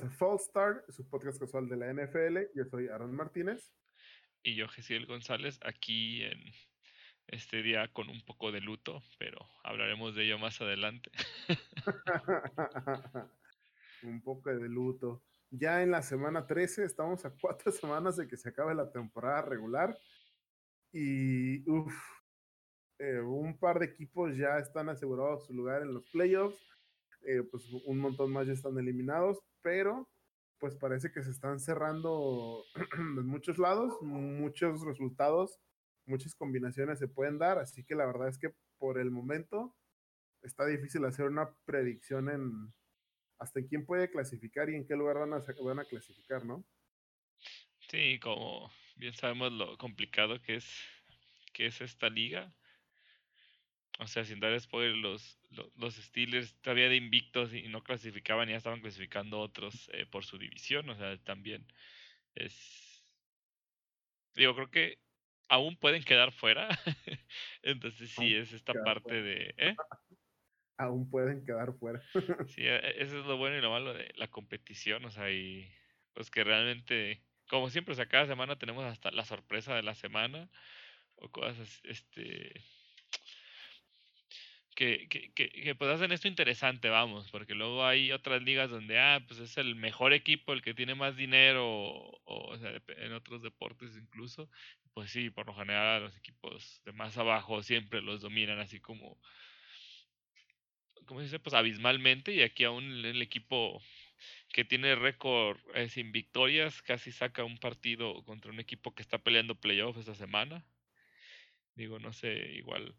Bienvenidos a Fall Start, su podcast casual de la NFL. Yo soy Aaron Martínez. Y yo, Gesiel González, aquí en este día con un poco de luto, pero hablaremos de ello más adelante. un poco de luto. Ya en la semana 13, estamos a cuatro semanas de que se acabe la temporada regular. Y uff, eh, un par de equipos ya están asegurados su lugar en los playoffs. Eh, pues un montón más ya están eliminados, pero pues parece que se están cerrando en muchos lados, muchos resultados, muchas combinaciones se pueden dar, así que la verdad es que por el momento está difícil hacer una predicción en hasta en quién puede clasificar y en qué lugar van a, van a clasificar, ¿no? Sí, como bien sabemos lo complicado que es que es esta liga o sea, sin dar spoiler, los, los, Steelers todavía de invictos y no clasificaban, ya estaban clasificando otros eh, por su división. O sea, también es. Digo, creo que aún pueden quedar fuera. Entonces, sí, es esta parte de. ¿eh? Aún pueden quedar fuera. sí, e, eso es lo bueno y lo malo de la competición. O sea, y pues que realmente, como siempre, o sea, cada semana tenemos hasta la sorpresa de la semana o cosas, este que, que, que, pues hacen esto interesante, vamos, porque luego hay otras ligas donde, ah, pues es el mejor equipo, el que tiene más dinero, o, sea, en otros deportes incluso, pues sí, por lo general los equipos de más abajo siempre los dominan así como, ¿cómo se dice? Pues abismalmente, y aquí aún el equipo que tiene récord eh, sin victorias casi saca un partido contra un equipo que está peleando playoffs esta semana. Digo, no sé, igual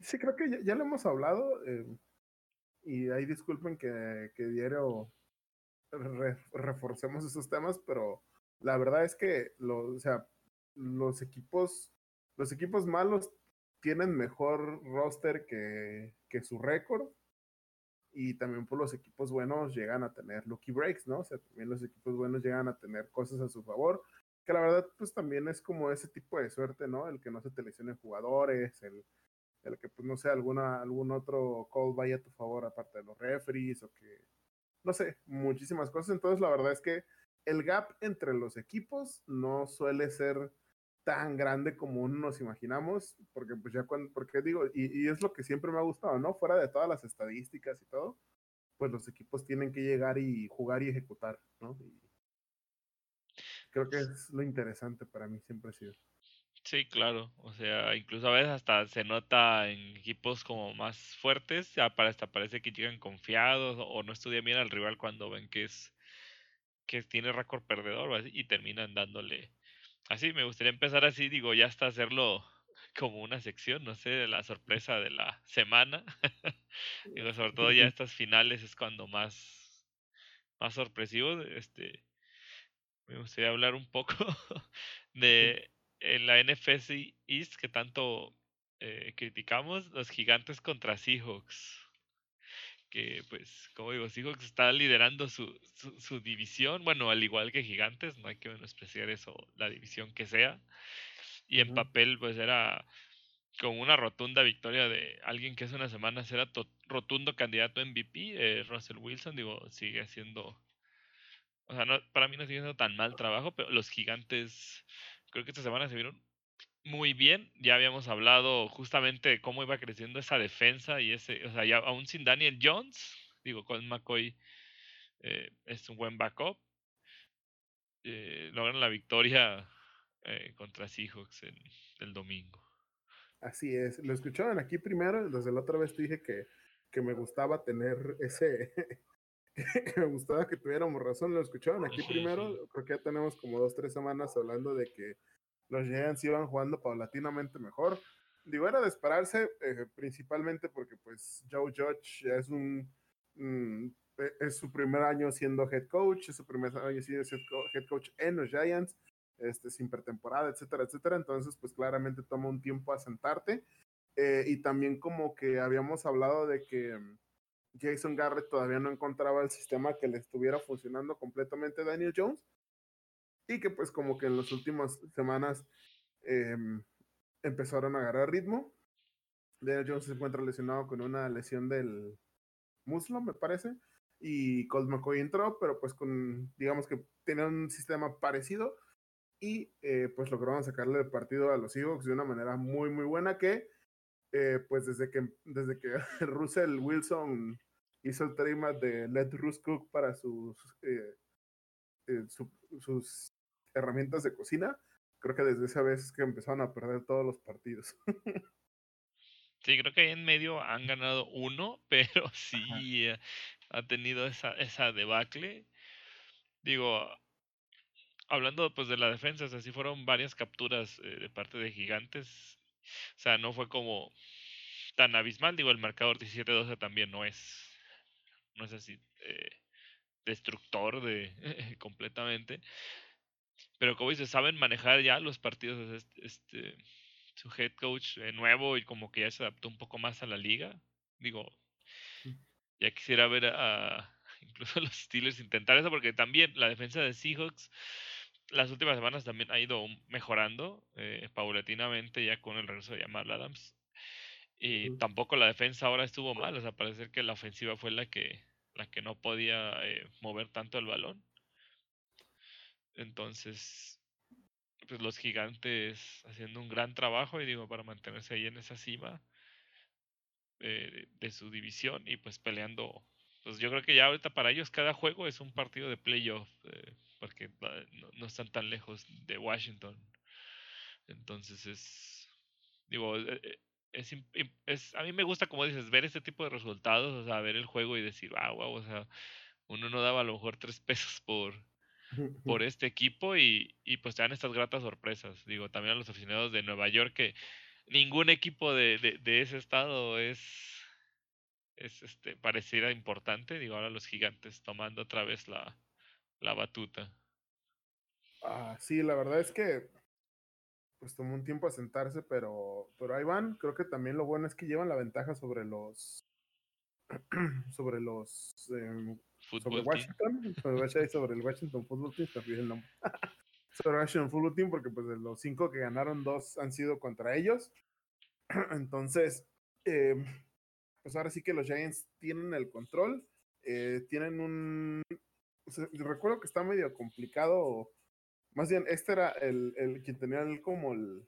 Sí, creo que ya, lo hemos hablado. Eh, y ahí disculpen que, que diario reforcemos esos temas, pero la verdad es que o sea, los equipos, los equipos malos tienen mejor roster que, que su récord. Y también por pues, los equipos buenos llegan a tener lucky breaks, ¿no? O sea, también los equipos buenos llegan a tener cosas a su favor. Que la verdad, pues también es como ese tipo de suerte, ¿no? El que no se te lesionen jugadores, el, el que, pues, no sé, alguna, algún otro call vaya a tu favor aparte de los referees o que, no sé, muchísimas cosas. Entonces, la verdad es que el gap entre los equipos no suele ser tan grande como uno nos imaginamos, porque pues ya cuando, porque digo, y, y, es lo que siempre me ha gustado, ¿no? Fuera de todas las estadísticas y todo, pues los equipos tienen que llegar y jugar y ejecutar, ¿no? Y creo que es lo interesante para mí, siempre ha sido. Sí, claro. O sea, incluso a veces hasta se nota en equipos como más fuertes, ya hasta parece que llegan confiados o no estudian bien al rival cuando ven que es que tiene récord perdedor y terminan dándole. Así me gustaría empezar así, digo, ya hasta hacerlo como una sección, no sé, de la sorpresa de la semana. digo, sobre todo ya estas finales es cuando más más sorpresivo, este me gustaría hablar un poco de en la NFC East que tanto eh, criticamos, los gigantes contra Seahawks. Que pues, como digo, Seahawks está liderando su, su, división, bueno, al igual que gigantes, no hay que menospreciar eso, la división que sea. Y en papel, pues era como una rotunda victoria de alguien que hace unas semanas era rotundo candidato a MVP, eh, Russell Wilson, digo, sigue haciendo, o sea, no, para mí no sigue haciendo tan mal trabajo, pero los gigantes Creo que esta semana se vieron muy bien. Ya habíamos hablado justamente de cómo iba creciendo esa defensa y ese, o sea, ya aún sin Daniel Jones, digo, con McCoy eh, es un buen backup. Eh, logran la victoria eh, contra Seahawks en, el domingo. Así es, lo escucharon aquí primero, desde la otra vez te dije que, que me gustaba tener ese, me gustaba que tuviéramos razón, lo escucharon aquí primero, creo que ya tenemos como dos, tres semanas hablando de que los Giants iban jugando paulatinamente mejor. Digo, era de esperarse, eh, principalmente porque pues Joe Judge ya es un, mm, e, es su primer año siendo head coach, es su primer año siendo head coach en los Giants, este, sin pretemporada, etcétera, etcétera. Entonces, pues claramente toma un tiempo asentarte. Eh, y también como que habíamos hablado de que Jason Garrett todavía no encontraba el sistema que le estuviera funcionando completamente a Daniel Jones y que pues como que en las últimas semanas em, empezaron a agarrar ritmo. Daniel Jones se encuentra lesionado con una lesión del muslo, me parece. y Colt McCoy entró, pero pues con, digamos que tenía un sistema parecido y eh, pues lograron sacarle el partido a los Seahawks de una manera muy, muy buena que eh, pues desde que, desde que Russell Wilson hizo el trade de Let Russ Cook para sus, eh, sus herramientas de cocina, creo que desde esa vez que empezaron a perder todos los partidos. Sí, creo que ahí en medio han ganado uno, pero sí ha tenido esa, esa debacle. Digo, hablando pues de la defensa, o sea, fueron varias capturas eh, de parte de gigantes. O sea, no fue como tan abismal. Digo, el marcador 17-12 también no es, no es así eh, destructor de completamente. Pero como dices, saben manejar ya los partidos. Este, su head coach eh, nuevo y como que ya se adaptó un poco más a la liga. Digo, ya quisiera ver a, incluso a los Steelers intentar eso porque también la defensa de Seahawks las últimas semanas también ha ido mejorando eh, paulatinamente ya con el regreso de Jamal Adams. Y tampoco la defensa ahora estuvo mal, o sea, parece que la ofensiva fue la que, la que no podía eh, mover tanto el balón. Entonces, pues los gigantes haciendo un gran trabajo y digo, para mantenerse ahí en esa cima eh, de su división y pues peleando. Pues yo creo que ya ahorita para ellos cada juego es un partido de playoff, eh, porque no, están tan lejos de Washington. Entonces es, digo, eh, es, es, a mí me gusta, como dices, ver este tipo de resultados, o sea, ver el juego y decir, wow, wow, o sea, uno no daba a lo mejor tres pesos por, por este equipo y, y, pues te dan estas gratas sorpresas. Digo, también a los aficionados de Nueva York que ningún equipo de, de, ese estado es, es este, pareciera importante. Digo, ahora los gigantes tomando otra vez la, la batuta. Ah, sí, la verdad es que pues tomó un tiempo asentarse, pero, pero ahí van. Creo que también lo bueno es que llevan la ventaja sobre los sobre los em, sobre Washington, sobre, el Washington Football Team, también el nombre. sobre Washington Football Team, porque pues de los cinco que ganaron, dos han sido contra ellos. Entonces, eh, pues ahora sí que los Giants tienen el control, eh, tienen un... recuerdo que está medio complicado, más bien, este era el, el quien tenía el, como el,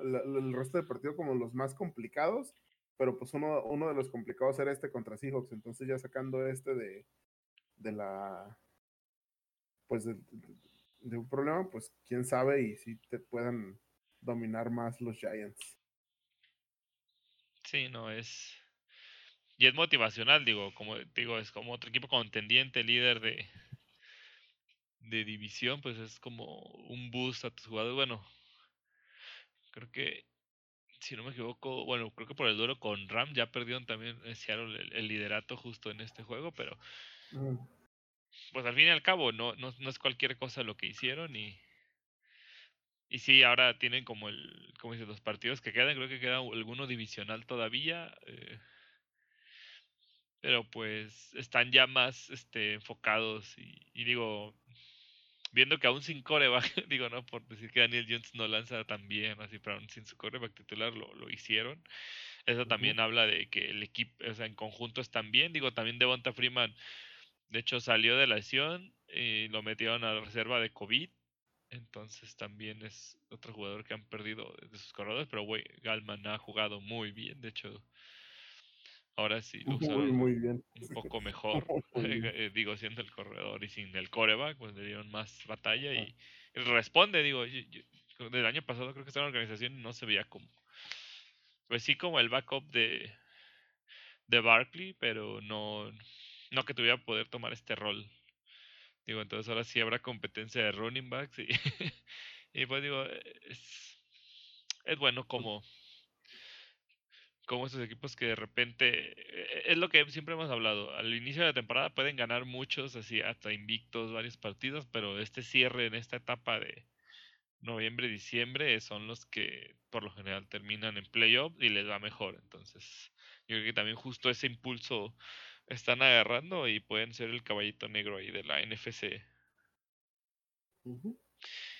el, resto del partido como los más complicados pero pues uno, uno de los complicados era este contra Seahawks, entonces ya sacando este de, de la, pues de, un problema, pues quién sabe y si te puedan dominar más los Giants. Sí, no es. Y es motivacional, digo, como digo, es como otro equipo contendiente, líder de, de división, pues es como un boost a tus jugadores. Bueno, creo que si no me equivoco, bueno, creo que por el duelo con Ram ya perdieron también Seattle el, liderato justo en este juego, pero mm. pues al fin y al cabo no, no, no, es cualquier cosa lo que hicieron y y sí, ahora tienen como el, como dices, los partidos que quedan, creo que queda alguno divisional todavía, eh, pero pues están ya más este, enfocados y, y digo, viendo que aún sin coreback, digo, no por decir que Daniel Jones no lanza tan bien, así, pero aún sin su coreback titular lo, lo hicieron. Eso también habla de que el equipo, o sea, en conjunto están bien. Digo, también Devonta Freeman, de hecho, salió de la lesión y lo metieron a la reserva de COVID. Entonces también es otro jugador que han perdido de sus corredores, pero güey, Galman ha jugado muy bien. De hecho, Ahora sí lo usaron muy, bien. un poco mejor, eh, digo, siendo el corredor y sin el coreback, pues le dieron más batalla y, responde, digo, yo, del año pasado creo que esta organización no se veía como, pues sí como el backup de, de Barkley, pero no, no que tuviera poder tomar este rol. Digo, entonces ahora sí habrá competencia de running backs y, y pues digo, es, es bueno como como estos equipos que de repente, eh, es lo que siempre hemos hablado, al inicio de la temporada pueden ganar muchos, así hasta invictos, varios partidos, pero este cierre en esta etapa de noviembre, diciembre son los que por lo general terminan en playoff y les va mejor. Entonces, yo creo que también justo ese impulso están agarrando y pueden ser el caballito negro ahí de la NFC.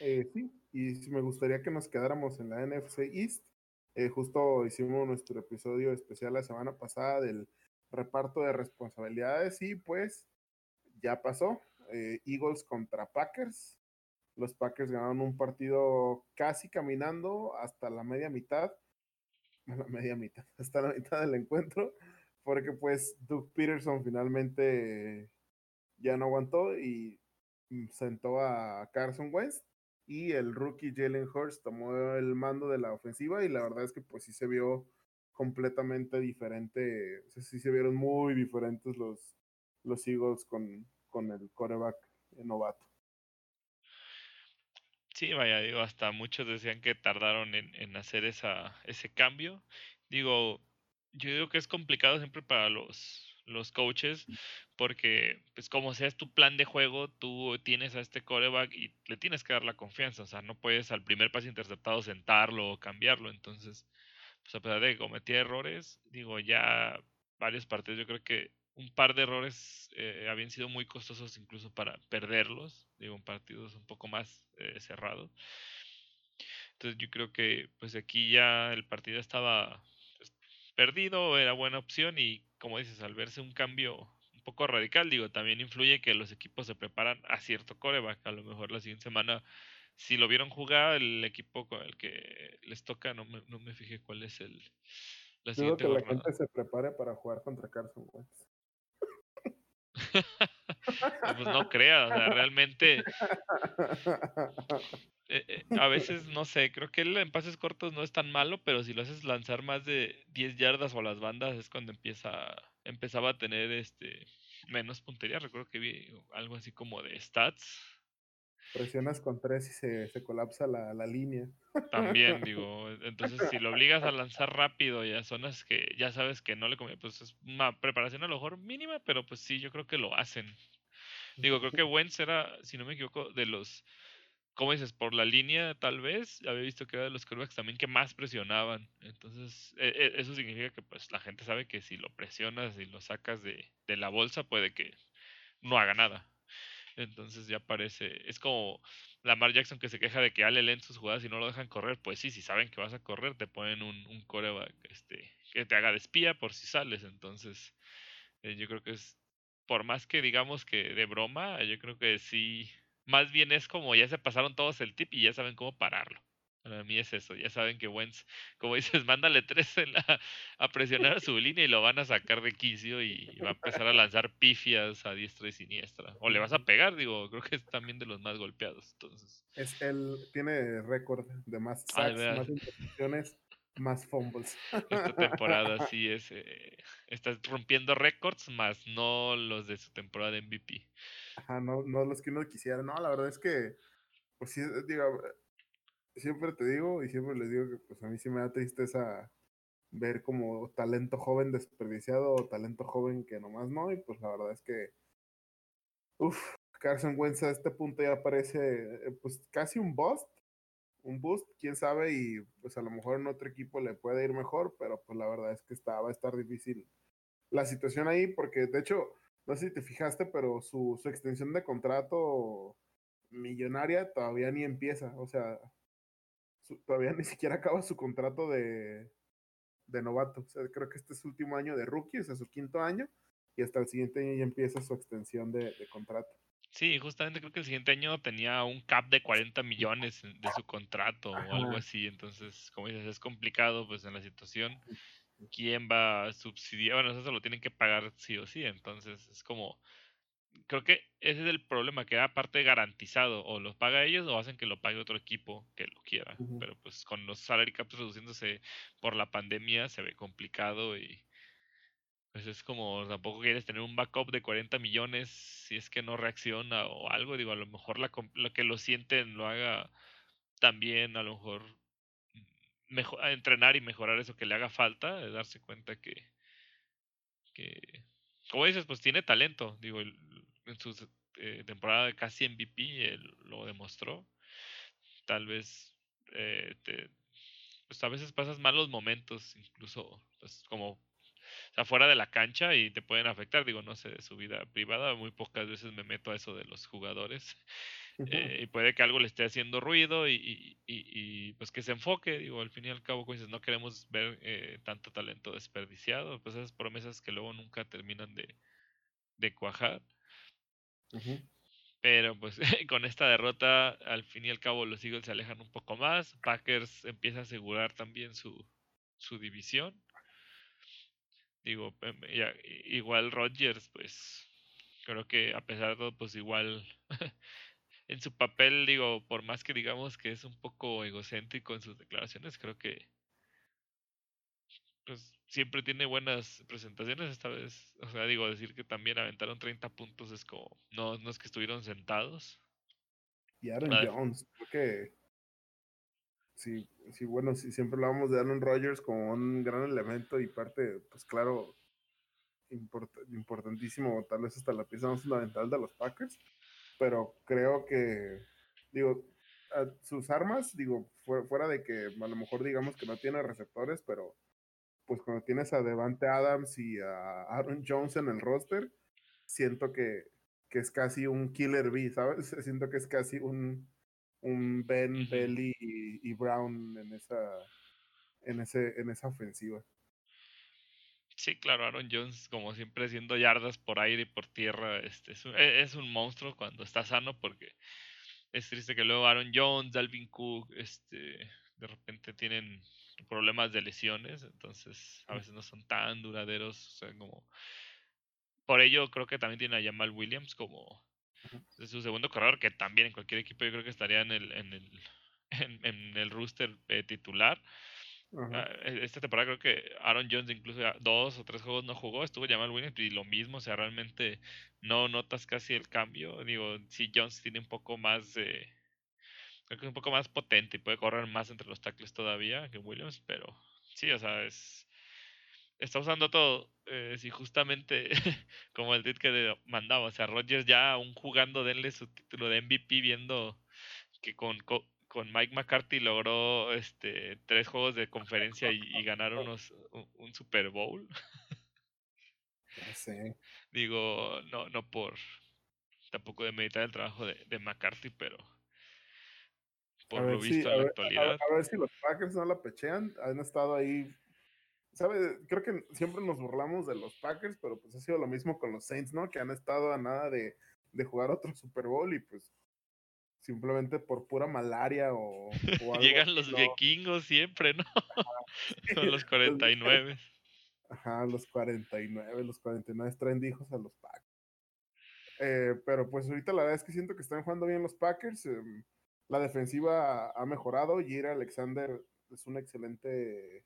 Eh, sí, y me gustaría que nos quedáramos en la NFC East eh, justo hicimos nuestro episodio especial la semana pasada del reparto de responsabilidades y pues ya pasó. Eh, Eagles contra Packers. Los Packers ganaron un partido casi caminando hasta la media mitad. La media mitad, hasta la mitad del encuentro. Porque pues Doug Peterson finalmente ya no aguantó y sentó a Carson Wentz y el rookie Jalen Hurst tomó el mando de la ofensiva y la verdad es que pues sí se vio completamente diferente, o sea, sí se vieron muy diferentes los, los Eagles con, con el coreback novato. Sí, vaya, digo, hasta muchos decían que tardaron en, en hacer esa, ese cambio. Digo, yo digo que es complicado siempre para los, los coaches, porque pues como sea es tu plan de juego, tú tienes a este coreback y le tienes que dar la confianza, o sea, no puedes al primer pase interceptado sentarlo o cambiarlo, entonces, pues a pesar de que cometía errores, digo, ya varios partidos, yo creo que un par de errores eh, habían sido muy costosos incluso para perderlos, digo, un partido un poco más eh, cerrado. Entonces yo creo que pues aquí ya el partido estaba perdido, era buena opción y como dices, al verse un cambio un poco radical, digo, también influye que los equipos se preparan a cierto coreback. A lo mejor la siguiente semana, si lo vieron jugar, el equipo con el que les toca, no me, no me fijé cuál es el. La siguiente que la gente se prepare para jugar contra Carson Wentz. pues no crea, o sea, realmente eh, eh, a veces, no sé, creo que él en pases cortos no es tan malo, pero si lo haces lanzar más de 10 yardas o a las bandas es cuando empieza empezaba a tener este menos puntería. Recuerdo que vi algo así como de stats. Presionas con tres y se, se colapsa la, la, línea. También, digo, entonces si lo obligas a lanzar rápido y a zonas que ya sabes que no le conviene, pues es una preparación a lo mejor mínima, pero pues sí, yo creo que lo hacen. Digo, creo que Wentz era, si no me equivoco, de los como dices, por la línea tal vez, había visto que era de los quarterbacks también que más presionaban. Entonces, e, e, eso significa que pues la gente sabe que si lo presionas y lo sacas de, de la bolsa, puede que no haga nada. Entonces ya parece, es como Lamar Jackson que se queja de que Ale leen sus jugadas y no lo dejan correr. Pues sí, si saben que vas a correr, te ponen un, un coreback este, que te haga de espía por si sales. Entonces, eh, yo creo que es, por más que digamos que de broma, yo creo que sí más bien es como ya se pasaron todos el tip y ya saben cómo pararlo. Para mí es eso, ya saben que Wentz, como dices, mándale tres a presionar su línea y lo van a sacar de quicio y va a empezar a lanzar pifias a diestra y siniestra. O le vas a pegar, digo, creo que es también de los más golpeados. Entonces. Es él, tiene récord de más sacks, más intercepciones, más fumbles. Esta temporada sí es, eh, está rompiendo récords, más no los de su temporada de MVP. No, los que uno quisiera. No, la verdad es que, pues sí, siempre te digo y siempre les digo que pues a mí sí me da tristeza ver como talento joven desperdiciado o talento joven que nomás no. Y pues la verdad es que, uff, Carson Wentz a este punto ya parece pues casi un bust. Un boost, quién sabe, y pues a lo mejor en otro equipo le puede ir mejor, pero pues la verdad es que va a estar difícil la situación ahí, porque de hecho, no sé si te fijaste, pero su, su extensión de contrato millonaria todavía ni empieza. O sea, todavía ni siquiera acaba su contrato de, de novato. O sea, creo que este es su último año de rookie, o sea, su quinto año, y hasta el siguiente año ya empieza su extensión de, de contrato. Sí, justamente creo que el siguiente año tenía un cap de 40 millones de su contrato o algo así. Entonces, como dices, es complicado pues en la situación quién va a subsidiar, bueno, eso se lo tienen que pagar sí o sí, entonces es como, creo que ese es el problema, que aparte garantizado, o lo paga ellos o hacen que lo pague otro equipo que lo quiera, pero pues con los salary caps reduciéndose por la pandemia se ve complicado y pues es como tampoco quieres tener un backup de 40 millones si es que no reacciona o algo, digo, a lo mejor la, lo que lo sienten lo haga también, a lo mejor mejor, a entrenar y mejorar eso que le haga falta, de darse cuenta que, que, como dices, pues tiene talento. Digo, en su eh, temporada de casi MVP él lo demostró. Tal vez, eh, te, pues a veces pasas malos momentos, incluso pues, como o fuera de la cancha y te pueden afectar. Digo, no sé, de su vida privada, muy pocas veces me meto a eso de los jugadores. Eh, y puede que algo le esté haciendo ruido y, y, pues que se enfoque. Digo, al fin y al cabo, no queremos ver eh, tanto talento desperdiciado. Pues esas promesas que luego nunca terminan de, de cuajar. Pero pues con esta derrota, al fin y al cabo, los Eagles se alejan un poco más. Packers empieza a asegurar también su, su división. Digo, em, igual Rodgers, pues creo que a pesar de todo, pues igual en su papel, digo, por más que digamos que es un poco egocéntrico en sus declaraciones, creo que pues siempre tiene buenas presentaciones esta vez. O sea, digo, decir que también aventaron 30 puntos es como, no, no es que estuvieron sentados. Y Aaron Jones, creo que sí, sí, bueno, sí, siempre hablábamos de Aaron Rodgers como un gran elemento y parte, pues claro, importantísimo, tal vez hasta la pieza más fundamental de los Packers, pero creo que, digo, sus armas, digo, fuera de que a lo mejor digamos que no tiene receptores, pero pues cuando tienes a Devante Adams y a Aaron Jones en el roster, siento que, que es casi un killer bee, ¿sabes? Siento que es casi un, un Ben, Belly y, y, Brown en esa, en, ese, en esa ofensiva. Sí, claro, Aaron Jones, como siempre, haciendo yardas por aire y por tierra, este, es, un, e, es un monstruo cuando está sano, porque es triste que luego Aaron Jones, Dalvin Cook, este, de repente tienen problemas de lesiones, entonces a veces no son tan duraderos, o sea, como... Por ello creo que también tiene a Jamal Williams como su segundo corredor, que también en cualquier equipo yo creo que estaría en el, en el, en, el rooster eh, titular. Ah, e, esta temporada creo que Aaron Jones incluso dos o tres juegos no jugó, estuvo Jamal Williams y lo mismo, o sea, realmente no notas casi el cambio. Digo, si Jones tiene un poco más de... creo que es un poco más potente y puede correr más entre los tackles todavía que Williams, pero sí, o sea, es... Está usando todo. Eh, si justamente como el tweet que mandaba, o sea, Rodgers ya aún jugando, denle su título de MVP viendo que con Mike McCarthy logró este tres juegos de conferencia y, ganar unos, un, Super Bowl. Digo, no, no por tampoco de meditar el trabajo de, de McCarthy, pero por lo visto en la actualidad. A, ver si los Packers no la pechean, han estado ahí. ¿Sabe? Creo que siempre nos burlamos de los Packers, pero pues ha sido lo mismo con los Saints, ¿no? Que han estado a nada de, de jugar otro Super Bowl y pues simplemente por pura malaria o, algo Llegan los vikingos siempre, ¿no? los 49. Ajá, los 49, los 49 traen hijos a los Packers. Eh, pero pues ahorita la verdad es que siento que están jugando bien los Packers. Em, la defensiva ha mejorado. Jira Alexander es un excelente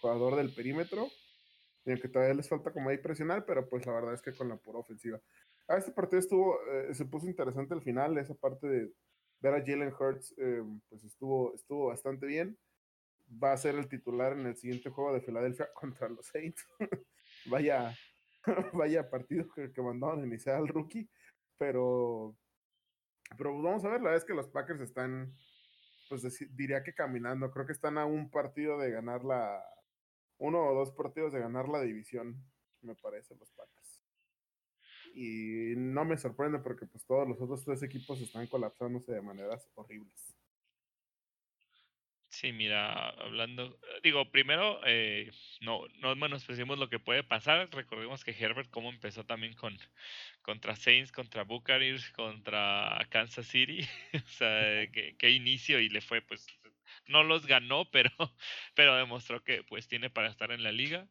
jugador del perímetro. Y aunque todavía les falta como ahí presionar, pero pues la verdad es que con la pura ofensiva. A este partido estuvo, eh, se puso interesante al final, esa parte de ver a Jalen Hurts, eh, pues estuvo, estuvo bastante bien. Va a ser el titular en el siguiente juego de Filadelfia contra los Saints. vaya, vaya partido que, que mandaron a iniciar al rookie, pero, pero pues vamos a ver, la verdad es que los Packers están, pues diría que caminando, creo que están a un partido de ganar la, uno o dos partidos de ganar la división, me parece, los Packers y no me sorprende porque pues todos los otros tres equipos están colapsándose de maneras horribles. Sí, mira, hablando, digo, primero, eh, no, no menospreciemos lo que puede pasar. Recordemos que Herbert, cómo empezó también con contra Saints, contra Buccaneers, contra Kansas City, o sea, qué inicio y le fue, pues, no los ganó, pero, pero demostró que pues tiene para estar en la liga.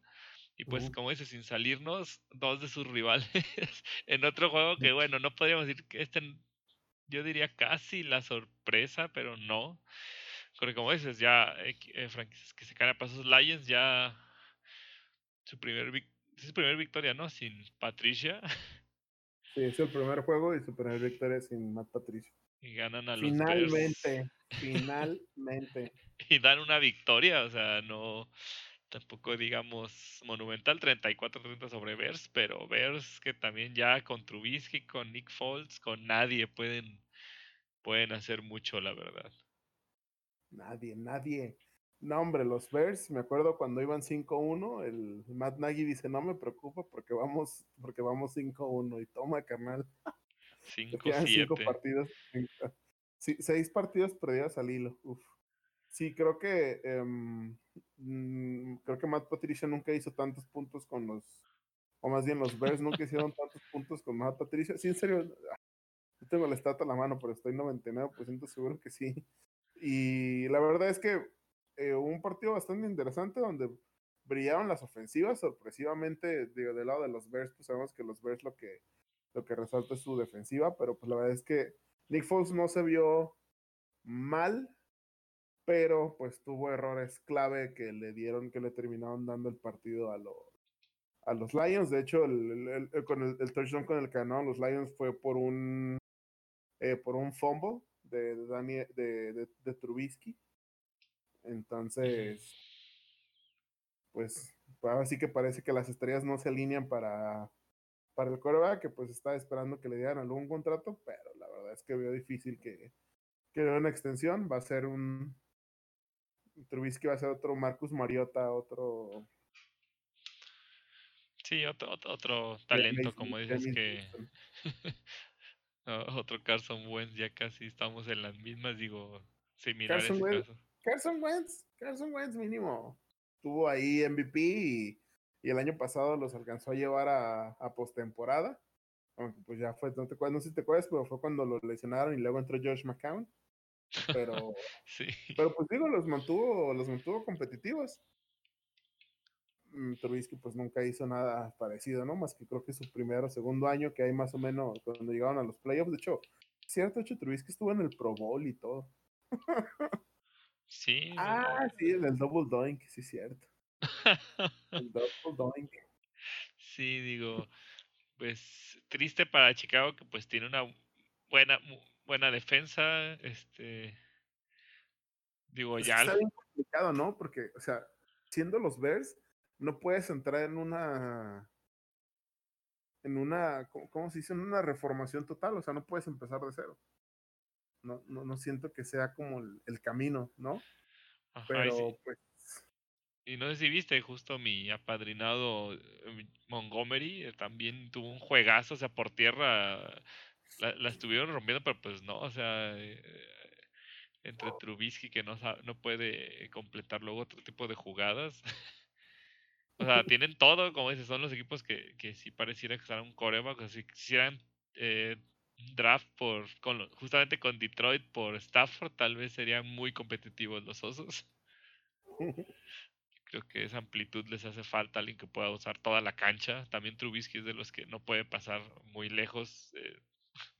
Y pues, como dice, sin salirnos, dos de sus rivales en otro juego que, bueno, no podríamos decir que este, yo diría casi la sorpresa, pero no. Porque como dices, ya eh, eh que se caen a pasos Lions, ya su primer, su primer victoria, ¿no? Sin Patricia. Sí, es el primer juego y su primer victoria sin Matt Patricia. Y ganan a los Finalmente, finalmente. y dan una victoria, o sea, no tampoco digamos monumental 34-30 sobre Bears, pero Bears que también ya con Trubisky, con Nick Foles, con nadie pueden, pueden hacer mucho, la verdad. Nadie, nadie. No, hombre, los Bears, me acuerdo cuando iban 5-1, el Matt Nagy dice, no me preocupa porque vamos, porque vamos 5-1 y toma, carnal. Cinco, cinco partidos. seis partidos perdidos al hilo. Uf. Sí, creo que em, mm, creo que Matt Patricia nunca hizo tantos puntos con los, o más bien los Bears nunca hicieron tantos puntos con Matt Patricia. Sí, en serio, no tengo el estatua a la mano, pero estoy 99% seguro que sí. Y la verdad es que eh, hubo un partido bastante interesante donde brillaron las ofensivas, sorpresivamente, digo, del lado de los Bears, pues sabemos que los Bears lo que, lo que resalta es su defensiva, pero pues la verdad es que Nick Foles no se vio mal, pero pues tuvo errores clave que le dieron, que le terminaron dando el partido a, los a los Lions. De hecho, el, con el, touchdown con el ganaron los Lions fue por un, eh, por un fumble de, de, de, Trubisky. Entonces, pues ahora sí que parece que las estrellas no se alinean para, para el coreback, que pues está esperando que le dieran algún contrato, pero la verdad es que veo difícil que, que una extensión. Va a ser un, Trubisky va a ser otro Marcus Mariota, otro. Sí, otro, otro, talento, como dices que. otro Carson Wentz, ya casi estamos en las mismas, digo, similares. Carson Wentz, Carson Wentz, Carson Wentz mínimo. Tuvo ahí MVP y, el año pasado los alcanzó a llevar a, a postemporada. Aunque pues ya fue, no, te, no sé si te acuerdas, pero fue cuando lo lesionaron y luego entró Josh McCown. Pero, sí. pero pues digo, los mantuvo, los mantuvo competitivos. Mm, Trubisky pues nunca hizo nada parecido, ¿no? Más que creo que su primer o segundo año que hay más o menos cuando llegaron a los playoffs. De hecho, cierto, hecho, Trubisky estuvo en el Pro Bowl y todo. Sí. ah, sí, el Double Doink, sí, cierto. el Double Doink. Sí, digo, pues triste para Chicago que pues tiene una buena, buena defensa, este digo ya está bien complicado, ¿no? Porque, o sea, siendo los Bears, no puedes entrar en una en una, ¿cómo, se dice? En una reformación total, o sea, no puedes empezar de cero. No, no, no siento que sea como el, camino, ¿no? Pero, pues... Y no sé si viste, justo mi apadrinado eh, Montgomery eh, también tuvo un juegazo, o sea, por tierra la, estuvieron rompiendo, pero pues no, o sea, eh, entre Trubisky que no, no puede completar luego otro tipo de jugadas. o sea, tienen todo, como dices, son los equipos que, que sí pareciera que serán un coreback, o si quisieran eh, draft por justamente con Detroit por Stafford, tal vez serían muy competitivos los osos. Creo que esa amplitud les hace falta alguien que pueda usar toda la cancha. También Trubisky es de los que no puede pasar muy lejos. Eh,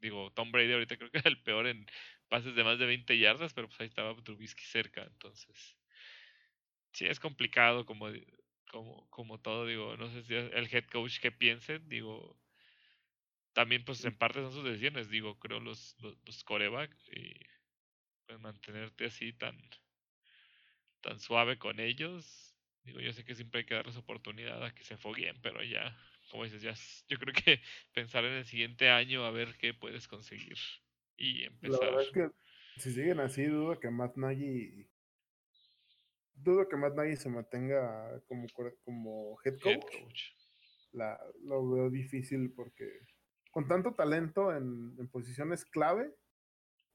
digo, Tom Brady ahorita creo que es el peor en pases de más de 20 yardas, pero pues ahí estaba Trubisky cerca, entonces sí es complicado como, como, como todo, digo, no sé si el head coach que piense, digo, también pues en parte son sus decisiones, digo, creo los, los, coreback y pues mantenerte así tan, tan suave con ellos, digo, yo sé que siempre hay que darles oportunidad a que se foguen, pero ya como dices, ya yo creo que pensar en el siguiente año a ver qué puedes conseguir y empezar. La verdad es que si siguen así, dudo que Matt Nagy dudo que Matt Nagy se mantenga como, como head coach. La, lo veo difícil porque con tanto talento en, en, posiciones clave,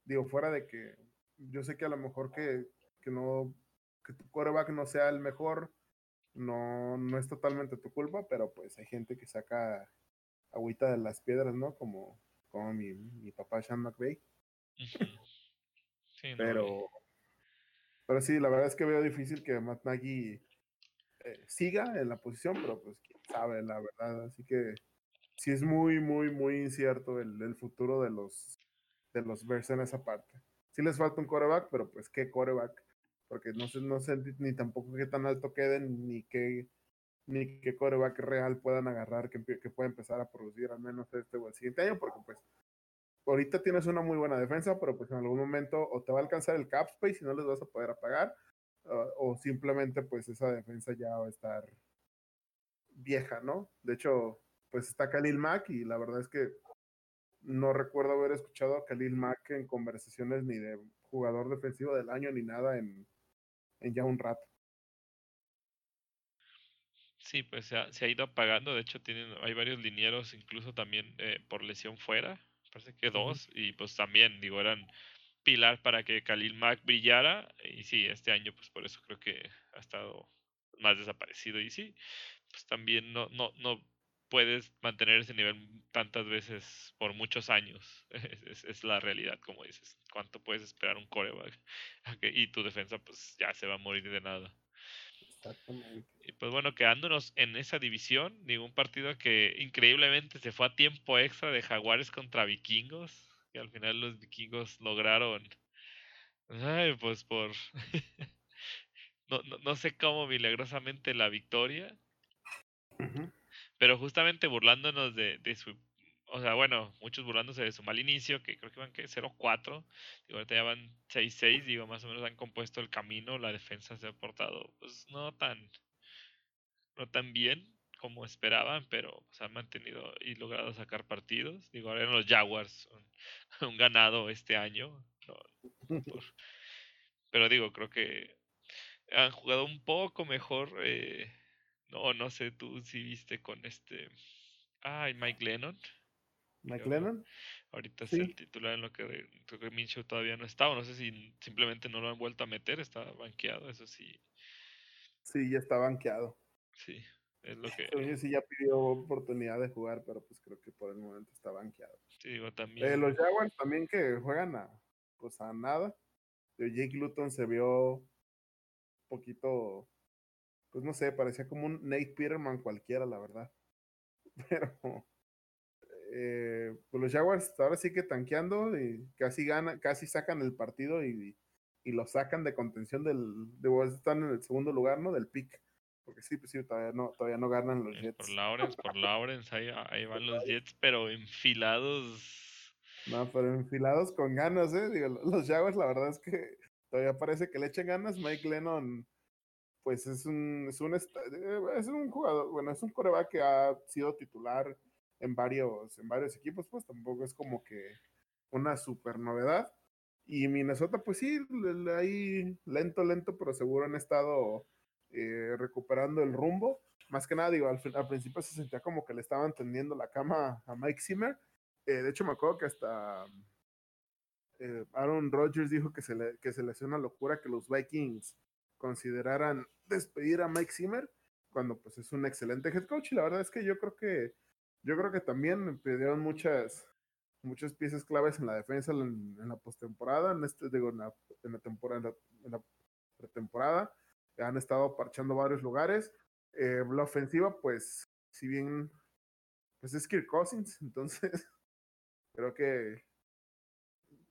digo, fuera de que yo sé que a lo mejor que, que no, que tu quarterback no sea el mejor, no, no es totalmente tu culpa, pero pues hay gente que saca agüita de las piedras, ¿no? Como, como mi, mi papá Sean McVeigh. pero, pero sí, la verdad es que veo difícil que Matt Nagy eh, siga en la posición, pero pues quién sabe, la verdad. Así que sí es muy, muy, muy incierto el, el futuro de los, de los Bears en esa parte. Sí les falta un coreback, pero pues qué coreback porque no sé, no sé ni tampoco qué tan alto queden, ni qué, ni qué coreback real puedan agarrar que, que pueda empezar a producir al menos este o el siguiente año, porque pues ahorita tienes una muy buena defensa, pero pues en algún momento o te va a alcanzar el cap space y no les vas a poder apagar, o simplemente pues esa defensa ya va a estar vieja, ¿no? De hecho, pues está Khalil Mack y la verdad es que no recuerdo haber escuchado a Khalil Mack en conversaciones ni de jugador defensivo del año ni nada en, en ya un rato. Sí, pues se ha, se ha ido apagando. De hecho, tienen, hay varios linieros, incluso también eh, por lesión fuera. parece que dos, y pues también, digo, eran pilar para que Khalil Mack brillara, y sí, este año pues por eso creo que ha estado más desaparecido, y sí, pues también no, no, no puedes mantener ese nivel tantas veces por muchos años. Es, es, la realidad, como dices. ¿Cuánto puedes esperar un coreback? Y tu defensa pues ya se va a morir de nada. Exactamente. Y pues bueno, quedándonos en esa división, ningún partido que increíblemente se fue a tiempo extra de Jaguares contra Vikingos. Y al final los Vikingos lograron, ay, pues por, no, no, no sé cómo milagrosamente la victoria. Pero justamente burlándonos de, de, su. O sea, bueno, muchos burlándose de su mal inicio, que creo que van que 0-4. Digo, ahorita ya van 6-6. Digo, más o menos han compuesto el camino. La defensa se ha portado, pues no tan. No tan bien como esperaban, pero se han mantenido y logrado sacar partidos. Digo, ahora eran los Jaguars, un, ganado este año. pero digo, creo que han jugado un poco mejor. Eh, no, no sé tú si viste con este. Ay, Mike Lennon. Mike Lennon. Ahorita es el titular en lo que creo que Minshew todavía no está, o no sé si simplemente no lo han vuelto a meter, está banqueado, eso sí. Sí, ya está banqueado. Sí, es lo que. sí ya pidió oportunidad de jugar, pero pues creo que por el momento está banqueado. Sí, digo también. Eh, los Jaguars también que juegan a, pues a nada. Jake Luton se vio un poquito pues no sé, parecía como un Nate Peterman cualquiera, la verdad. Pero eh, pues los Jaguars ahora sí que tanqueando y casi gana, casi sacan el partido y, y lo sacan de contención del, de están en el segundo lugar, ¿no? Del pick. Porque sí, pues sí, todavía no, todavía no ganan los Jets. Por Lawrence, por Lawrence, ahí, ahí van los Jets, pero enfilados. No, pero enfilados con ganas, ¿eh? Digo, los Jaguars, la verdad es que todavía parece que le echen ganas. Mike Lennon pues es un, es un, eh, es un jugador, bueno, es un coreback que ha sido titular en varios, en varios equipos, pues tampoco es como que una super novedad. Y Minnesota, pues sí, ahí lento, lento, pero seguro han estado eh, recuperando el rumbo. Más que nada, digo, al, al, principio se sentía como que le estaban tendiendo la cama a Mike Zimmer. Eh, de hecho, me acuerdo que hasta Aaron Rodgers dijo que se, le, que se le hacía una locura que los Vikings consideraran despedir a Mike Zimmer cuando pues es un excelente head coach y la verdad es que yo creo que yo creo que también perdieron muchas muchas piezas claves en la defensa en, la postemporada, en este digo en la, en la temporada en la, pretemporada, han estado parchando varios lugares. Eh, la ofensiva pues si bien pues es Kirk Cousins, entonces creo que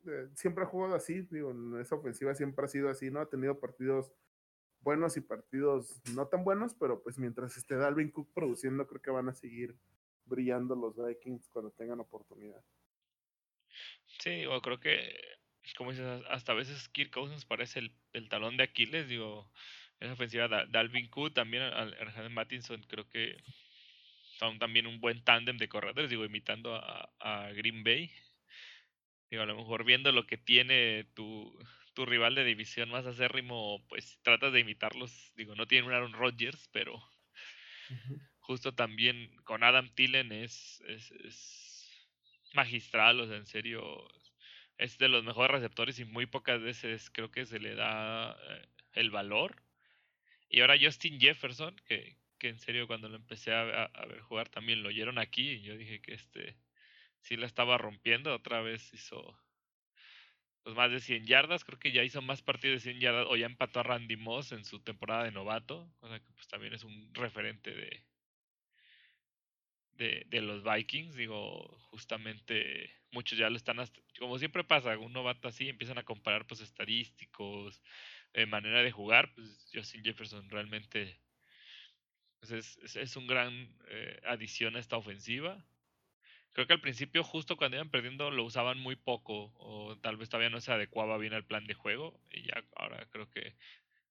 eh, siempre ha jugado así, digo, esa ofensiva siempre ha sido así, ¿no? Ha tenido partidos buenos y partidos no tan buenos, pero pues mientras esté Dalvin Cook produciendo, creo que van a seguir brillando los Vikings cuando tengan oportunidad. Sí, o creo que, como dices, hasta a veces Kirk Cousins parece el, talón de Aquiles, digo, esa ofensiva Dalvin Cook, también Alejandro Mattinson, creo que son también un buen tándem de corredores, digo, imitando a, a Green Bay. Digo, a lo mejor viendo lo que tiene tu, tu rival de división más acérrimo, pues tratas de imitarlos. Digo, no tienen un Aaron Rodgers, pero justo también con Adam Tillen es, es, magistral, o sea, en serio, es de los mejores receptores y muy pocas veces creo que se le da eh, el valor. Y ahora Justin Jefferson, que, que en serio cuando lo empecé a, a, ver jugar también lo oyeron aquí y yo dije que este sí la estaba rompiendo, otra vez hizo pues, más de 100 yardas. Creo que ya hizo más partidos de 100 yardas o ya empató a Randy Moss en su temporada de novato. O sea que pues también es un referente de, de, los Vikings. Digo, justamente muchos ya lo están, como siempre pasa, un novato así empiezan a comparar pues estadísticos, eh, manera de jugar. Pues Justin Jefferson realmente pues, es, es, un gran eh, adición a esta ofensiva. Creo que al principio, justo cuando iban perdiendo, lo usaban muy poco, o tal vez todavía no se adecuaba bien al plan de juego, y ya ahora creo que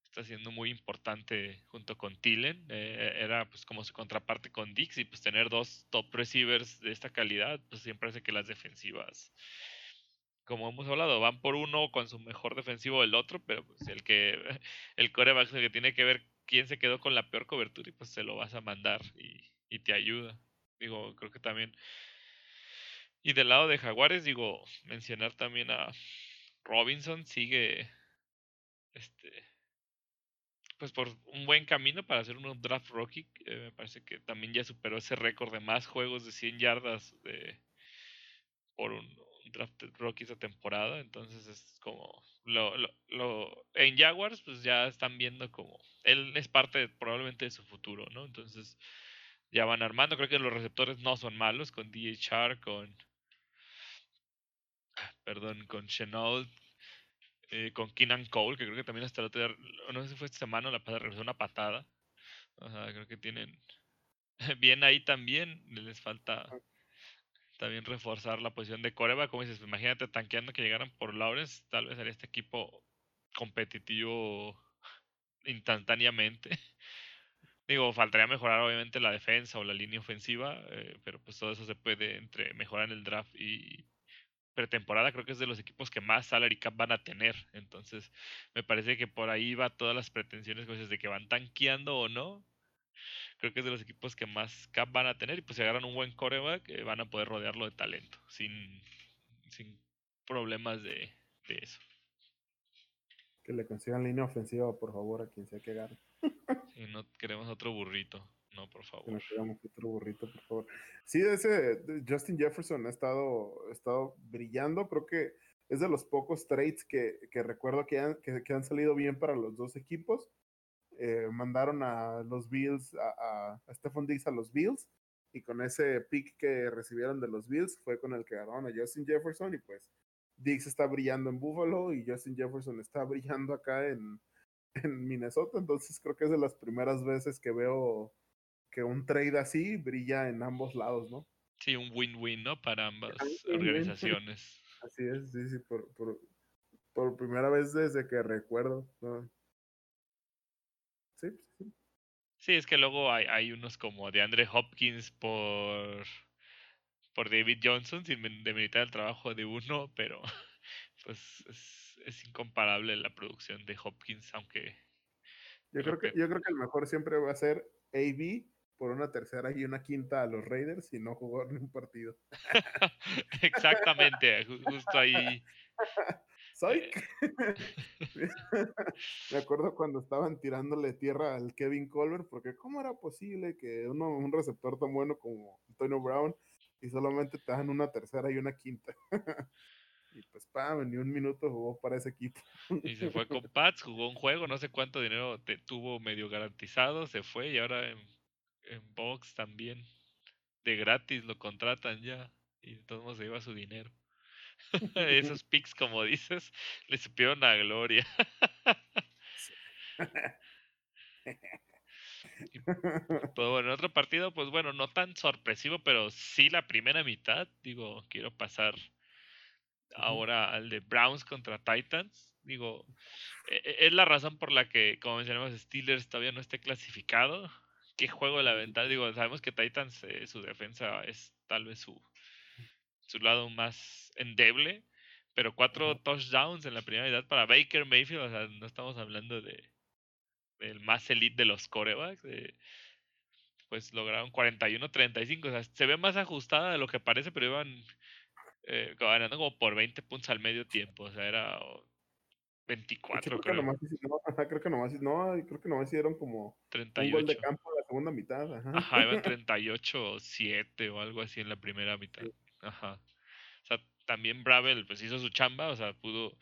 está siendo muy importante junto con Tillen. Eh, era pues como su contraparte con Dix, y pues tener dos top receivers de esta calidad, pues siempre hace que las defensivas, como hemos hablado, van por uno con su mejor defensivo del otro, pero pues el que el coreback es el que tiene que ver quién se quedó con la peor cobertura y pues se lo vas a mandar y, y te ayuda. Digo, creo que también Y del lado de Jaguares, digo, mencionar también a Robinson, sigue este pues por un buen camino para hacer un draft rookie. me parece que también ya superó ese récord de más juegos de 100 yardas de, por un, draft rookie esa temporada. Entonces es como lo, lo, en Jaguars pues ya están viendo como él es parte probablemente de su futuro, ¿no? Entonces ya van armando. Creo que los receptores no son malos con DHR, con perdón, con Chenault, eh, con Keenan Cole, que creo que también hasta el otro día, no sé si fue esta semana, la pasada regresó una patada. O sea, creo que tienen bien ahí también, les falta también reforzar la posición de Coreba, como dices, imagínate tanqueando que llegaran por Lawrence, tal vez haría este equipo competitivo instantáneamente. Digo, faltaría mejorar obviamente la defensa o la línea ofensiva, eh, pero pues todo eso se puede entre mejorar en el draft y pretemporada. Creo que es de los equipos que más salary cap van a tener. Entonces, me parece que por ahí va todas las pretensiones de que van tanqueando o no creo que es de los equipos que más cap van a tener y pues si agarran un buen coreback eh, van a poder rodearlo de talento sin, sin problemas de, eso. Que le consigan línea ofensiva, por favor, a quien sea que gane. Si no queremos otro burrito, no, por favor. no queremos otro burrito, por favor. Sí, ese Justin Jefferson ha estado, ha estado brillando. Creo que es de los pocos trades que, que recuerdo que han, que han salido bien para los dos equipos. Eh, mandaron a los Bills, a, a, Stephon Diggs a los Bills, y con ese pick que recibieron de los Bills fue con el que agarraron a Justin Jefferson, y pues Diggs está brillando en Buffalo y Justin Jefferson está brillando acá en, en Minnesota, entonces creo que es de las primeras veces que veo que un trade así brilla en ambos lados, ¿no? Sí, un win-win, ¿no? Para ambas organizaciones. Así es, sí, sí, por, por, por primera vez desde que recuerdo. ¿no? Sí, sí. Sí, es que luego hay, hay unos como de Andre Hopkins por, por David Johnson, sin demeritar el trabajo de uno, pero pues es, es incomparable la producción de Hopkins, aunque... Yo creo, que, yo creo que el mejor siempre va a ser AB por una tercera y una quinta a los Raiders y no jugó ni un partido. Exactamente, justo ahí ¿Soy? Me acuerdo cuando estaban tirándole tierra al Kevin Colbert, porque ¿cómo era posible que uno, un receptor tan bueno como Antonio Brown y solamente te dan una tercera y una quinta? Y pues, pam, ni un minuto jugó para ese equipo. y se fue con Pats, jugó un juego, no sé cuánto dinero te tuvo medio garantizado, se fue y ahora en, en Box también de gratis lo contratan ya y de todos modos se lleva su dinero. Esos picks, como dices, le supieron a gloria. pues bueno, en otro partido, pues bueno, no tan sorpresivo, pero sí la primera mitad. Digo, quiero pasar ahora al de Browns contra Titans. Digo, e, e, es la razón por la que, como mencionamos, Steelers todavía no esté clasificado. ¿Qué juego de la ventana? Digo, sabemos que Titans, eh, su defensa es tal vez su, su lado más endeble, pero cuatro touchdowns en la primera mitad para Baker Mayfield, o sea, no estamos hablando de del más elite de los corebacks, pues lograron 41-35, o sea, se ve más ajustada de lo que parece, pero iban eh, ganando como por 20 puntos al medio tiempo, o sea, era 24, creo. creo. Que nomás, no, creo que nomás, no, creo que nomás hicieron como 38. un gol de campo en la segunda mitad. Ajá, ajá iban 38-7 o algo así en la primera mitad. Ajá. O sea, también Bravel pues hizo su chamba, o sea, pudo,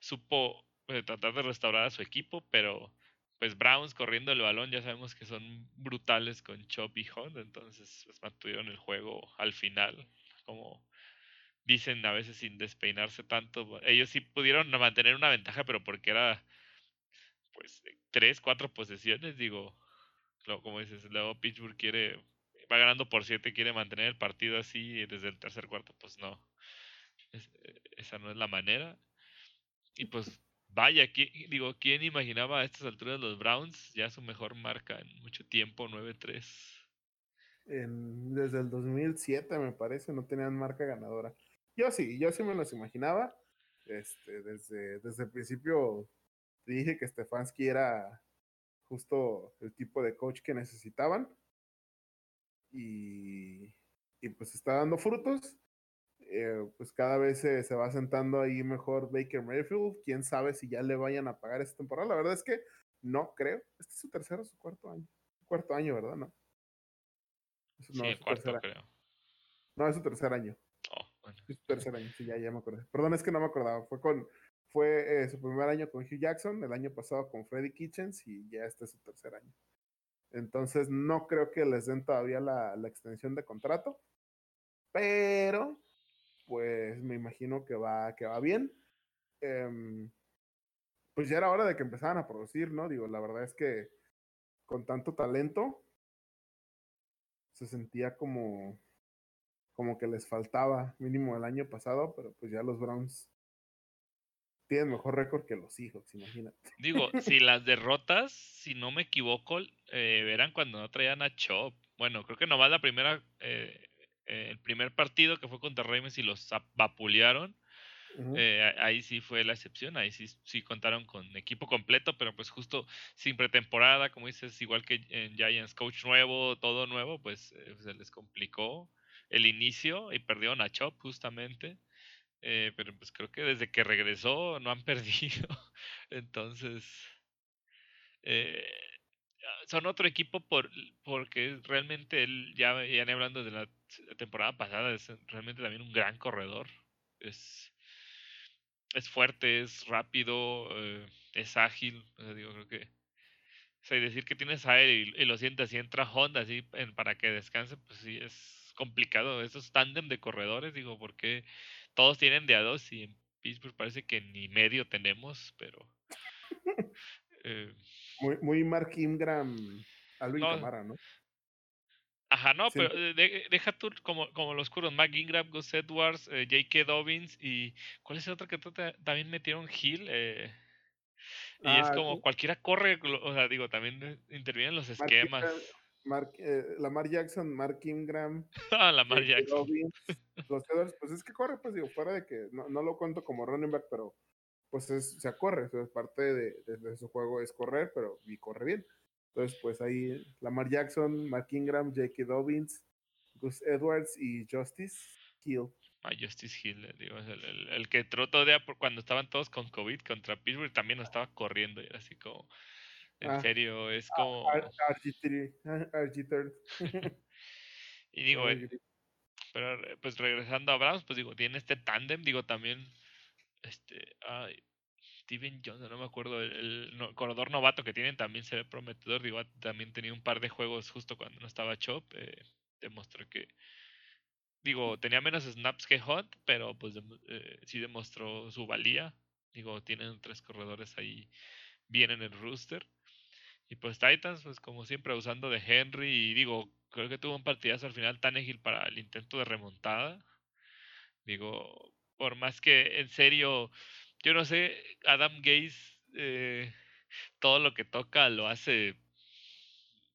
supo eh, tratar de restaurar a su equipo, pero pues Browns corriendo el balón ya sabemos que son brutales con Chop y Hunt, entonces pues mantuvieron el juego al final, como dicen a veces sin despeinarse tanto. Ellos sí pudieron mantener una ventaja, pero porque era pues tres, cuatro posesiones, digo, como dices, luego Pittsburgh quiere va ganando por 7, quiere mantener el partido así desde el tercer cuarto, pues no. esa no es la manera. Y pues vaya, digo, ¿quién imaginaba a estas alturas los Browns ya su mejor marca en mucho tiempo, 9-3? desde el 2007 me parece, no tenían marca ganadora. Yo sí, yo sí me los imaginaba. Este, desde, desde el principio dije que Stefanski era justo el tipo de coach que necesitaban y, y pues está dando frutos. eh, pues cada vez se, se, va sentando ahí mejor Baker Mayfield. Quién sabe si ya le vayan a pagar esta temporada. La verdad es que no creo. Este es su tercer o su cuarto año. Cuarto año, ¿verdad? No. no sí, cuarto, creo. No, es su tercer año. Oh, bueno. Es su tercer año, sí, ya, ya me acordé. Perdón, es que no me acordaba. Fue con fue eh, su primer año con Hugh Jackson, el año pasado con Freddie Kitchens y ya este es su tercer año. Entonces no creo que les den todavía la, la extensión de contrato, pero pues me imagino que va, que va bien. Eh, pues ya era hora de que empezaran a producir, ¿no? Digo, la verdad es que con tanto talento se sentía como, como que les faltaba mínimo el año pasado, pero pues ya los Browns tienen mejor récord que los Seahawks, imagínate. Digo, si las derrotas, si no me equivoco, eh, verán cuando no traían a Chop. Bueno, creo que nomás la primera, eh, eh, el primer partido que fue contra Ravens y los vapulearon. eh, ahí sí fue la excepción, ahí sí, sí contaron con equipo completo, pero pues justo sin pretemporada, como dices, igual que en Giants, coach nuevo, todo nuevo, pues se les complicó el inicio y perdieron a Chop justamente. Eh, pero pues creo que desde que regresó no han perdido. Entonces, eh, son otro equipo por, porque realmente él, ya, ya hablando de la temporada pasada, es realmente también un gran corredor. Es, es fuerte, es rápido, eh, es ágil. digo, creo que. O sea, decir que tienes a él y, lo sientes y entra Honda así para que descanse, pues sí, es complicado. Esos tándem de corredores, digo, porque todos tienen de a dos y en Pittsburgh parece que ni medio tenemos, pero... Eh, muy, muy Mark Ingram, Alvin no, Camara, ¿no? Ajá, no, pero deja tú como, como los curos, Mark Ingram, Gus Edwards, eh, J.K. Dobbins y ¿cuál es el otro que también metieron Hill? Eh, y es ah, como cualquiera corre, o sea, digo, también intervienen los esquemas. Mark, eh, Lamar Jackson, Mark Ingram, ah, Lamar Jackson. los Edwards, pues es que corre, pues digo, fuera de que no, no lo cuento como running back, pero pues es, o sea, corre, es parte de, de, su juego es correr, pero y corre bien. Entonces, pues ahí Lamar Jackson, Mark Ingram, J.K. Dobbins, Gus Edwards y Justice Hill. Ah, Justice Hill, eh, digo, el, el, el, que trotó de cuando estaban todos con COVID contra Pittsburgh también estaba corriendo y era así como en ah, serio, es como. y digo, pero pues regresando a Browns, pues digo, tiene este tándem, digo también, este, ay, Steven Johnson, no me acuerdo, el, corredor novato que tienen también se ve prometedor, digo, también tenía un par de juegos justo cuando no estaba Chop, eh, demostró que, digo, tenía menos snaps que Hunt, pero pues eh, sí demostró su valía, digo, tienen tres corredores ahí bien en el rooster. Y pues Titans, pues como siempre, usando de Henry. Y digo, creo que tuvo un partidazo al final tan ágil para el intento de remontada. Digo, por más que en serio, yo no sé, Adam Gaze, eh, todo lo que toca lo hace.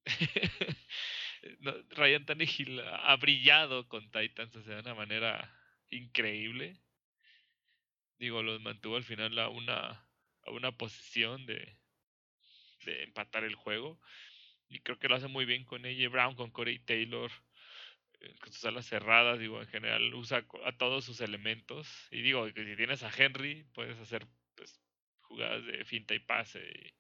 Ryan Tannehill ha brillado con Titans, o sea, de una manera increíble. Digo, los mantuvo al final a una, a una posición de, de empatar el juego. Y creo que lo hace muy bien con AJ Brown, con Corey Taylor, eh, con sus alas cerradas. Digo, en general usa a todos sus elementos. Y digo que si tienes a Henry, puedes hacer pues, jugadas de finta y pase.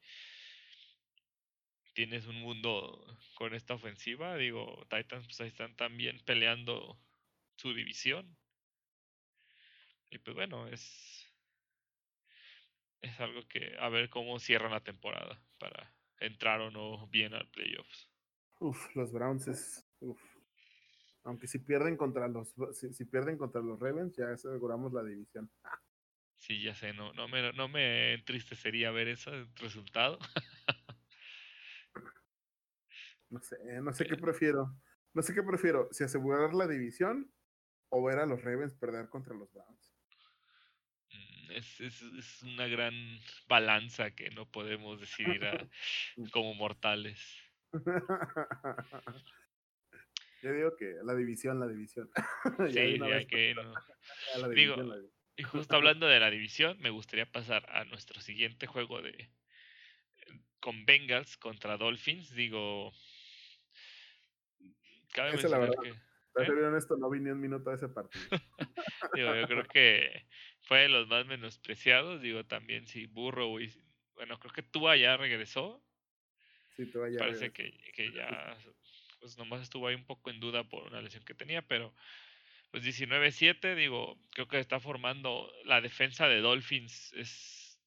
tienes un mundo con esta ofensiva. Digo, Titans pues ahí están también peleando su división. Y pues bueno, es es algo que a ver cómo cierran la temporada para entrar o no bien al playoffs. Uf, los Browns es uf. Aunque si pierden contra los si, si, pierden contra los Ravens ya aseguramos la división. Sí, ya sé, no no me no me entristecería ver ese resultado. no sé, no sé qué prefiero. No sé qué prefiero, si asegurar la división o ver a los Ravens perder contra los Browns es, es, es, una gran balanza que no podemos decidir como mortales. Yo digo que la división, la división. Sí, ya que no. Digo, y justo hablando de la división, me gustaría pasar a nuestro siguiente juego de con Bengals contra Dolphins. Digo, cabe mencionar que Para ser honesto, no vi ni un minuto de ese partido. digo, yo creo que fue de los más menospreciados. Digo, también si Burro, y, bueno, creo que Tua ya regresó. Sí, Tua ya Parece que, que ya, pues nomás estuvo ahí un poco en duda por una lesión que tenía, pero pues 19-7, digo, creo que está formando la defensa de Dolphins. Es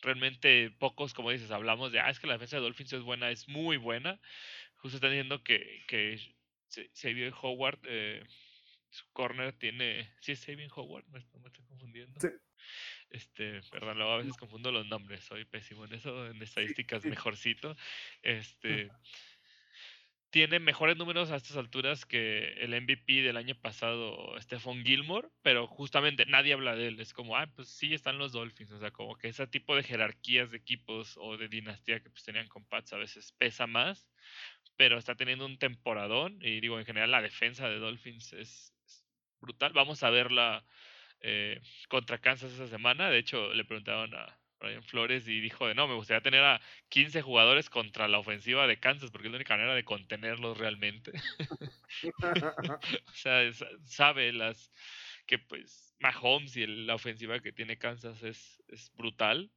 realmente pocos, como dices, hablamos de, ah, es que la defensa de Dolphins es buena, es muy buena. Justo está diciendo que, que Xavier Howard, eh, su corner tiene, sí es Xavier Howard, no, me estoy confundiendo. Sí. Este, perdón, luego a veces confundo los nombres, soy pésimo en eso, en estadísticas mejorcito. Este tiene mejores números a estas alturas que el MVP del año pasado, Stephon Gilmore, pero justamente nadie habla de él. Es como, ah, pues sí están los Dolphins. O sea, como que ese tipo de jerarquías de equipos o de dinastía que pues tenían con Pats a veces pesa más, pero está teniendo un temporadón. Y digo, en general la defensa de Dolphins es, brutal. Vamos a verla eh, contra Kansas esa semana. De hecho, le preguntaban a, Brian Flores y dijo de no, me gustaría tener a 15 jugadores contra la ofensiva de Kansas porque es la única manera de contenerlos realmente. o sea, sabe las que pues Mahomes y la ofensiva que tiene Kansas es, es brutal.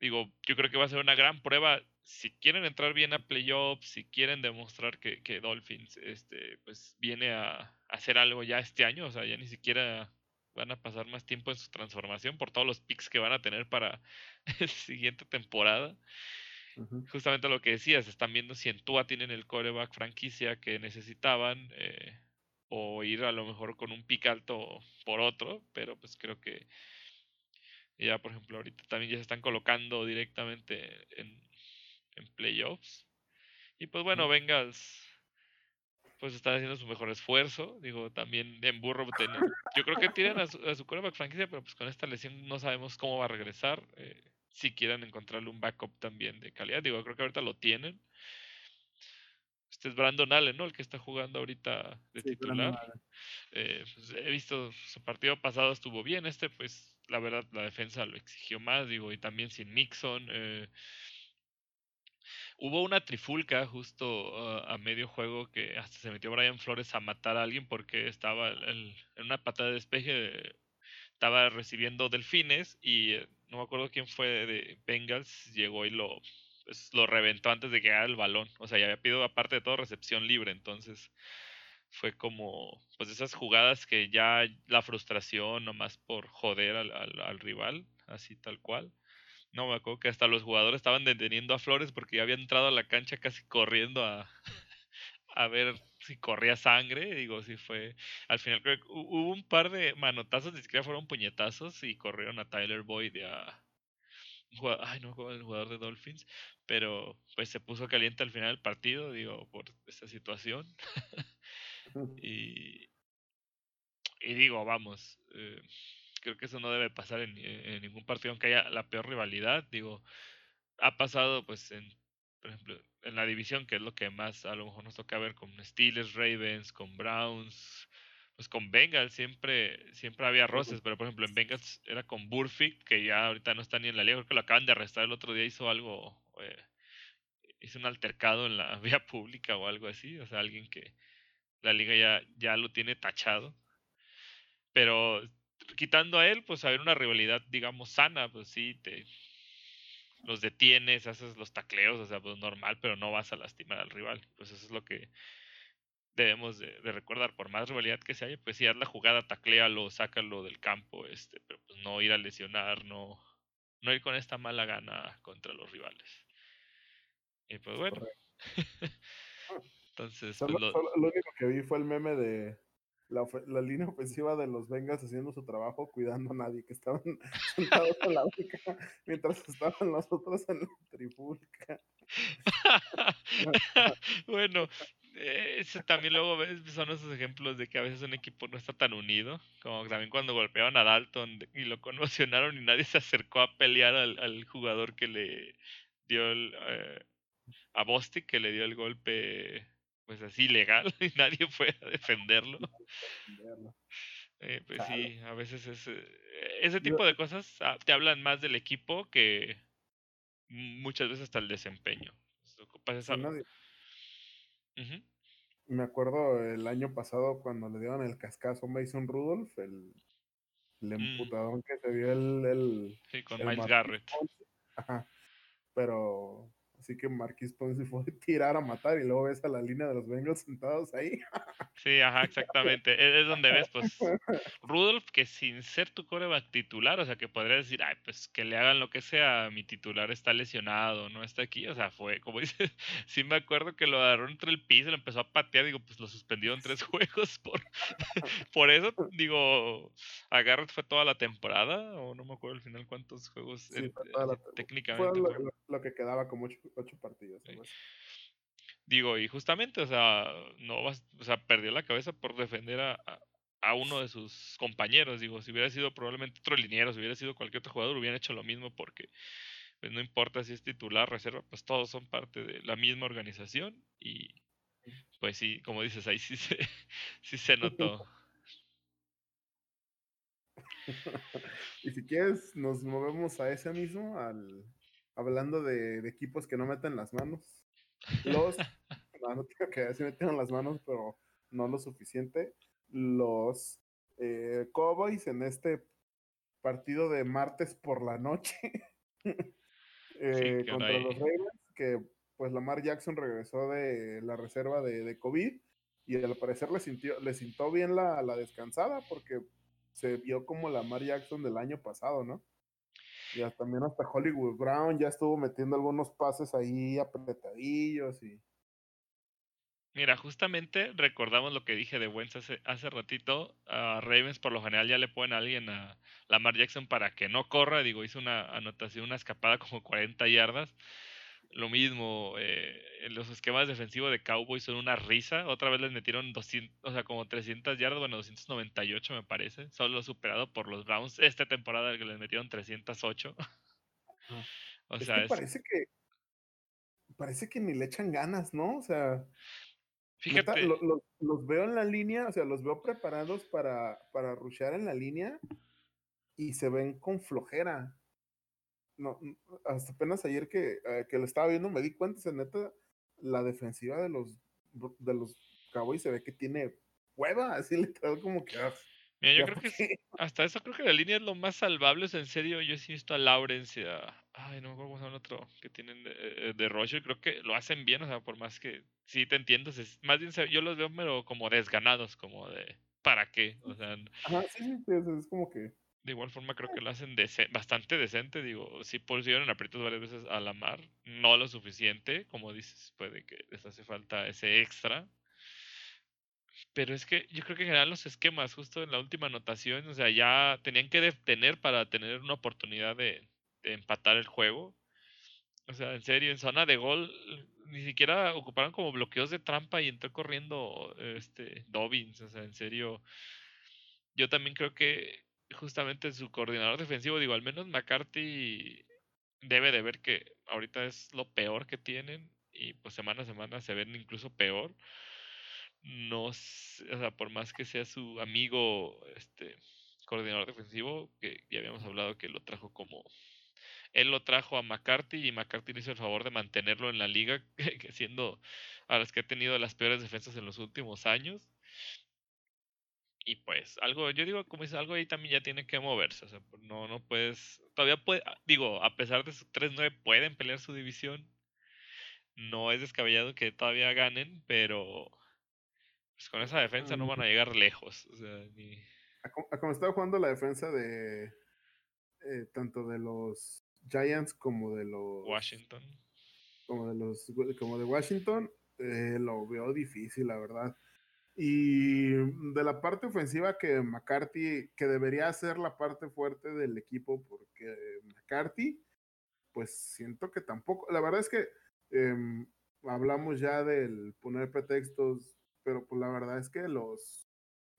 Digo, yo creo que va a ser una gran prueba si quieren entrar bien a playoffs, si quieren demostrar que, que Dolphins este, pues viene a hacer algo ya este año, o sea, ya ni siquiera van a pasar más tiempo en su transformación por todos los picks que van a tener para la siguiente temporada. Justamente lo que decías, están viendo si en Tua tienen el coreback franquicia que necesitaban eh, o ir a lo mejor con un pick alto por otro, pero pues creo que ya por ejemplo ahorita también ya se están colocando directamente en, en playoffs. Y pues bueno, vengas pues están haciendo su mejor esfuerzo. Digo, también en Burro, yo creo que tienen a su, a franquicia, pero pues con esta lesión no sabemos cómo va a regresar. Eh, si quieren encontrarle un backup también de calidad. Digo, creo que ahorita lo tienen. Este es Brandon Allen, ¿no? El que está jugando ahorita de titular. Eh, pues, he visto su partido pasado estuvo bien. Este, pues, la verdad, la defensa lo exigió más, digo, y también sin Mixon. Eh, Hubo una trifulca justo ah, a medio juego que hasta se metió Brian Flores a matar a alguien porque estaba en una patada de despeje, estaba recibiendo delfines y eh, no me acuerdo quién fue de Bengals, llegó y lo, pues, lo reventó antes de que llegara el balón. O sea, ya había pedido aparte de todo recepción libre, entonces fue como pues esas jugadas que ya la frustración nomás por joder al rival, así tal cual. No, me acuerdo que hasta los jugadores estaban deteniendo a Flores porque ya había entrado a la cancha casi corriendo a, a ver si corría sangre. Digo, si fue. Al final creo que hubo un par de manotazos, ni siquiera fueron puñetazos y corrieron a Tyler Boyd y a. Ay, no el jugador de Dolphins, pero pues se puso caliente al final del partido, digo, por esta situación. y, y digo, vamos, eh, creo que eso no debe pasar en, ningún partido, aunque haya la peor rivalidad. Digo, ha pasado, pues, en, por ejemplo, en la división, que es lo que más a lo mejor nos toca ver con Steelers, Ravens, con Browns, pues con Bengals siempre, siempre había roces, pero por ejemplo en Bengals era con Burfict, que ya ahorita no está ni en la liga, creo que lo acaban de arrestar el otro día, hizo algo, eh, hizo un altercado en la vía pública o algo así, o sea, alguien que la liga ya, ya lo tiene tachado. Pero quitando a él, pues haber una rivalidad, digamos, sana, pues sí, te los detienes, haces los tacleos, o sea, pues normal, pero no vas a lastimar al rival. Pues eso es lo que debemos de, recordar. Por más rivalidad que se haya, pues si haz la jugada, taclealo, sácalo del campo, este, pero pues no ir a lesionar, no, no ir con esta mala gana contra los rivales. Y pues bueno. Entonces, pues, lo único que vi fue el meme de la, línea ofensiva de los Vengas haciendo su trabajo, cuidando a nadie, que estaban sentados en la banca mientras estaban los otros en la trifulca. bueno, eh, también luego ves, son esos ejemplos de que a veces un equipo no está tan unido, como también cuando golpeaban a Dalton y lo conmocionaron y nadie se acercó a pelear al, jugador que le dio el, eh, a Bostic, que le dio el golpe pues así legal y nadie fue a defenderlo. Eh, pues sí, a veces es, eh, ese tipo de cosas ah, te hablan más del equipo que muchas veces hasta el desempeño. Nadie, me acuerdo el año pasado cuando le dieron el cascazo a Mason Rudolph, el, el Mm. emputadón que se dio el, el, Sí, con el Miles Garrett. Ajá. Pero así que Marquis Ponce fue a tirar a matar y luego ves a la línea de los Bengals sentados ahí. Sí, ajá, exactamente. Es, es donde ves, pues, Rudolph, que sin ser tu coreback titular, o sea, que podría decir, ay, pues que le hagan lo que sea, mi titular está lesionado, no está aquí, o sea, fue, como dices, sí me acuerdo que lo agarró entre el piso, lo empezó a patear, digo, pues lo suspendió en tres juegos por, por eso, digo, a Garrett fue toda la temporada, o no me acuerdo al final cuántos juegos Sí, eh, fue eh, técnicamente lo, que quedaba como ocho, ocho partidos. Sí. Digo, y justamente, o sea, no vas, o sea, perdió la cabeza por defender a, a, a uno de sus compañeros. Digo, si hubiera sido probablemente otro liniero, si hubiera sido cualquier otro jugador, hubieran hecho lo mismo porque pues no importa si es titular, reserva, pues todos son parte de la misma organización y pues sí, como dices, ahí sí se, sí se notó. Y si quieres, nos movemos a ese mismo, al hablando de, de equipos que no meten las manos. Los, no, no tengo que decir metieron las manos, pero no lo suficiente. Los eh, Cowboys en este partido de martes por la noche eh, contra los Ravens, que pues Lamar Jackson regresó de la reserva de, de COVID y al parecer le, sintió, le sintó bien la, la descansada porque se vio como Lamar Jackson del año pasado, ¿no? Y hasta- también hasta Hollywood Brown ya estuvo metiendo algunos pases ahí apretadillos y Mira, justamente recordamos lo que dije de Wentz hace, hace ratito. A Ravens por lo general ya le ponen a alguien a Lamar Jackson para que no corra. Digo, hizo una anotación, una escapada como 40 yardas. Lo mismo, eh, los esquemas defensivos de Cowboys son una risa. Otra vez les metieron 200, o sea, como 300 yardas, bueno, 298 me parece. Solo superado por los Browns esta temporada que les metieron 308. o es sea, es, parece que parece que ni le echan ganas, ¿no? O sea, neta, fíjate, lo- lo- los veo en la línea, o sea, los veo preparados para, para rushear en la línea y se ven con flojera. No, hasta apenas ayer que, eh, que lo estaba viendo me di cuenta, o sea, neta, la defensiva de los de los Cowboys se ve que tiene hueva, así literal como que ah, mira, yo creo pa' que es- hasta eso creo que la línea es lo más salvable. sea, en serio, yo sí he visto a Lawrence y a... Ay, no me acuerdo cómo se llama el otro que tienen de, eh, de Roger. Creo que lo hacen bien, o sea, por más que... Sí, te entiendo. se- más bien se- yo los veo pero como desganados, como de... ¿Para qué? O sea, Ajá, sí, sí, es como que de igual forma creo que lo hacen dece- bastante decente. Digo, sí pusieron aprietos varias veces a la mar. No lo suficiente. Como dices, puede que les hace falta ese extra. Pero es que yo creo que en general los esquemas, justo en la última anotación, o sea, ya tenían que detener para tener una oportunidad de, de empatar el juego. O sea, en serio, en zona de gol, ni siquiera ocuparon como bloqueos de trampa y entró corriendo este Dobbins. O sea, en serio, yo también creo que justamente su coordinador defensivo, digo, al menos McCarthy debe de ver que ahorita es lo peor que tienen y pues semana a semana se ven incluso peor. No, o sea, por más que sea su amigo, este, coordinador defensivo, que ya habíamos hablado que lo trajo como, él lo trajo a McCarthy y McCarthy le hizo el favor de mantenerlo en la liga, siendo a las que ha tenido las peores defensas en los últimos años. Y pues algo, yo digo, como dices, algo ahí también ya tiene que moverse. O sea, pues, no, no puedes, todavía puede, ah, digo, a pesar de su 3-9 pueden pelear su división. No es descabellado que todavía ganen, pero pues con esa defensa no van a llegar lejos. O sea, ni... a co- a como estaba jugando la defensa de eh, tanto de los Giants como de los Washington. como de los como de Washington eh, lo veo difícil la verdad y de la parte ofensiva que McCarthy que debería ser la parte fuerte del equipo porque McCarthy pues siento que tampoco la verdad es que em, hablamos ya del poner pretextos pero pues la verdad es que los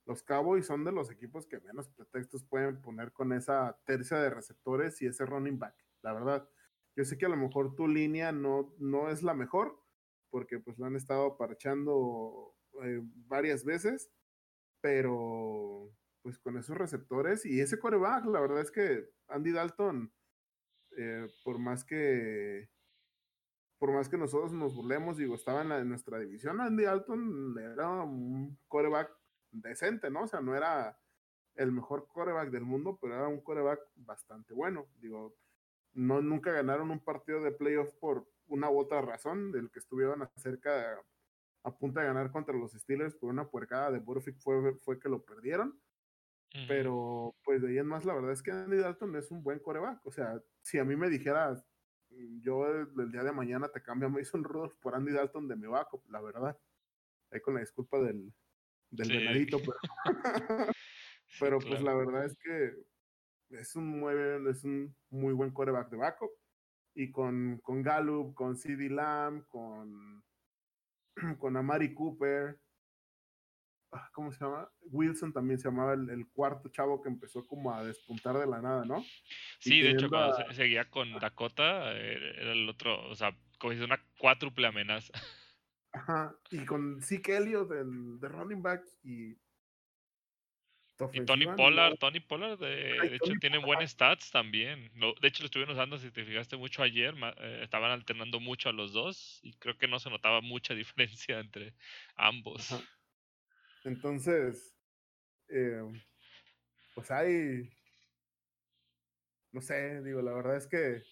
los Cowboys son de los equipos que menos pretextos pueden poner con esa tercia de receptores y ese running back, la verdad. Yo sé que a lo mejor tu línea no, no es la mejor, porque pues lo han estado parchando eh, varias veces, pero pues con esos receptores y ese coreback, la verdad es que Andy Dalton, eh, por más que por más que nosotros nos burlemos, digo, estaba en, en nuestra división, Andy Dalton era un coreback decente, ¿no? O sea, no era el mejor coreback del mundo, pero era un coreback bastante bueno. Digo, no, nunca ganaron un partido de playoff por una u otra razón, del que estuvieron cerca a punto de ganar contra los Steelers por una puercada de Burfict fue, fue que lo perdieron. Pero pues de ahí en más, la verdad es que Andy Dalton es un buen coreback. O sea, si a mí me dijeras, yo el, día de mañana te cambio a Mason Rudolph por Andy Dalton de mi backup, la verdad. Ahí con la disculpa del, del venadito, pero, pero pues la verdad es que es un muy, es un muy buen coreback de backup. Y con, con Gallup, con CD Lamb, con, con Amari Cooper, ah, ¿cómo se llama? Wilson también se llamaba el, cuarto chavo que empezó como a despuntar de la nada, ¿no? Sí, de hecho, cuando seguía con Dakota, eh, era el otro, o sea, como hizo una cuádruple amenaza. Ajá, y con Zeke Elliott, el de running back, y y Tony Pollard, Tony Pollard, de, hecho, tiene buenos stats también. de hecho, lo estuvieron usando, si te fijaste mucho ayer, eh, estaban alternando mucho a los dos y creo que no se notaba mucha diferencia entre ambos. Entonces, eh, pues hay, no sé, digo, la verdad es que,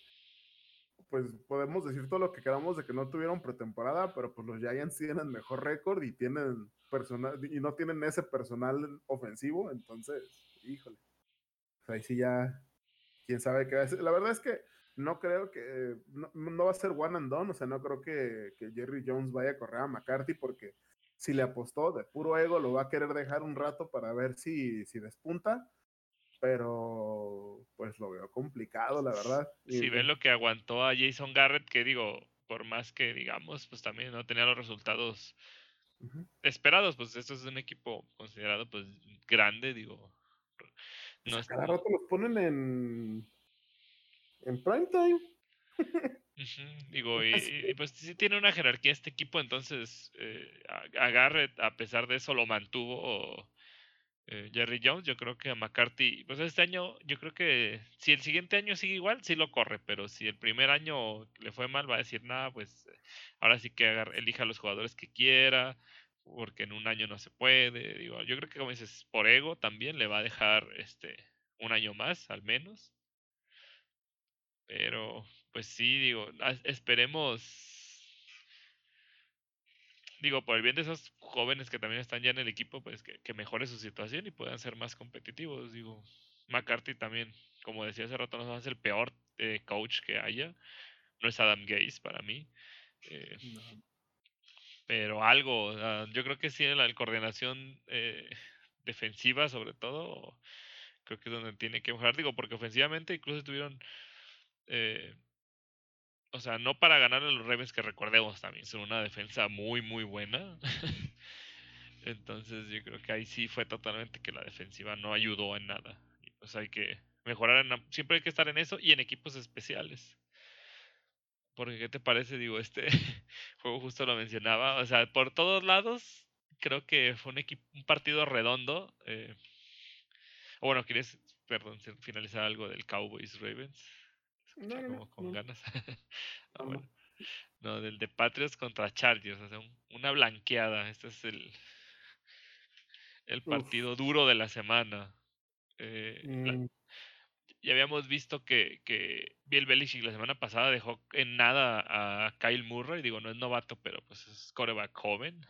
pues podemos decir todo lo que queramos de que no tuvieron pretemporada, pero pues los Giants tienen mejor récord y tienen personal y no tienen ese personal ofensivo, entonces, híjole. ahí sí ya, quién sabe qué va. La verdad es que no creo que, no, va a ser one and done, o sea, no creo que, que, Jerry Jones vaya a correr a McCarthy porque si le apostó de puro ego, lo va a querer dejar un rato para ver si, si despunta, pero pues lo veo complicado, la verdad. Si ven lo que aguantó a Jason Garrett, que digo, por más que digamos, pues también no tenía los resultados esperados, pues esto es un equipo considerado pues grande, digo. No pues cada rato los ponen en en prime time. Digo, y, pues sí tiene una jerarquía este equipo, entonces eh, a, a pesar de eso, lo mantuvo eh, Jerry Jones. Yo creo que a McCarthy, pues este año, yo creo que si el siguiente año sigue igual, sí lo corre, pero si el primer año le fue mal, va a decir nada, pues ahora sí que elija a los jugadores que quiera, porque en un año no se puede. Digo, yo creo que como dices, por ego también le va a dejar este un año más, al menos. Pero, pues sí, digo, esperemos digo, por el bien de esos jóvenes que también están ya en el equipo, pues que, mejore su situación y puedan ser más competitivos. Digo, McCarthy también, como decía hace rato, no es el peor eh, coach que haya. No es Adam Gaze para mí. Eh, pero algo, yo creo que sí, en la coordinación eh, defensiva, sobre todo, creo que es donde tiene que mejorar. Digo, porque ofensivamente incluso tuvieron o sea, no para ganar a los Ravens que recordemos también, son una defensa muy, muy buena. Entonces yo creo que ahí sí fue totalmente que la defensiva no ayudó en nada. Y pues hay que mejorar, en, siempre hay que estar en eso y en equipos especiales. Porque, ¿qué te parece? Digo, este juego justo lo mencionaba. O sea, por todos lados, creo que fue un, partido redondo. Eh, o bueno, ¿quieres, perdón, finalizar algo del Cowboys Ravens? Como con ganas. Ah, no, del de Patriots contra Chargers, o sea, una blanqueada. Este es el, el partido duro de la semana. Eh, mm. ya habíamos visto que, que Bill Belichick la semana pasada dejó en nada a Kyle Murray. Digo, no es novato, pero pues es coreback joven.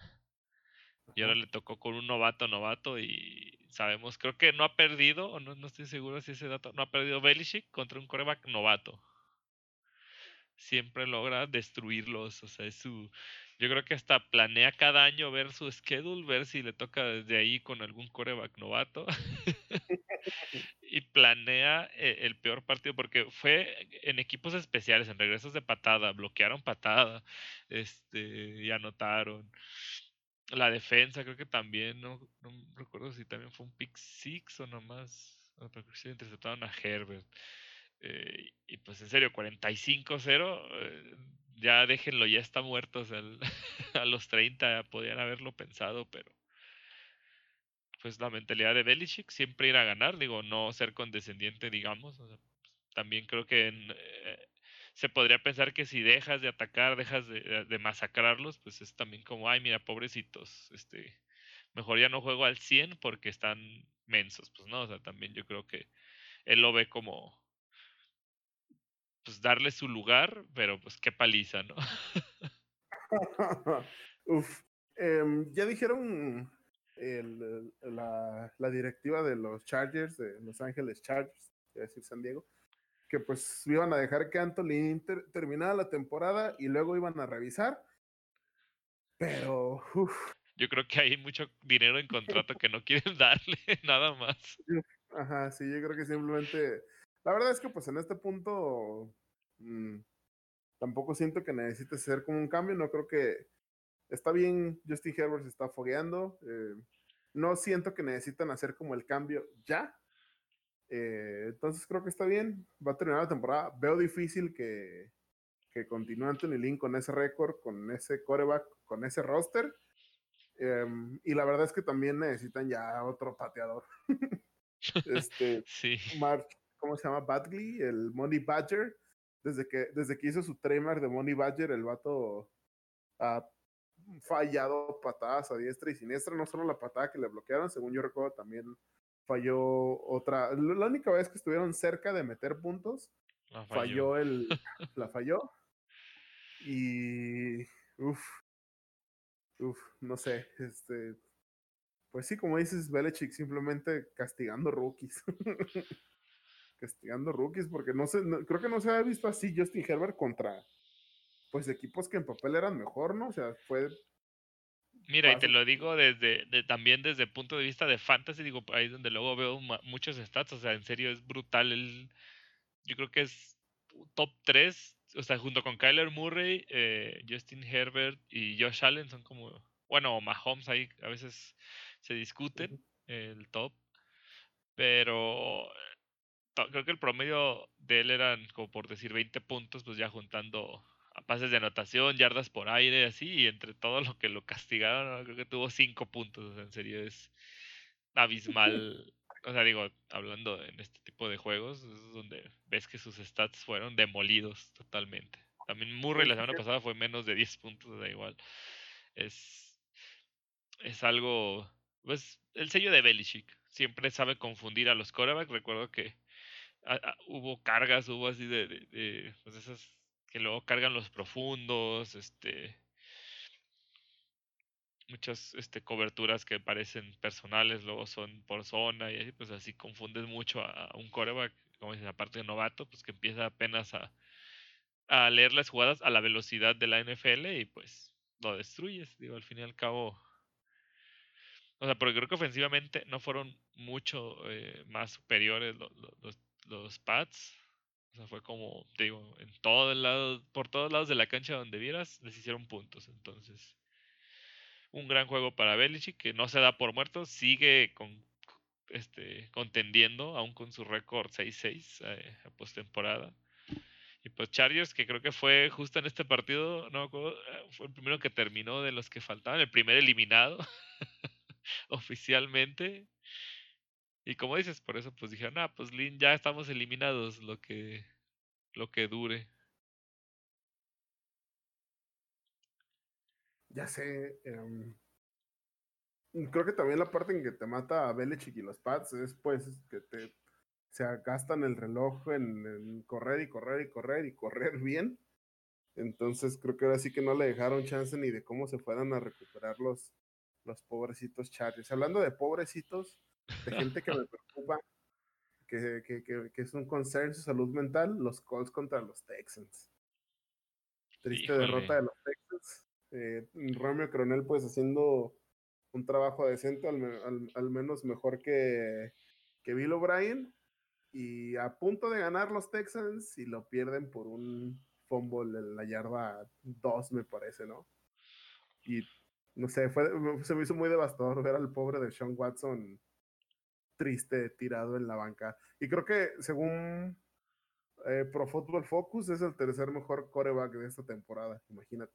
Y ahora le tocó con un novato, novato. Y sabemos, creo que no ha perdido, o no, no estoy seguro si ese dato, no ha perdido Belichick contra un coreback novato. Siempre logra destruirlos, o sea, es su... Yo creo que hasta planea cada año ver su schedule, ver si le toca desde ahí con algún coreback novato. y planea eh, el peor partido porque fue en equipos especiales, en regresos de patada, bloquearon patada, este, y anotaron la defensa creo que también, no, no recuerdo si también fue un pick six o nomás, no, pero creo que interceptaron a Herbert. Eh, y pues en serio, 45-0, eh, ya déjenlo, ya está muerto. O sea, a los 30 podían haberlo pensado, pero pues la mentalidad de Belichick siempre ir a ganar, digo, no ser condescendiente, digamos. También creo que en, se podría pensar que si dejas de atacar, dejas de, de, masacrarlos, pues es también como, ay, mira, pobrecitos, este, mejor ya no juego al 100 porque están mensos, pues no, o sea, también yo creo que él lo ve como, pues darle su lugar, pero pues qué paliza, ¿no? Uf, em, ya dijeron la, directiva de los Chargers, de Los Ángeles Chargers, voy decir San Diego, que pues iban a dejar que Anthony terminara la temporada y luego iban a revisar. Pero, uf. Yo creo que hay mucho dinero en contrato que no quieren darle, nada más. Ajá, sí, yo creo que simplemente. La verdad es que, pues en este punto, mmm, tampoco siento que necesite ser como un cambio. No creo que está bien, Justin Herbert se está fogueando. Eh, no siento que necesitan hacer como el cambio ya. Eh, entonces creo que está bien. Va a terminar la temporada. Veo difícil que, que continúe Anthony Lynn con ese récord, con ese coreback, con ese roster. Eh, y la verdad es que también necesitan ya otro pateador. este, sí. Mark, ¿cómo se llama? Badgley, el Money Badger. Desde que, desde que hizo su trademark de Money Badger, el vato ha fallado patadas a diestra y siniestra, no solo la patada que le bloquearon, según yo recuerdo también falló otra, la única vez que estuvieron cerca de meter puntos, falló. falló. el, la falló y uff, uff, no sé, este, pues sí, como dices, Belichick simplemente castigando rookies. castigando rookies, porque no sé, creo que no se ha visto así Justin Herbert contra pues equipos que en papel eran mejor, ¿no? O sea, fue... Mira, y te lo digo desde también desde el punto de vista de fantasy, digo, ahí donde luego veo muchos stats, o sea, en serio es brutal el... Yo creo que es top 3, o sea, junto con Kyler Murray, eh, Justin Herbert y Josh Allen son como, bueno, Mahomes ahí a veces se discuten el top, pero creo que el promedio de él eran como por decir 20 puntos, pues ya juntando pases de anotación, yardas por aire, así, y entre todo lo que lo castigaron, creo que tuvo cinco puntos, en serio es abismal. o sea, digo, hablando en este tipo de juegos, es donde ves que sus stats fueron demolidos totalmente. También Murray la semana pasada fue menos de 10 puntos, da igual. Es, es algo, pues, el sello de Belichick. Siempre sabe confundir a los corebacks. Recuerdo que hubo cargas, hubo así de, de, de pues esas que luego cargan los profundos, este muchas este, coberturas que parecen personales, luego son por zona y así, pues así confundes mucho a, un coreback, como dices, aparte de novato, pues que empieza apenas a, a leer las jugadas a la velocidad de la NFL y pues lo destruyes, digo, al fin y al cabo. O sea, porque creo que ofensivamente no fueron mucho eh, más superiores los, los, los Pats. O sea, fue como, te digo, en todo el lado, por todos lados de la cancha donde vieras, les hicieron puntos. Entonces, un gran juego para Belichick, que no se da por muerto, sigue con, este, contendiendo, aún con su récord 6-6 eh, a postemporada. Y pues Chargers, que creo que fue justo en este partido, no me acuerdo, eh, fue el primero que terminó de los que faltaban, el primer eliminado oficialmente. Y como dices, por eso pues dijeron, ah, pues Lin, ya estamos eliminados, lo que, lo que dure. Ya sé. Em, creo que también la parte en que te mata a Belichick y los Pats es pues que te se gastan el reloj en, correr y correr y correr y correr bien. Entonces creo que ahora sí que no le dejaron chance ni de cómo se fueran a recuperar los, los pobrecitos Chargers. Hablando de pobrecitos, de gente que me preocupa, que, que, que, es un concern su salud mental, los Colts contra los Texans. Triste derrota de los Texans. Eh, Romeo Coronel pues haciendo un trabajo decente, al, al, menos mejor que, que Bill O'Brien. Y a punto de ganar los Texans y lo pierden por un fumble en la yarda 2, me parece, ¿no? Y no sé, fue, se me hizo muy devastador ver al pobre de Sean Watson triste tirado en la banca. Y creo que según eh, Pro Football Focus es el tercer mejor coreback de esta temporada, imagínate.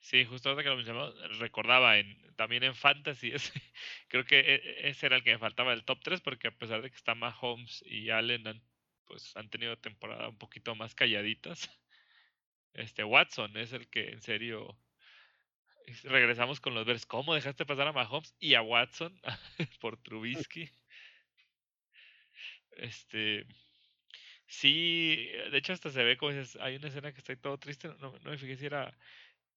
Sí, justo ahora que lo mencionamos, recordaba también en Fantasy, creo que e, e, ese era el que me faltaba el top 3, porque a pesar de que está Mahomes y Allen pues han tenido temporada un poquito más calladitas. Este Watson es el que en serio regresamos con los Bears. ¿Cómo dejaste pasar a Mahomes y a Watson por Trubisky? Este sí, de hecho hasta se ve como dices, hay una escena que está todo triste, no, no me fijé si era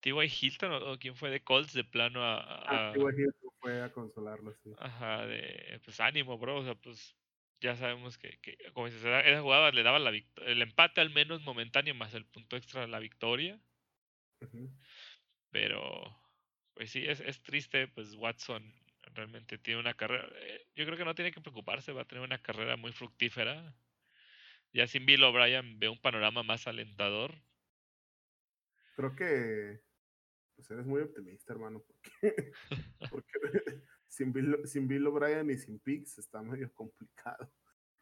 T.Y. Hilton o, quién fue de Colts de plano a... a, ah, Hilton fue a consolarlo, sí. Ajá, de pues ánimo, bro, o sea, pues ya sabemos que, que como dices, esa jugada le daba la el empate al menos momentáneo más el punto extra de la victoria. Pero, pues sí, es, es triste, pues Watson realmente tiene una carrera, eh, yo creo que no tiene que preocuparse, va a tener una carrera muy fructífera. Ya sin Bill O'Brien ve un panorama más alentador. Creo que pues eres muy optimista, hermano, porque, porque sin, Bill, sin Bill O'Brien y sin Pix está medio complicado.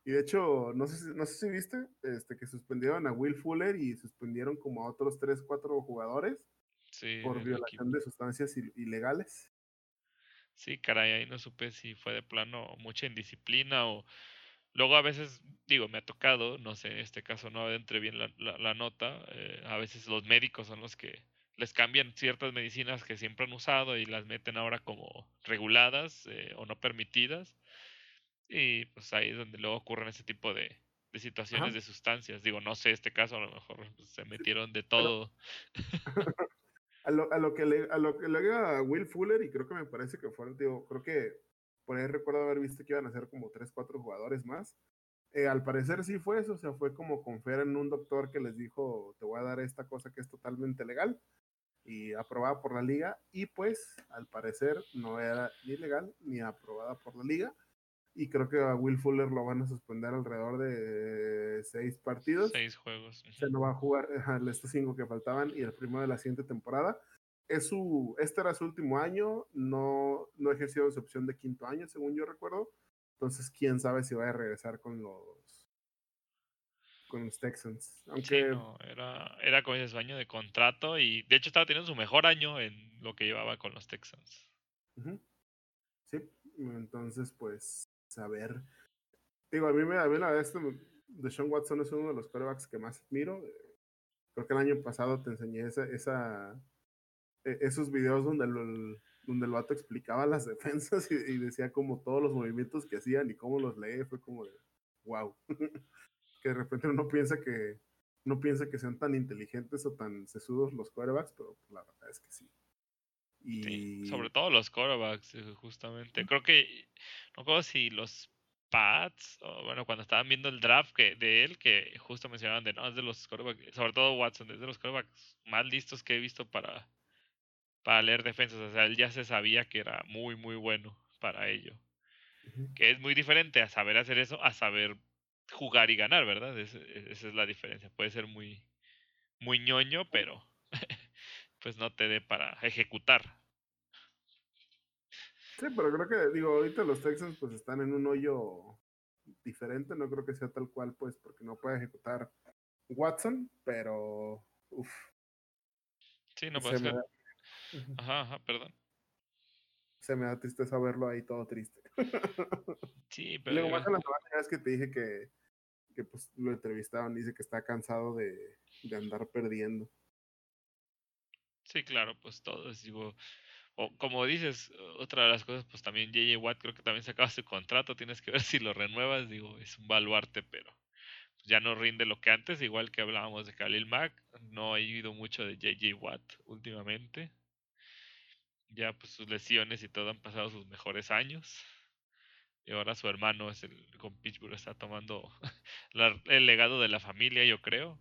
Y de hecho, no sé, si, no sé si viste este, que suspendieron a Will Fuller y suspendieron como a otros 3, 4 jugadores por violación de sustancias ilegales. Sí, caray, ahí no supe si fue de plano mucha indisciplina o luego a veces, digo, me ha tocado, no sé, en este caso no entre bien la, la, nota, eh, a veces los médicos son los que les cambian ciertas medicinas que siempre han usado y las meten ahora como reguladas eh, o no permitidas. Y pues ahí es donde luego ocurren ese tipo de, de situaciones de sustancias. Digo, no sé, este caso a lo mejor se metieron de todo. a, lo, a, lo, que le, a lo que le haga Will Fuller, y creo que me parece que fue, digo, creo que por ahí recuerdo haber visto que iban a ser como 3, 4 jugadores más. Eh, al parecer sí fue eso, o sea, fue como confiar en un doctor que les dijo, te voy a dar esta cosa que es totalmente legal y aprobada por la liga y pues al parecer no era ni legal ni aprobada por la liga y creo que a Will Fuller lo van a suspender alrededor de seis partidos. Seis juegos. Se no va a jugar estos cinco que faltaban y el primero de la siguiente temporada. Es su, este era su último año, no, no ejerció su opción de quinto año, según yo recuerdo. Entonces, quién sabe si va a regresar con los con los Texans. Aunque... no, era, era con ese sueño de contrato y de hecho estaba teniendo su mejor año en lo que llevaba con los Texans. Sí, entonces pues a ver. Digo, a mí, me, a mí la verdad, este, de Sean Watson es uno de los quarterbacks que más admiro. Creo que el año pasado te enseñé esa, esa e, esos videos donde el, donde el vato explicaba las defensas y, y, decía como todos los movimientos que hacían y cómo los lee, fue como de wow. que de repente uno piensa que no piensa que sean tan inteligentes o tan sesudos los quarterbacks, pero la verdad es que sí. Y... sobre todo los quarterbacks, eh, justamente. Creo que, no creo si los Pats, o bueno, cuando estaban viendo el draft que, de él, que justo mencionaban de, no, es de los quarterbacks, sobre todo Watson, es de los quarterbacks más listos que he visto para, para leer defensas. O sea, él ya se sabía que era muy, muy bueno para ello. Que es muy diferente a saber hacer eso, a saber jugar y ganar, ¿verdad? esa es la diferencia. Puede ser muy, muy ñoño, pero pues no te dé para ejecutar. Sí, pero creo que, digo, ahorita los Texans pues están en un hoyo diferente, no creo que sea tal cual, pues, porque no puede ejecutar Watson, pero, uff. Sí, no puede ser. Ajá, ajá, perdón. Se me da tristeza verlo ahí todo triste. Sí, pero. Luego, más en la semana que te dije que que pues lo entrevistaban, dice que está cansado de, de andar perdiendo. Sí, claro, pues todo digo, o como dices, otra de las cosas, pues también JJ Watt creo que también se acaba su contrato, tienes que ver si lo renuevas, digo, es un baluarte, pero ya no rinde lo que antes, igual que hablábamos de Khalil Mack, no ha ido mucho de JJ Watt últimamente. Ya pues sus lesiones y todo han pasado sus mejores años. Y ahora su hermano es el con Pittsburgh está tomando el legado de la familia, yo creo.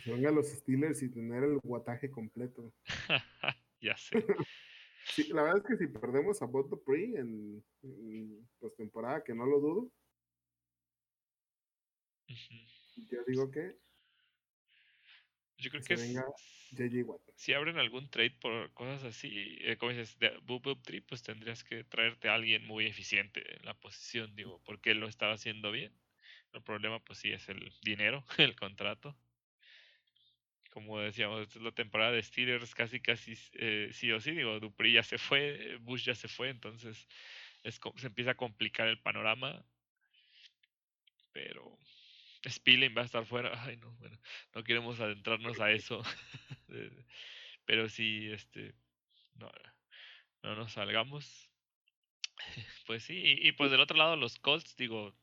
Que se vengan los Steelers y tener el guataje completo. ya sé. sí, la verdad es que si perdemos a Boto Pre en, en postemporada, que no lo dudo. Yo digo que yo creo que, si abren algún trade por cosas así, eh, como dices, de Boop Boop Tree, pues tendrías que traerte a alguien muy eficiente en la posición, digo, porque él lo estaba haciendo bien. El problema, pues sí, es el dinero, el contrato. Como decíamos, esta es la temporada de Steelers, casi, casi eh, sí o sí, digo, Dupri ya se fue, Bush ya se fue, entonces es, se empieza a complicar el panorama. Pero Spilling va a estar fuera. Ay, no, bueno, no queremos adentrarnos a eso. Pero sí, este, no, no nos salgamos. Pues sí, y, pues del otro lado los Colts, digo,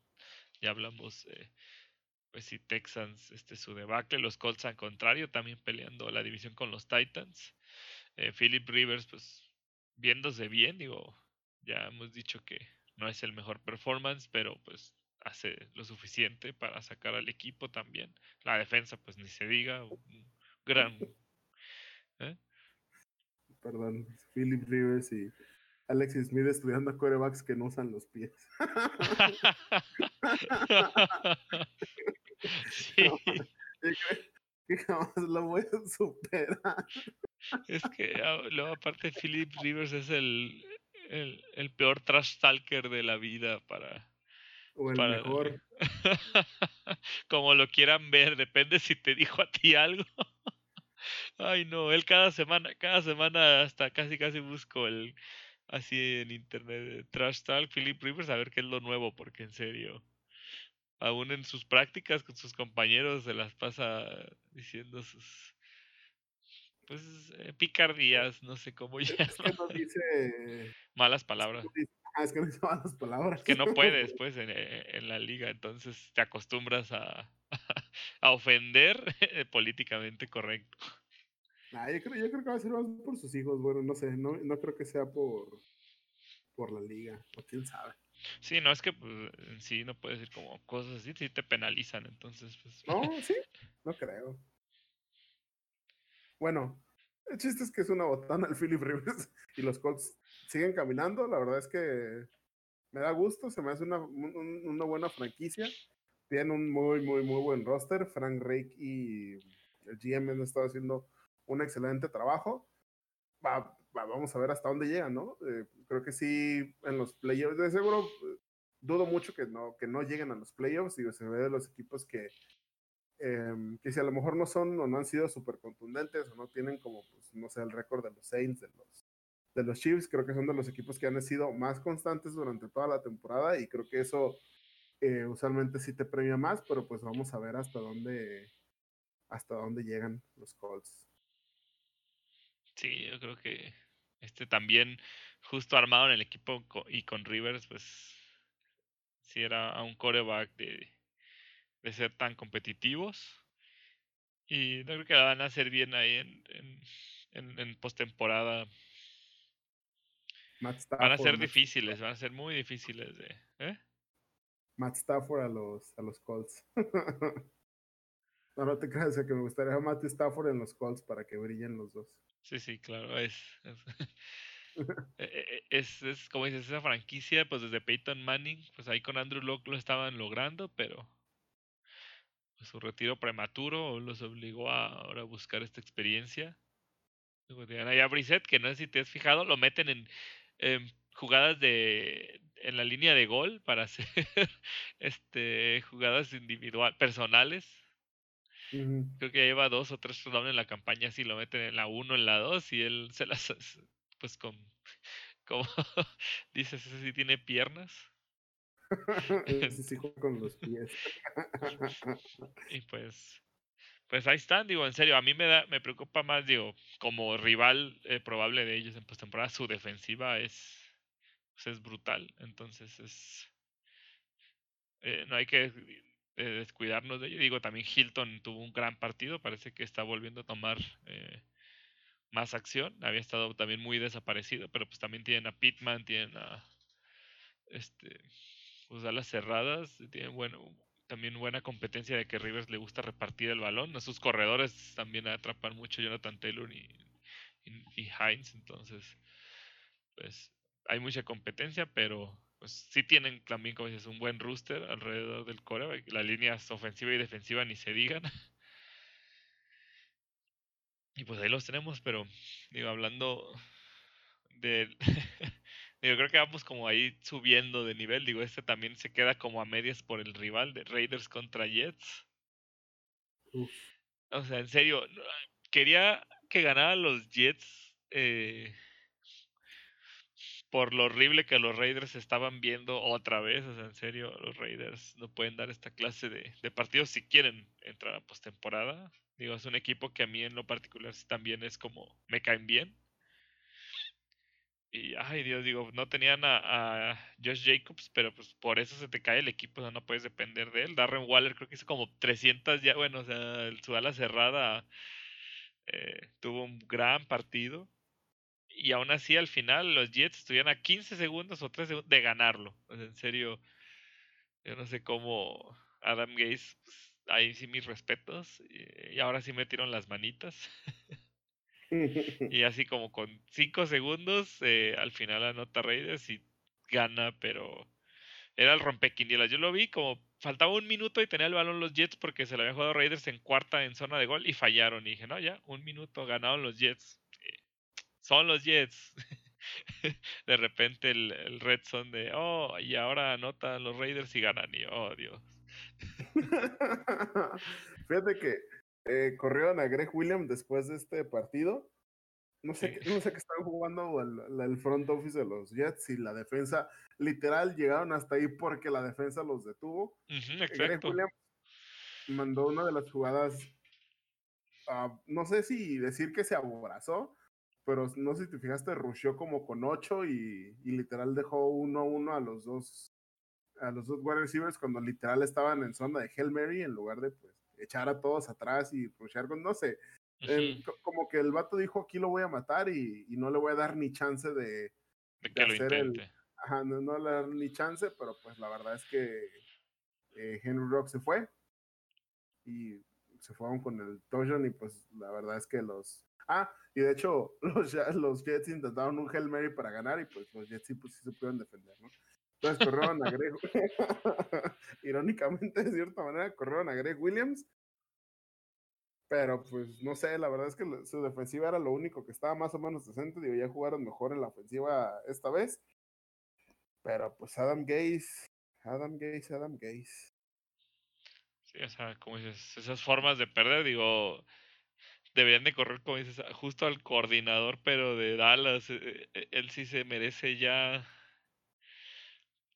ya hablamos, eh, pues sí, Texans, este, su debacle, los Colts al contrario, también peleando la división con los Titans. Eh, Philip Rivers, pues viéndose bien, digo, ya hemos dicho que no es el mejor performance, pero pues hace lo suficiente para sacar al equipo también. La defensa, pues ni se diga, un gran... ¿eh? Perdón, Philip Rivers y Alexis Smith estudiando corebacks que no usan los pies. sí. que jamás lo voy a superar. Es que ah, luego aparte Philip Rivers es el, el, el peor trash talker de la vida para... O el mejor. Como lo quieran ver, depende si te dijo a ti algo. Ay no, él cada semana, cada semana hasta casi casi busco el así en internet, Trash Talk, Philip Rivers, a ver qué es lo nuevo, porque en serio, aún en sus prácticas con sus compañeros se las pasa diciendo sus pues eh, picardías, no sé cómo ya. Es que no dice malas palabras. Ah, es que no dice malas palabras. Que no puedes, pues, en, eh, en la liga, entonces te acostumbras a, a ofender políticamente correcto. Ah, yo, creo, yo creo que va a ser más por sus hijos. Bueno, no sé, no, no creo que sea por, por la liga, o quién sabe. Sí, no es que pues, en sí no puedes decir como cosas así, si te penalizan, entonces pues. No, sí, no creo. Bueno, el chiste es que es una botana el Philip Rivers y los Colts siguen caminando. La verdad es que me da gusto, se me hace una, una buena franquicia. Tienen un muy, muy, muy buen roster. Frank Rake y el GM han estado haciendo un excelente trabajo. Va, vamos a ver hasta dónde llegan, ¿no? Eh, creo que sí, en los playoffs, de seguro, eh, dudo mucho que no, que no lleguen a los playoffs. Digo, se ve de los equipos que, em, que si a lo mejor no son o no han sido súper contundentes o no tienen como, pues, no sé, el récord de los Saints, de los, de los Chiefs, creo que son de los equipos que han sido más constantes durante toda la temporada y creo que eso eh, usualmente sí te premia más, pero pues vamos a ver hasta dónde, hasta dónde llegan los Colts. Sí, yo creo que este también justo armado en el equipo y con Rivers, pues si era a un coreback de, de ser tan competitivos. Y no creo que la van a hacer bien ahí en, en, en, postemporada. Van a ser difíciles, van a ser muy difíciles de. ¿eh? Matt Stafford a los, a los Colts. no, no te creas, que me gustaría a Matt Stafford en los Colts para que brillen los dos. Sí, sí, claro, es, e, e, es, es, como dices, esa franquicia, pues desde Peyton Manning, pues ahí con Andrew Locke lo estaban logrando, pero pues, su retiro prematuro los obligó a ahora buscar esta experiencia. Ahí a Brissett, que no sé si te has fijado, lo meten en, en jugadas de en la línea de gol para hacer este jugadas individual personales Creo que lleva dos o tres touchdowns en la campaña, si lo meten en la uno, en la dos, y él se las, pues con, como dices, ese sí tiene piernas. sí, sí, con los pies. y pues, pues ahí están, digo, en serio, a mí me da, me preocupa más, digo, como rival eh, probable de ellos en postemporada, su defensiva es, pues es brutal, entonces es, eh, no hay que descuidarnos de ello. Digo, también Hilton tuvo un gran partido, parece que está volviendo a tomar eh, más acción. Había estado también muy desaparecido, pero pues también tienen a Pittman, tienen a este pues a las cerradas, tienen bueno, también buena competencia de que Rivers le gusta repartir el balón. A sus corredores también atrapan mucho Jonathan Taylor y, y, y Hines, entonces pues hay mucha competencia, pero pues sí tienen también, como dices, un buen rooster alrededor del core. La línea ofensiva y defensiva ni se digan. Y pues ahí los tenemos, pero digo, hablando de... digo, creo que vamos como ahí subiendo de nivel. Digo, este también se queda como a medias por el rival de Raiders contra Jets. O sea, en serio, quería que ganaran los Jets. Eh, por lo horrible que los Raiders estaban viendo otra vez. O sea, en serio, los Raiders no pueden dar esta clase de, partidos si quieren entrar a postemporada. Digo, es un equipo que a mí en lo particular también es como me caen bien. Y, ay Dios, digo, no tenían a, a, Josh Jacobs, pero pues por eso se te cae el equipo, o sea, no puedes depender de él. Darren Waller creo que hizo como 300 ya, bueno, o sea, su ala cerrada eh, tuvo un gran partido. Y aún así, al final, los Jets estuvieron a 15 segundos o 3 segundos de ganarlo. En serio, yo no sé cómo Adam Gaze, pues, ahí sí mis respetos. Y, ahora sí metieron las manitas. y así como con 5 segundos, eh, al final anota Raiders y gana, pero era el rompequinielas. Yo lo vi como faltaba un minuto y tenía el balón los Jets porque se le había jugado Raiders en cuarta en zona de gol y fallaron. Y dije, no, ya, un minuto, ganaron los Jets. Son los Jets. de repente el, el Red Son de, oh, y ahora anotan los Raiders y ganan. Y oh, Dios. Fíjate que eh, corrieron a Greg Williams después de este partido. No sé, sí. no sé qué estaban jugando el, el, front office de los Jets y la defensa. Literal llegaron hasta ahí porque la defensa los detuvo. Uh -huh, Greg Williams mandó una de las jugadas. Uh, no sé si decir que se aborazó, pero no sé si te fijaste, rusheó como con ocho y, y literal dejó uno a uno a los dos a los dos wide receivers cuando literal estaban en zona de Hail Mary en lugar de pues echar a todos atrás y rushear con, no sé, uh -huh. como que el vato dijo aquí lo voy a matar y, y no le voy a dar ni chance de, de, de hacer el, ajá, no, no, le dar ni chance, pero pues la verdad es que eh, Henry Rock se fue y se fueron con el touchdown y pues la verdad es que los ah y de hecho los, Jets intentaron un Hail Mary para ganar y pues los Jets sí, pues, sí se pudieron defender, ¿no? Entonces corrieron a Greg, irónicamente, de cierta manera, corrieron a Greg Williams. Pero pues no sé, la verdad es que su defensiva era lo único que estaba más o menos decente. Digo, ya jugaron mejor en la ofensiva esta vez. Pero pues Adam Gaze, Adam Gaze, Adam Gaze. Sí, o sea, como dices, esas formas de perder, digo, deberían de correr, como dices, justo al coordinador, pero de Dallas. Él sí se merece ya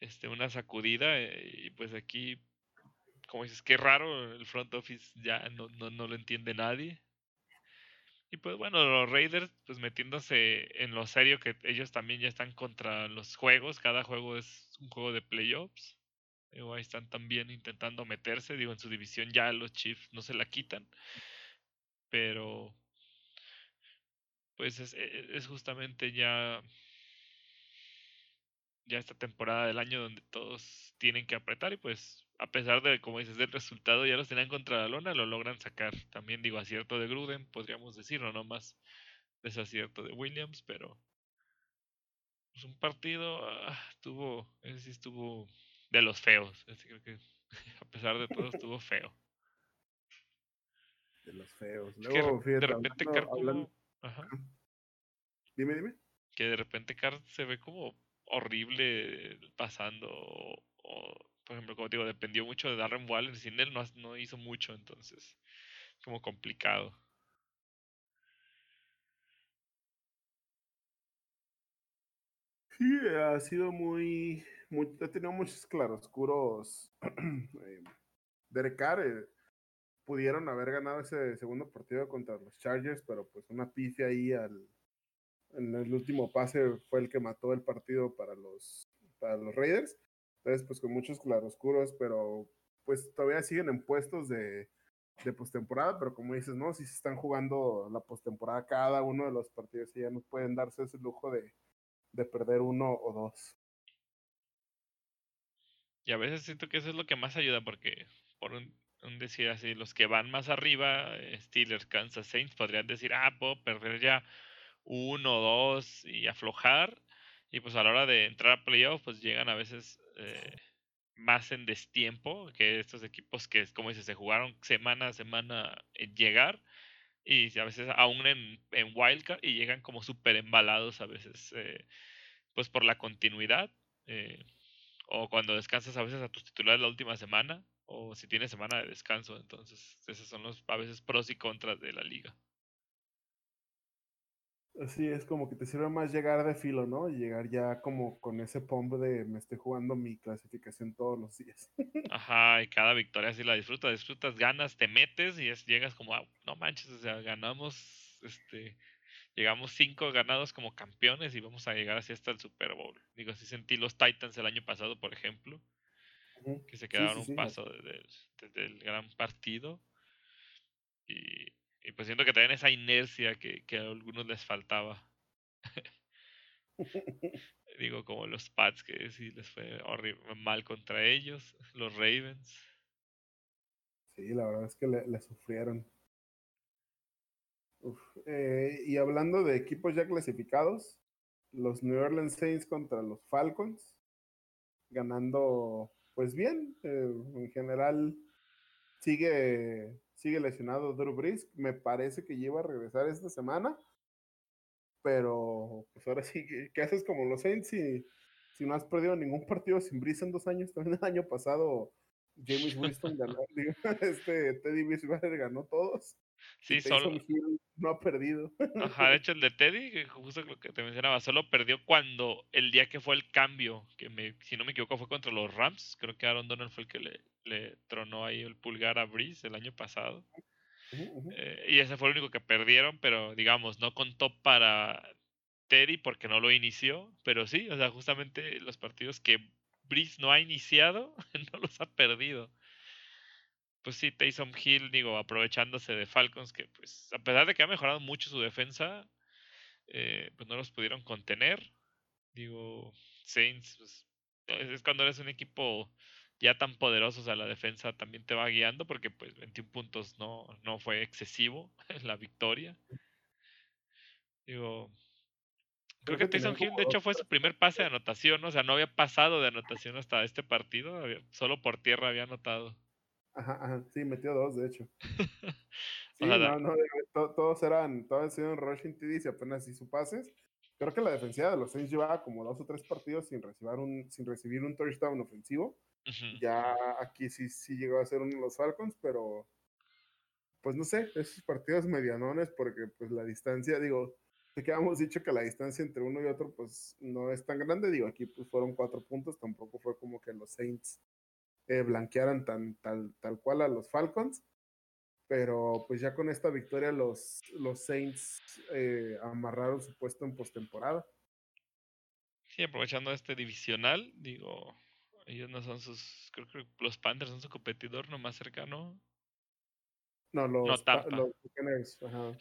este, una sacudida y pues aquí, como dices, qué raro, el front office ya no, no, no lo entiende nadie. Y pues bueno, los Raiders, pues metiéndose en lo serio que ellos también ya están contra los juegos, cada juego es un juego de playoffs. Ahí están también intentando meterse, digo, en su división ya los Chiefs no se la quitan. Pero pues es, es justamente ya ya esta temporada del año donde todos tienen que apretar y pues a pesar de, como dices, del resultado ya los tenían contra la lona, lo logran sacar. También digo acierto de Gruden, podríamos decirlo, no más desacierto de Williams, pero pues un partido ah, tuvo, ese sí estuvo de los feos. Creo que a pesar de todo estuvo feo. De los feos. Luego, es que de repente hablando, Car como... hablando... Ajá. Dime, dime. Que de repente Car se ve como horrible pasando o, o, por ejemplo como digo dependió mucho de Darren Waller sin él no, no hizo mucho entonces como complicado sí ha sido muy, muy ha tenido muchos claroscuros eh, Derek Carr eh, pudieron haber ganado ese segundo partido contra los Chargers pero pues una pifia ahí al en el último pase fue el que mató el partido para los, para los Raiders. Entonces, pues con muchos claroscuros, pero pues todavía siguen en puestos de, de postemporada, pero como dices, no, si se están jugando la postemporada cada uno de los partidos ya no pueden darse ese lujo de, de perder uno o dos. Y a veces siento que eso es lo que más ayuda, porque por un decir así, los que van más arriba, Steelers, Kansas Saints, podrían decir, ah, puedo perder ya uno, dos y aflojar. Y pues a la hora de entrar a playoff, pues llegan a veces eh, más en destiempo que estos equipos que, como dices, se jugaron semana a semana en llegar. Y a veces aún en, en Wildcard y llegan como súper embalados a veces, eh, pues por la continuidad. Eh, o cuando descansas a veces a tus titulares la última semana. O si tienes semana de descanso. Entonces, esos son los a veces pros y contras de la liga. Sí, es como que te sirve más llegar de filo, ¿no? Y llegar ya como con ese pombo de me estoy jugando mi clasificación todos los días. Ajá, y cada victoria sí la disfrutas, disfrutas, ganas, te metes y es, llegas como, a, no manches, o sea, ganamos, este, llegamos cinco ganados como campeones y vamos a llegar así hasta el Super Bowl. Digo, así sentí los Titans el año pasado, por ejemplo, que se quedaron un paso desde el gran partido. Y, y pues siento que también esa inercia que, que a algunos les faltaba. Digo, como los Pats, que sí les fue horrible, mal contra ellos, los Ravens. Sí, la verdad es que le, sufrieron. Eh, y hablando de equipos ya clasificados, los New Orleans Saints contra los Falcons, ganando pues bien, eh, en general sigue sigue lesionado Drew Brees. Me parece que lleva a regresar esta semana. Pero, pues ahora sí, ¿qué haces como los Saints si, si no has perdido ningún partido sin Brees en dos años? También el año pasado James Winston ganó, este Teddy Bridgewater ganó todos. Sí, solo. no ha perdido. Ajá, de hecho el de Teddy, justo lo que te mencionaba, solo perdió cuando el día que fue el cambio, que me, si no me equivoco fue contra los Rams, creo que Aaron Donald fue el que le, le tronó ahí el pulgar a Breeze el año pasado. Eh, y ese fue el único que perdieron, pero digamos, no contó para Teddy porque no lo inició, pero sí, o sea, justamente los partidos que Breeze no ha iniciado, no los ha perdido pues sí, Taysom Hill, digo, aprovechándose de Falcons, que pues a pesar de que ha mejorado mucho su defensa, eh, pues no los pudieron contener. Digo, Saints, pues, es cuando eres un equipo ya tan poderoso, o sea, la defensa también te va guiando, porque pues 21 puntos no, no fue excesivo la victoria. Digo, creo que Taysom Hill de hecho fue su primer pase de anotación, o sea, no había pasado de anotación hasta este partido, solo por tierra había anotado. Ajá, ajá, sí, metió dos, de hecho. Sí, no, no, todos eran, todos eran rushing TDs y apenas hizo pases. Creo que la defensiva de los Saints llevaba como dos o tres partidos sin recibir un, sin recibir un touchdown ofensivo. Ya aquí sí, sí llegó a ser uno de los Falcons, pero pues no sé, esos partidos medianones, porque pues la distancia, digo, sé que habíamos dicho que la distancia entre uno y otro pues no es tan grande, digo, aquí pues fueron cuatro puntos, tampoco fue como que los Saints eh, blanquearan tan, tal, tal cual a los Falcons. Pero pues ya con esta victoria los, los Saints eh, amarraron su puesto en postemporada. Sí, aprovechando este divisional, digo, ellos no son sus, creo que los Panthers son su competidor no más cercano. No, los, no,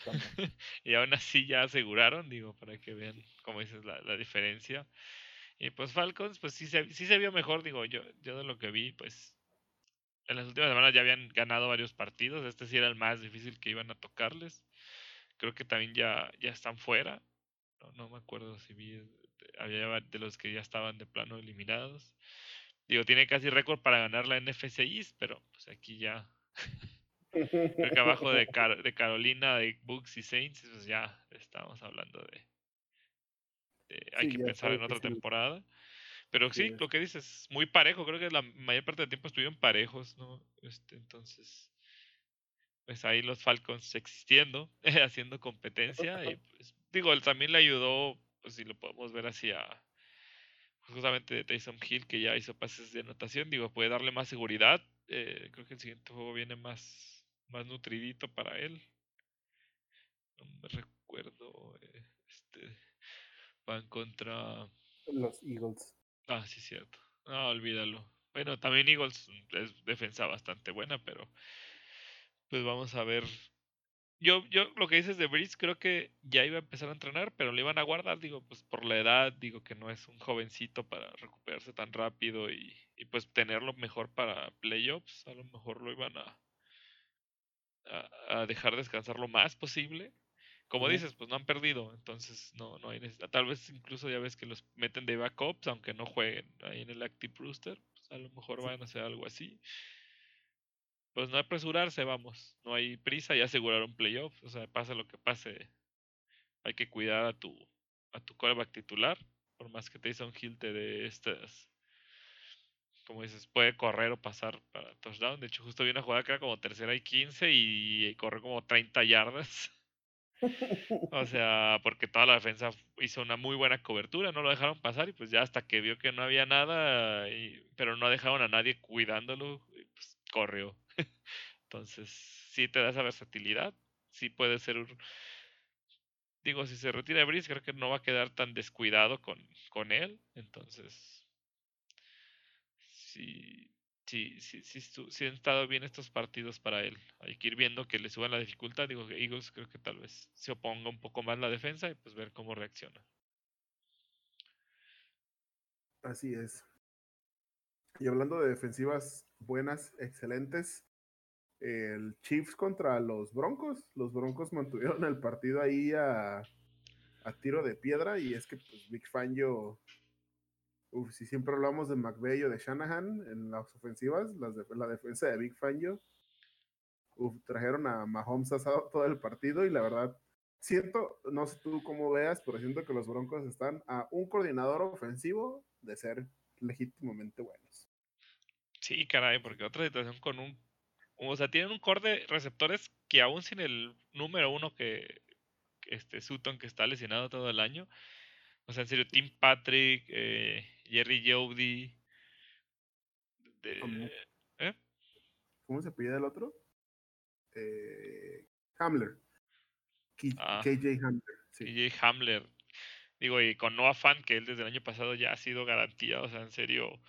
y aún así ya aseguraron, digo, para que vean, como dices, la, la diferencia. Y pues Falcons, pues sí se, sí se vio mejor, digo, yo, yo de lo que vi, pues en las últimas semanas ya habían ganado varios partidos, este sí era el más difícil que iban a tocarles. Creo que también ya, ya están fuera, no, no me acuerdo si vi, había de los que ya estaban de plano eliminados. Digo, tiene casi récord para ganar la NFC East, pero pues aquí ya creo abajo de, de Carolina, de Bucks y Saints, pues ya estamos hablando de, este, hay que pensar en otra temporada. Pero sí, lo que dices, muy parejo, creo que la mayor parte del tiempo estuvieron parejos, ¿no? Este, entonces, pues ahí los Falcons existiendo, haciendo competencia, y pues, digo, él también le ayudó, pues si lo podemos ver así a pues, justamente de Tyson Hill, que ya hizo pases de anotación, digo, puede darle más seguridad. Eh, creo que el siguiente juego viene más, más nutridito para él. No me recuerdo. Eh, Van contra. Los Eagles. Ah, sí, cierto. No, olvídalo. Bueno, también Eagles es defensa bastante buena, pero. Pues vamos a ver. Yo, yo lo que dices de Breeze, creo que ya iba a empezar a entrenar, pero le iban a guardar, digo, pues por la edad, digo que no es un jovencito para recuperarse tan rápido y, y pues tenerlo mejor para playoffs. A lo mejor lo iban a, a, a dejar descansar lo más posible como dices, pues no han perdido, entonces no, no hay necesidad. Tal vez incluso ya ves que los meten de backups, aunque no jueguen ahí en el Active Rooster, pues a lo mejor van a hacer algo así. Pues no apresurarse, vamos, no hay prisa y asegurar un playoff, o sea, pase lo que pase, hay que cuidar a tu, a tu coreback titular, por más que Tyson Hill te de estas, como dices, puede correr o pasar para touchdown. De hecho, justo vi una jugada que era como tercera y 15 y corre como 30 yardas. O sea, porque toda la defensa hizo una muy buena cobertura, no lo dejaron pasar y pues ya hasta que vio que no había nada, y, pero no dejaron a nadie cuidándolo, pues corrió. Entonces, sí te da esa versatilidad, sí puede ser un... Digo, si se retira Brice, creo que no va a quedar tan descuidado con, con él. Entonces, sí, sí, sí, han estado bien estos partidos para él. Hay que ir viendo que le suban la dificultad. Digo que Eagles creo que tal vez se oponga un poco más la defensa y pues ver cómo reacciona. Así es. Y hablando de defensivas buenas, excelentes, el Chiefs contra los Broncos. Los Broncos mantuvieron el partido ahí a, a tiro de piedra y es que pues, Big Fangio Uf, si siempre hablamos de McVeigh o de Shanahan en las ofensivas, la defensa de Big Fangio, uf, trajeron a Mahomes asado todo el partido y la verdad, siento, no sé tú cómo veas, pero siento que los Broncos están a un coordinador ofensivo de ser legítimamente buenos. Sí, caray, porque otra situación con un... O sea, tienen un core de receptores que aún sin el número uno que, este Sutton que está lesionado todo el año, o sea, en serio, Tim Patrick, eh, Jerry Jody. ¿eh? ¿Cómo se pide el otro? Eh, Hamler. KJ ah. Hamler. KJ Hamler. Digo, y con Noah Fan, que él desde el año pasado ya ha sido garantía, o sea, en serio.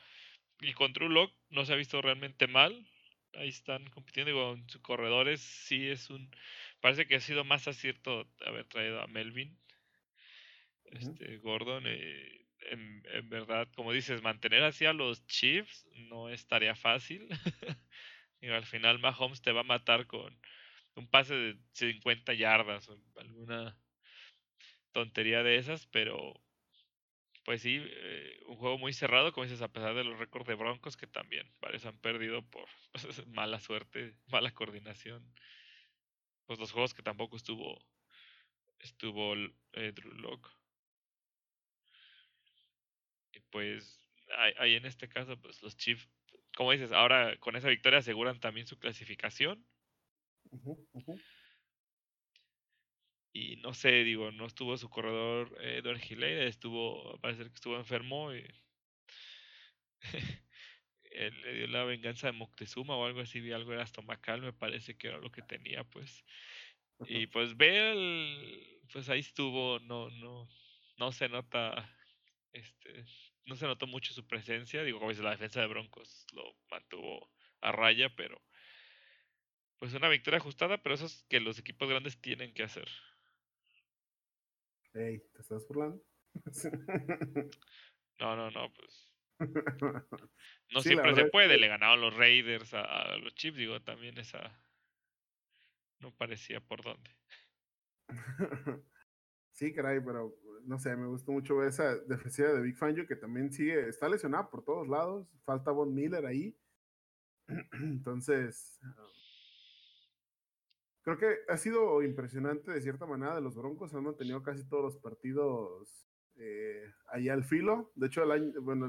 Y con True Lock no se ha visto realmente mal. Ahí están compitiendo. Digo, en sus corredores sí es un. Parece que ha sido más acierto haber traído a Melvin. Este, Gordon. Eh, en, verdad, como dices, mantener así a los Chiefs no estaría fácil. y al final Mahomes te va a matar con un pase de 50 yardas o alguna tontería de esas, pero pues sí, eh, un juego muy cerrado, como dices, a pesar de los récords de Broncos que también parece han perdido por mala suerte, mala coordinación. Pues los juegos que tampoco estuvo estuvo eh, Drew Locke pues ahí en este caso, pues los Chiefs, como dices, ahora con esa victoria aseguran también su clasificación. Y no sé, digo, no estuvo su corredor Edward Gilley, estuvo, parece que estuvo enfermo y él le dio la venganza de Moctezuma o algo así, vi algo era estomacal, me parece que era lo que tenía, pues. Y pues ver, pues ahí estuvo, no, no, no se nota, este, no se notó mucho su presencia. Digo, como dice, la defensa de Broncos lo mantuvo a raya, pero pues una victoria ajustada, pero eso es que los equipos grandes tienen que hacer. Ey, ¿te estás burlando? no, no, no, pues. No siempre se puede. Le ganaron los Raiders a, los Chiefs, digo, también esa. No parecía por dónde. sí, caray, pero no sé, me gustó mucho ver esa defensiva de Big Fangio que también sigue, está lesionada por todos lados, falta Von Miller ahí. Entonces, creo que ha sido impresionante de cierta manera de los Broncos, han mantenido casi todos los partidos eh, ahí al filo. De hecho, el año, bueno,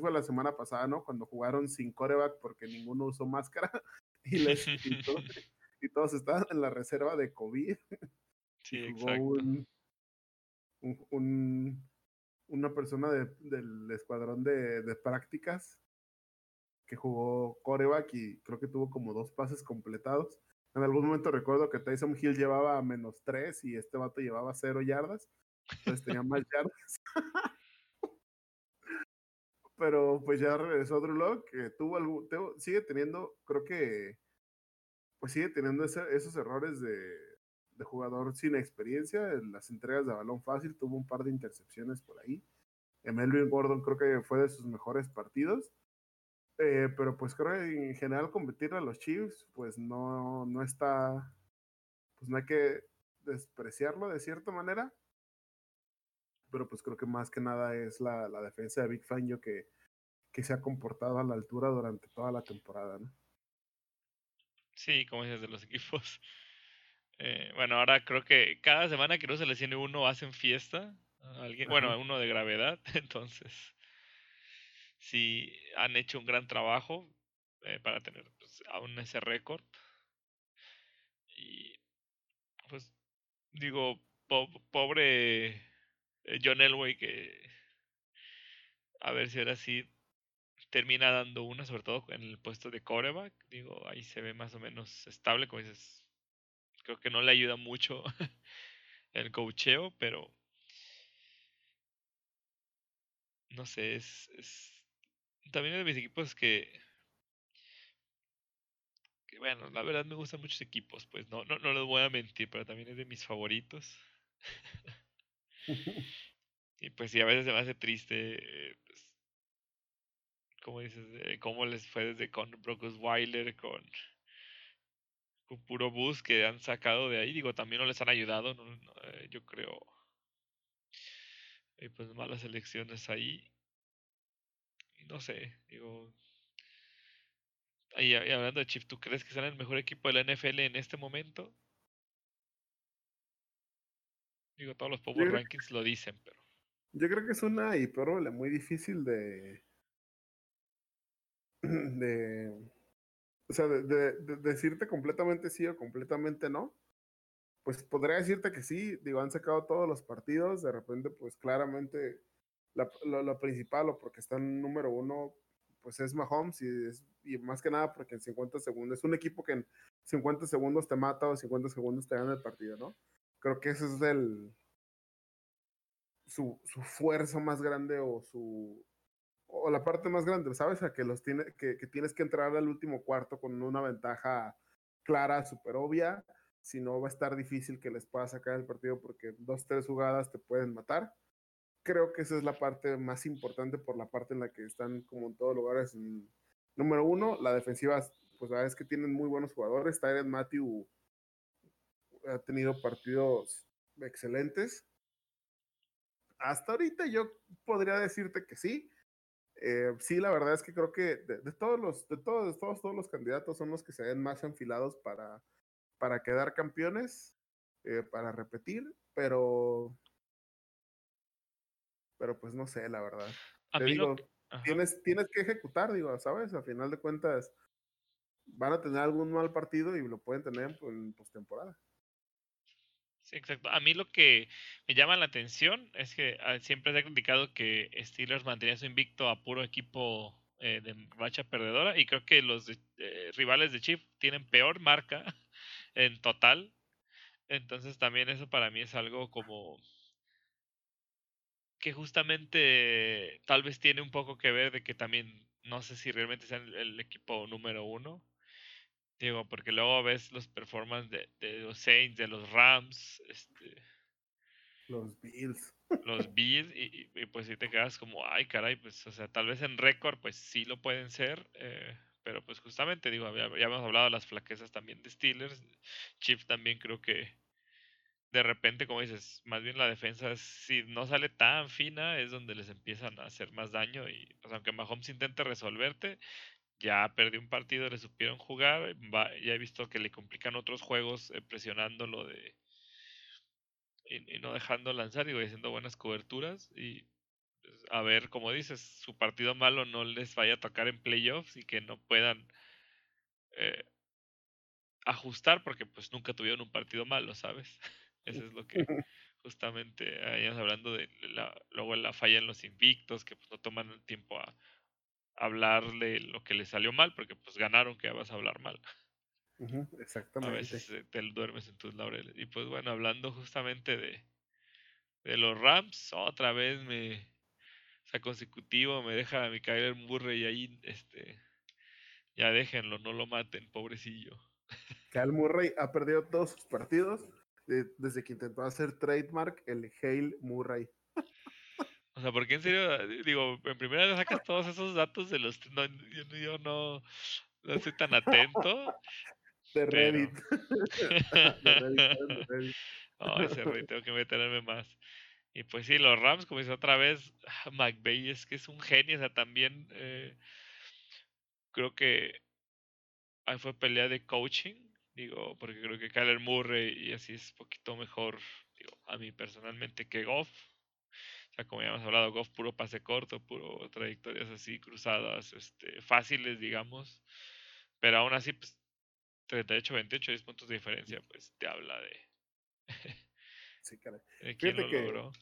fue la semana pasada, ¿no? Cuando jugaron sin coreback porque ninguno usó máscara y, les, y, todos, estaban en la reserva de COVID. Sí, exacto un, una persona de, del escuadrón de, de, prácticas que jugó coreback y creo que tuvo como dos pases completados. En algún momento recuerdo que Tyson Hill llevaba menos tres y este vato llevaba cero yardas. Entonces tenía más yardas. Pero pues ya regresó Drew Locke, que tuvo algún, sigue teniendo, creo que, pues sigue teniendo esos errores de, de jugador sin experiencia. En las entregas de balón fácil tuvo un par de intercepciones por ahí. Melvin Gordon creo que fue de sus mejores partidos. Eh, pero pues creo que en general competir a los Chiefs, pues no, no está, pues no hay que despreciarlo de cierta manera. Pero pues creo que más que nada es la, la defensa de Big Fangio que, que se ha comportado a la altura durante toda la temporada, ¿no? Sí, como dices, de los equipos eh, bueno, ahora creo que cada semana que no se lesione uno hacen fiesta. Alguien, bueno, uno de gravedad. Entonces, sí han hecho un gran trabajo eh, para tener pues, aún ese récord. Y pues digo, pobre eh, John Elway que a ver si ahora sí termina dando una, sobre todo en el puesto de coreback. Digo, ahí se ve más o menos estable, como dices. Creo que no le ayuda mucho el cocheo, pero no sé, es, es también es de mis equipos que, que bueno, la verdad me gustan muchos equipos, pues no, no, no les voy a mentir, pero también es de mis favoritos. y pues sí, a veces se me hace triste, pues, como dices, cómo les fue desde con Brockus Weiler, con, con puro bus que han sacado de ahí. Digo, también no les han ayudado, no, eh, yo creo. Y pues malas elecciones ahí. Y no sé, digo. Y, hablando de Chief, ¿tú crees que será el mejor equipo de la NFL en este momento? Digo, todos los Power Rankings lo dicen, pero. Yo creo que es una hipérbole muy difícil de. de. O sea, de, de, decirte completamente sí o completamente no. Pues podría decirte que sí, digo, han sacado todos los partidos, de repente, pues claramente lo, principal o porque están número uno, pues es Mahomes y, es, y más que nada porque en 50 segundos, es un equipo que en 50 segundos te mata o 50 segundos te gana el partido, ¿no? Creo que ese es el, su fuerza más grande o su o la parte más grande, ¿sabes? A que los tiene, que, que, tienes que entrar al último cuarto con una ventaja clara, súper obvia. Si no, va a estar difícil que les pueda sacar el partido porque dos, tres jugadas te pueden matar. Creo que esa es la parte más importante por la parte en la que están como en todos lugares. Número uno, la defensiva, pues la es que tienen muy buenos jugadores. Tyron Matthew ha tenido partidos excelentes hasta ahorita yo podría decirte que sí. Eh, sí, la verdad es que creo que de, todos los, de todos, todos, todos los candidatos son los que se ven más enfilados para, para quedar campeones, eh, para repetir, pero, pero pues no sé, la verdad. Te digo, tienes, tienes que ejecutar, digo, ¿sabes? A final de cuentas, van a tener algún mal partido y lo pueden tener en postemporada. Sí, exacto. A mí lo que me llama la atención es que ah, siempre se ha criticado que Steelers mantenía su invicto a puro equipo eh, de racha perdedora y creo que los eh, rivales de Chief tienen peor marca en total. Entonces también eso para mí es algo como que justamente tal vez tiene un poco que ver de que también no sé si realmente sean el equipo número uno Digo, porque luego ves los performances de, de los Saints, de los Rams, este, los Bills. Los Bills, y, y, pues si te quedas como, ay caray, pues, o sea, tal vez en récord, pues sí lo pueden ser, eh, pero pues justamente, digo, ya, ya, hemos hablado de las flaquezas también de Steelers, Chiefs también creo que de repente, como dices, más bien la defensa, si no sale tan fina, es donde les empiezan a hacer más daño, y pues aunque Mahomes intente resolverte, ya perdió un partido, le supieron jugar, ya he visto que le complican otros juegos eh, presionándolo de y, no dejando lanzar y haciendo buenas coberturas y pues, a ver, como dices, su partido malo no les vaya a tocar en playoffs y que no puedan eh, ajustar porque pues nunca tuvieron un partido malo, ¿sabes? Eso es lo que justamente veníamos hablando de la, luego la falla en los invictos, que pues no toman el tiempo a hablarle lo que le salió mal, porque pues ganaron que vas a hablar mal. exactamente. A veces te duermes en tus laureles. Y pues bueno, hablando justamente de, de los Rams, otra vez me, o sea, consecutivo, me deja a mi Kyler Murray ahí, este, ya déjenlo, no lo maten, pobrecillo. Kyle Murray ha perdido todos sus partidos desde que intentó hacer trademark el Hale Murray. O sea, porque en serio, digo, en primera vez sacas todos esos datos de los... No, yo, no, no estoy tan atento. De Reddit. de Reddit, ese Reddit, tengo que meterme más. Y pues sí, los Rams, como dice otra vez, McVeigh es que es un genio, o sea, también eh, creo que ahí fue pelea de coaching, digo, porque creo que Kyler Murray y así es un poquito mejor, digo, a mí personalmente que Goff, como ya hemos hablado, Goff puro pase corto, puro trayectorias así cruzadas, este, fáciles, digamos. Pero aún así, pues, 38-28, 10 puntos de diferencia, pues te habla de, Sí, caray. ¿Quién Fíjate lo que- logró?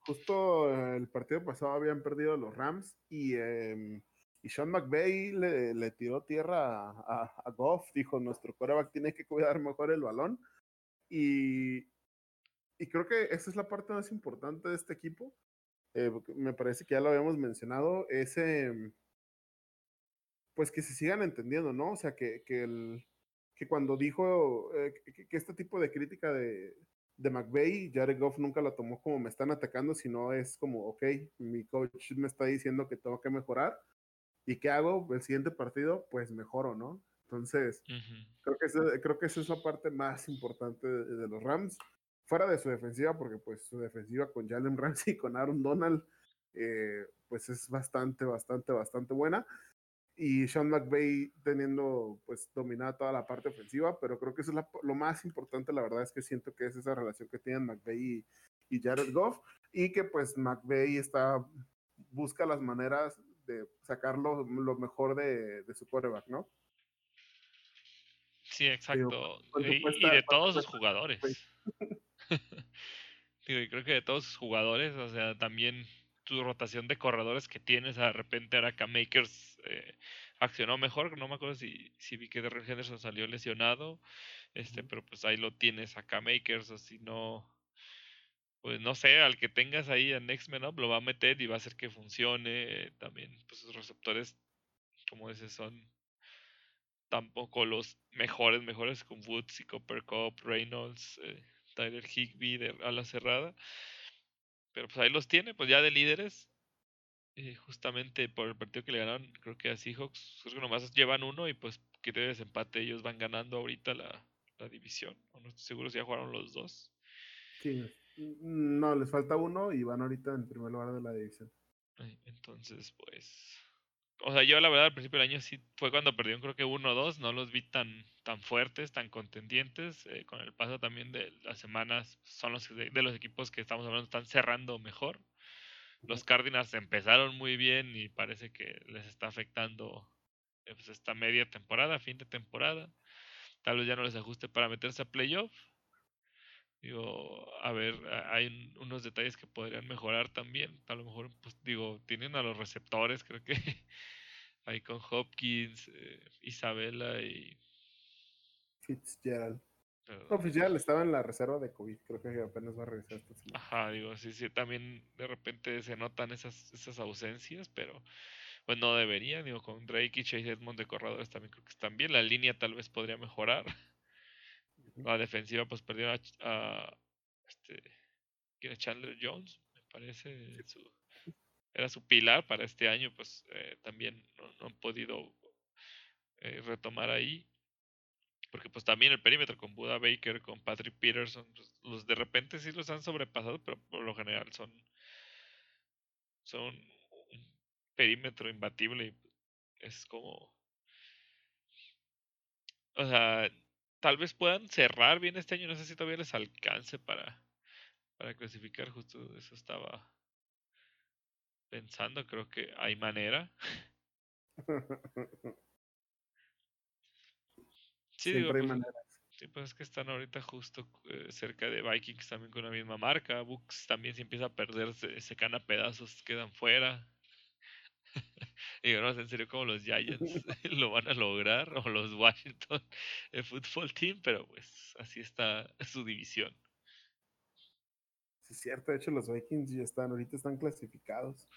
Justo eh, el partido pasado habían perdido los Rams y, em, y Sean McVay le, le tiró tierra a, a- a Goff. Dijo, nuestro quarterback tiene que cuidar mejor el balón. Y, y creo que esa es la parte más importante de este equipo. Eh, me parece que ya lo habíamos mencionado. Es em, pues que se sigan entendiendo, ¿no? O sea, que, que, el, que cuando dijo eh, que, que este tipo de crítica de, de McVay, Jared Goff nunca la tomó como me están atacando, sino es como, ok, mi coach me está diciendo que tengo que mejorar. ¿Y qué hago? El siguiente partido, pues mejoro, ¿no? Entonces, creo que, ese- creo que esa es la parte más importante de, de los Rams. Fuera de su defensiva, porque pues su defensiva con Jalen Ramsey y con Aaron Donald, eh, pues es bastante, bastante, bastante buena. Y Sean McVay teniendo pues dominada toda la parte ofensiva, pero creo que eso es la- lo más importante, la verdad es que siento que es esa relación que tienen McVay y, y Jared Goff, y que pues McVay está, busca las maneras de sacar lo, lo mejor de, de su quarterback, ¿no? Sí, exacto. ¿cuánto Y, y de todos cuesta jugadores. Digo, y creo que de todos sus jugadores, o sea, también tu rotación de corredores que tienes, de repente ahora Cam Makers eh, accionó mejor, no me acuerdo si, si vi que Darrell Henderson salió lesionado, este, pero pues ahí lo tienes a Makers, o si no, pues no sé, al que tengas ahí a Next Man Up lo va a meter y va a hacer que funcione, también, pues sus receptores, como dices, son tampoco los mejores, mejores con Woods y Copper Cup, Reynolds, eh, Tyler Higby de ala cerrada. Pero pues ahí los tiene, pues ya de líderes. eh, justamente por el partido que le ganaron, creo que a Seahawks, creo que nomás llevan uno y pues que de desempate ellos van ganando ahorita la, la división. O no estoy seguro si ya jugaron los dos. Sí, no, les falta uno y van ahorita en primer lugar de la división. Entonces, pues. O sea, yo la verdad al principio del año sí fue cuando perdieron, creo que uno o dos, no los vi tan, tan fuertes, tan contendientes. eh, con el paso también de las semanas, son los de, de los equipos que estamos hablando, están cerrando mejor. Los Cardinals empezaron muy bien y parece que les está afectando eh, pues, esta media temporada, fin de temporada. Tal vez ya no les ajuste para meterse a playoff. Digo, a ver, hay un- unos detalles que podrían mejorar también. A lo mejor, pues digo, tienen a los receptores, creo que ahí con Hopkins, eh, Isabela y... Fitzgerald. No, Fitzgerald estaba en la reserva de COVID, creo que apenas va a regresar esta semana. Ajá, digo, sí, sí, también de repente se notan esas, esas ausencias, pero pues no deberían, digo, con Drake y Chase Edmond de corredores también creo que están bien, la línea tal vez podría mejorar. la defensiva pues perdió a, este. Chandler Jones, me parece, era su pilar para este año, pues eh, también no, han podido eh, retomar ahí. Porque pues también el perímetro con Buda Baker, con Patrick Peterson, pues, los de repente sí los han sobrepasado, pero por lo general son, son un perímetro imbatible es como... O sea, tal vez puedan cerrar bien este año, no sé si todavía les alcance para, para clasificar, justo eso estaba pensando, creo que hay manera. Sí, digo, hay pues, maneras. Sí, pues es que están ahorita justo eh, cerca de Vikings también con la misma marca. Bucks también si empieza a perder, se, se caen a pedazos, quedan fuera. Digo, no sé en serio cómo los Giants lo van a lograr o los Washington el Football Team, pero pues así está su división. Sí, es cierto, de hecho los Vikings ya están, ahorita están clasificados.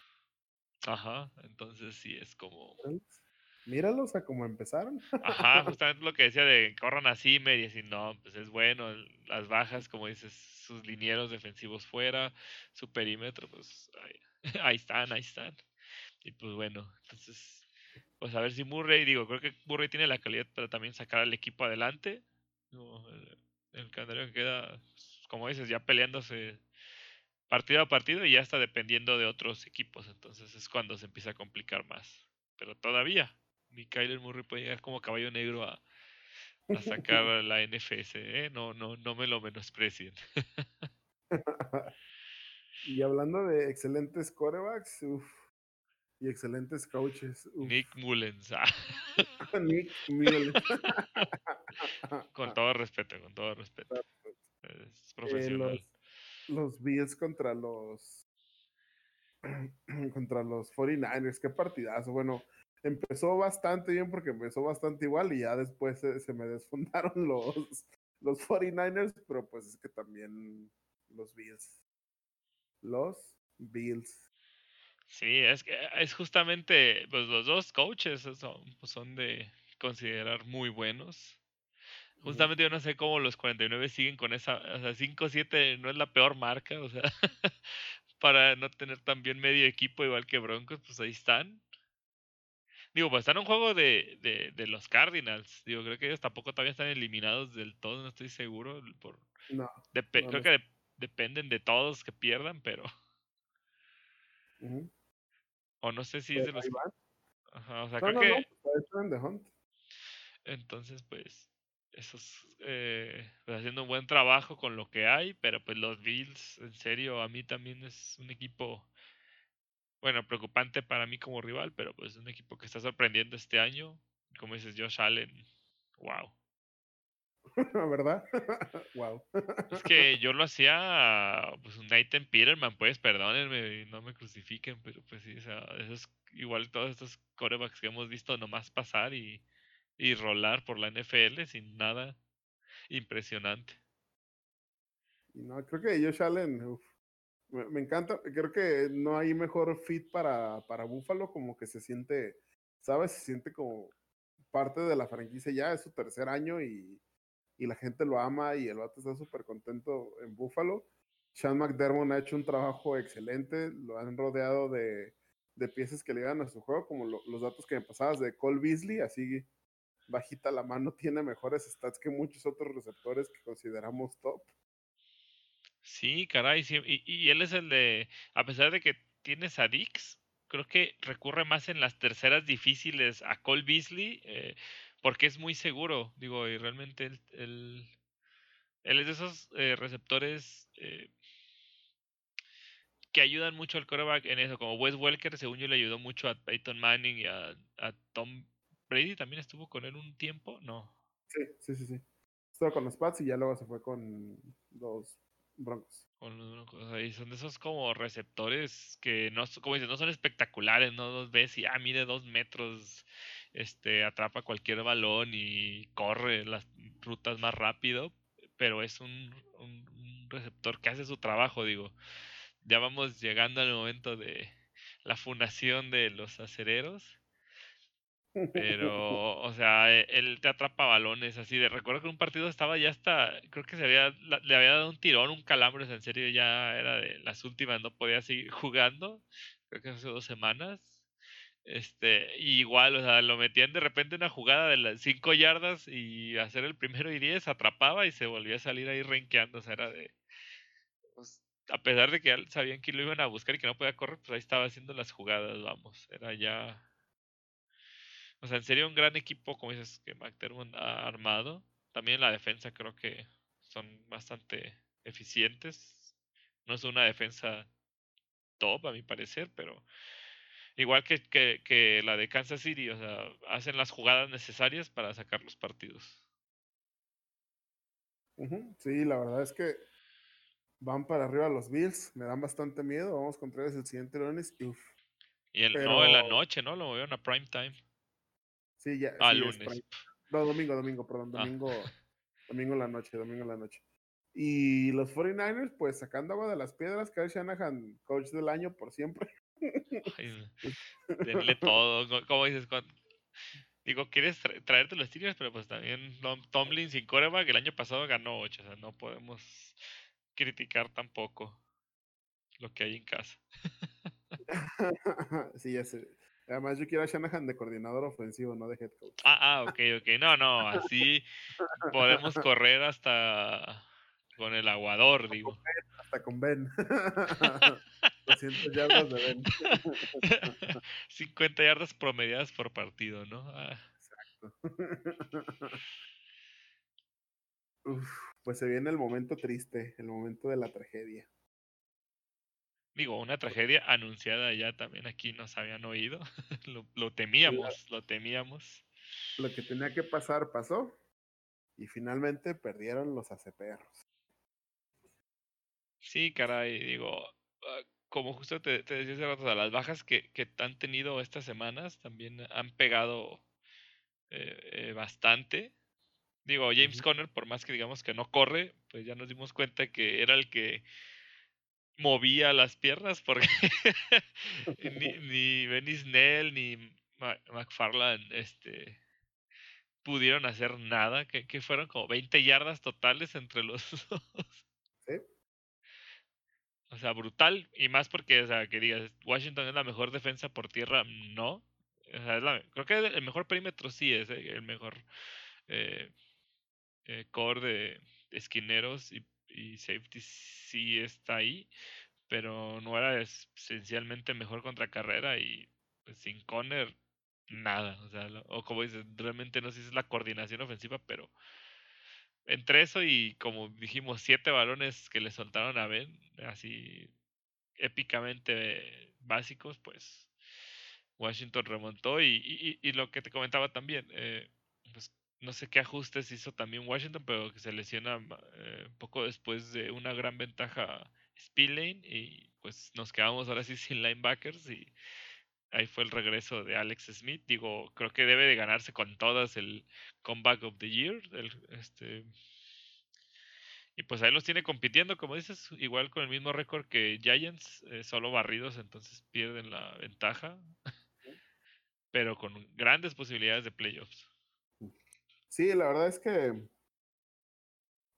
Ajá, entonces sí es como... Míralos a cómo empezaron. Ajá, justamente lo que decía de corran así, me así, no, pues es bueno, las bajas, como dices, sus linieros defensivos fuera, su perímetro, pues ahí, ahí están, ahí están. Y pues bueno, entonces, pues a ver si Murray, digo, creo que Murray tiene la calidad para también sacar al equipo adelante. El, el calendario que queda, pues, como dices, ya peleándose partido a partido y ya está dependiendo de otros equipos, entonces es cuando se empieza a complicar más. Pero todavía, mi Kyler Murray puede llegar como caballo negro a, a sacar a la NFS, ¿eh? No, no, no me lo menosprecien. y hablando de excelentes corebacks, uf, y excelentes coaches. uf, Nick Mullens, ah, Nick Mullens. con todo respeto, con todo respeto. Es Eh, profesional. los, Bills contra los contra los 49ers. Qué partidazo. Bueno, empezó bastante bien porque empezó bastante igual y ya después se, me desfundaron los, los 49ers, pero pues es que también los Bills. Los Bills. Sí, es que es justamente, pues los dos coaches son, pues, son de considerar muy buenos. Justamente yo no sé cómo los 49 siguen con esa, o sea, 5-7 no es la peor marca, o sea, para no tener también medio equipo igual que Broncos, pues ahí están. Digo, pues están en un juego de, de, de, los Cardinals. Digo, creo que ellos tampoco todavía están eliminados del todo, no estoy seguro. Por, no, creo que dependen de todos que pierdan, pero. O no sé si es de los. Ajá, o sea, creo que. Pues, Entonces, pues. Esos. Eh, pues haciendo un buen trabajo con lo que hay, pero pues los Bills, en serio, a mí también es un equipo bueno, preocupante para mí como rival, pero pues un equipo que está sorprendiendo este año. Como dices, Josh Allen, wow. ¿Verdad? wow. Es que yo lo hacía, pues un Nathan Peterman, pues perdónenme, no me crucifiquen, pero pues sí, o sea, eso es igual todos estos corebacks que hemos visto nomás pasar y, y rolar por la NFL sin nada impresionante. No, creo que Josh Allen, uf, me, encanta, creo que no hay mejor fit para, para Buffalo, como que se siente, ¿sabes? Se siente como parte de la franquicia ya, es su tercer año y, y la gente lo ama y el vato está súper contento en Buffalo. Sean McDermott ha hecho un trabajo excelente, lo han rodeado de, de piezas que le dan a su juego, como los datos que me pasabas de Cole Beasley, así bajita la mano, tiene mejores stats que muchos otros receptores que consideramos top. Sí, caray, sí, y, y, él es el de, a pesar de que tienes a Dix, creo que recurre más en las terceras difíciles a Cole Beasley, eh, porque es muy seguro, digo, y realmente él, él, es de esos eh, receptores eh, que ayudan mucho al quarterback en eso, como Wes Welker, según yo le ayudó mucho a Peyton Manning y a, a Tom Brady, también estuvo con él un tiempo, ¿no? Sí, sí, sí, sí. Estuvo con los Pats y ya luego se fue con los Broncos. Con los Broncos. Y son de esos como receptores que no, como dices, no son espectaculares, no los ves y ah, mide dos metros, este, atrapa cualquier balón y corre las rutas más rápido, pero es un, un receptor que hace su trabajo, digo. Ya vamos llegando al momento de la fundación de los acereros pero, o sea, e, él te atrapa balones así de. Recuerdo que un partido estaba ya hasta. Creo que se había, le había dado un tirón, un calambre. en serio, ya era de las últimas, no podía seguir jugando. Creo que hace dos semanas. Este, igual, o sea, lo metían de repente en una jugada de las 5 yardas y hacer el primero y 10, atrapaba y se volvía a salir ahí renqueando. O sea, era de. Pues, a pesar de que sabían que lo iban a buscar y que no podía correr, pues ahí estaba haciendo las jugadas, vamos. Era ya o sea, en serio un gran equipo, como dices, que McDermott ha armado. También la defensa creo que son bastante eficientes. No es una defensa top, a mi parecer, pero igual que, que, la de Kansas City, o sea, hacen las jugadas necesarias para sacar los partidos. Sí, la verdad es que van para arriba los Bills, me dan bastante miedo. Vamos contra ellos el siguiente lunes y Y el, no, en la noche, ¿no? Lo movieron a prime time. Sí, ya. Ah, lunes. no, domingo, domingo, perdón, ah. domingo, domingo en la noche, domingo en la noche. Y los 49ers, pues sacando agua de las piedras, Kyle Shanahan, coach del año por siempre. denle todo, como dices, digo, quieres traerte los Steelers, pero pues también Tomlin sin coreback el año pasado ganó 8, o sea, no podemos criticar tampoco lo que hay en casa. sí, ya sé. Además, yo quiero a Shanahan de coordinador ofensivo, no de head coach. Ah, ah, ok, ok. No, no, así podemos correr hasta con el aguador, digo. Hasta con Ben. 200 yardas de Ben. 50 yardas promediadas por partido, ¿no? Ah. Exacto. Uf, pues se viene el momento triste, el momento de la tragedia. Digo, una tragedia anunciada ya también aquí nos habían oído. lo, temíamos, lo temíamos. Lo que tenía que pasar pasó. Y finalmente perdieron los aceperros. Sí, caray, digo, ah, como justo te, te decía hace rato, las bajas que, que han tenido estas semanas también han pegado eh, eh, bastante. Digo, James Conner, por más que digamos que no corre, pues ya nos dimos cuenta que era el que movía las piernas porque ni, ni Benny Snell ni McFarland este, pudieron hacer nada, que, que, fueron como 20 yardas totales entre los dos. O sea, brutal, y más porque, o sea, que digas, Washington es la mejor defensa por tierra, no. O sea, es la, creo que el mejor perímetro sí es eh, el mejor eh, eh, core de esquineros y, safety sí está ahí, pero no era esencialmente mejor contra carrera y pues, sin Conner nada, o sea, o como dices, realmente no sé si es la coordinación ofensiva, pero entre eso y como dijimos, siete balones que le soltaron a Ben, así épicamente básicos, pues Washington remontó y, y, lo que te comentaba también, eh, pues no sé qué ajustes hizo también Washington, pero que se lesiona eh, poco después de una gran ventaja Spillane y pues nos quedamos ahora sí sin linebackers y ahí fue el regreso de Alex Smith. Digo, creo que debe de ganarse con todas el comeback of the year. este, y pues ahí los tiene compitiendo, como dices, igual con el mismo récord que Giants, eh, solo barridos, entonces pierden la ventaja, pero con grandes posibilidades de playoffs. Sí, la verdad es que,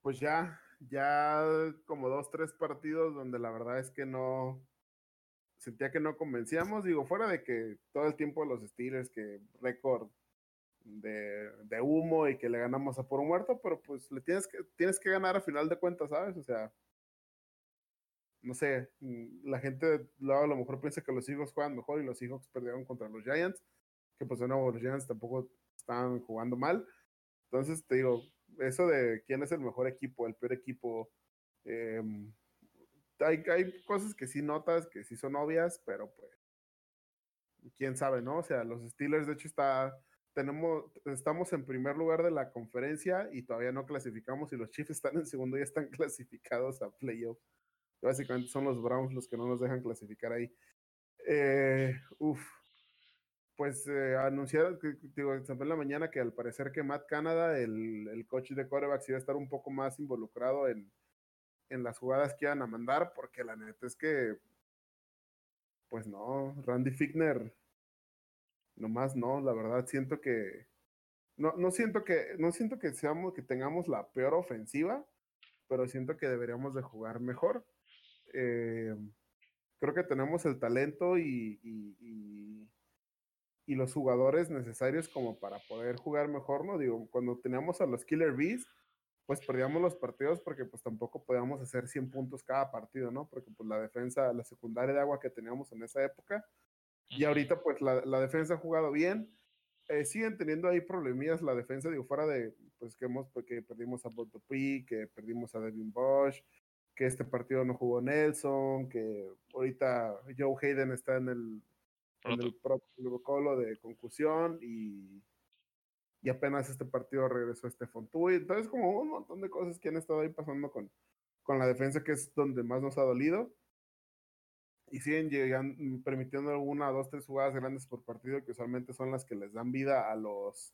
pues ya, ya como dos, tres partidos donde la verdad es que no, sentía que no convencíamos, digo, fuera de que todo el tiempo los Steelers, que récord de, de, humo y que le ganamos a por muerto, pero pues le tienes que, tienes que ganar a final de cuentas, ¿sabes? O sea, no sé, mm, la gente luego a lo mejor piensa que los Seahawks juegan mejor y los Seahawks perdieron contra los Giants, que pues de nuevo los Giants tampoco están jugando mal. Entonces te digo, eso de quién es el mejor equipo, el peor equipo, eh, hay, hay cosas que sí notas, que sí son obvias, pero pues, quién sabe, ¿no? O sea, los Steelers, de hecho, está, tenemos, estamos en primer lugar de la conferencia y todavía no clasificamos y los Chiefs están en segundo y están clasificados a playoffs. Básicamente son los Browns los que no nos dejan clasificar ahí. Eh, uf, pues eh, anunciaron, digo, en la mañana que al parecer que Matt Canada, el, el coach de quarterbacks, iba a estar un poco más involucrado en, en las jugadas que iban a mandar, porque la neta es que, pues no, Randy Fickner, nomás no, la verdad siento que, no, no siento que, no siento que seamos, que tengamos la peor ofensiva, pero siento que deberíamos de jugar mejor. Eh, creo que tenemos el talento y, y, y, y, los jugadores necesarios como para poder jugar mejor, ¿no? Digo, cuando teníamos a los Killer Bees, pues perdíamos los partidos porque pues tampoco podíamos hacer 100 puntos cada partido, ¿no? Porque pues la defensa, la secundaria de agua que teníamos en esa época, y ahorita pues la, la defensa ha jugado bien, eh, siguen teniendo ahí problemillas la defensa, digo, fuera de, pues que hemos, porque perdimos a Botopi, que perdimos a Devin Bosch, que este partido no jugó Nelson, que ahorita Joe Hayden está en el, en el protocolo de concusión y y apenas este partido regresó este Tuy. Entonces, como un montón de cosas que han estado ahí pasando con, con la defensa, que es donde más nos ha dolido. Y siguen llegando, permitiendo una, dos, tres jugadas grandes por partido, que usualmente son las que les dan vida a los,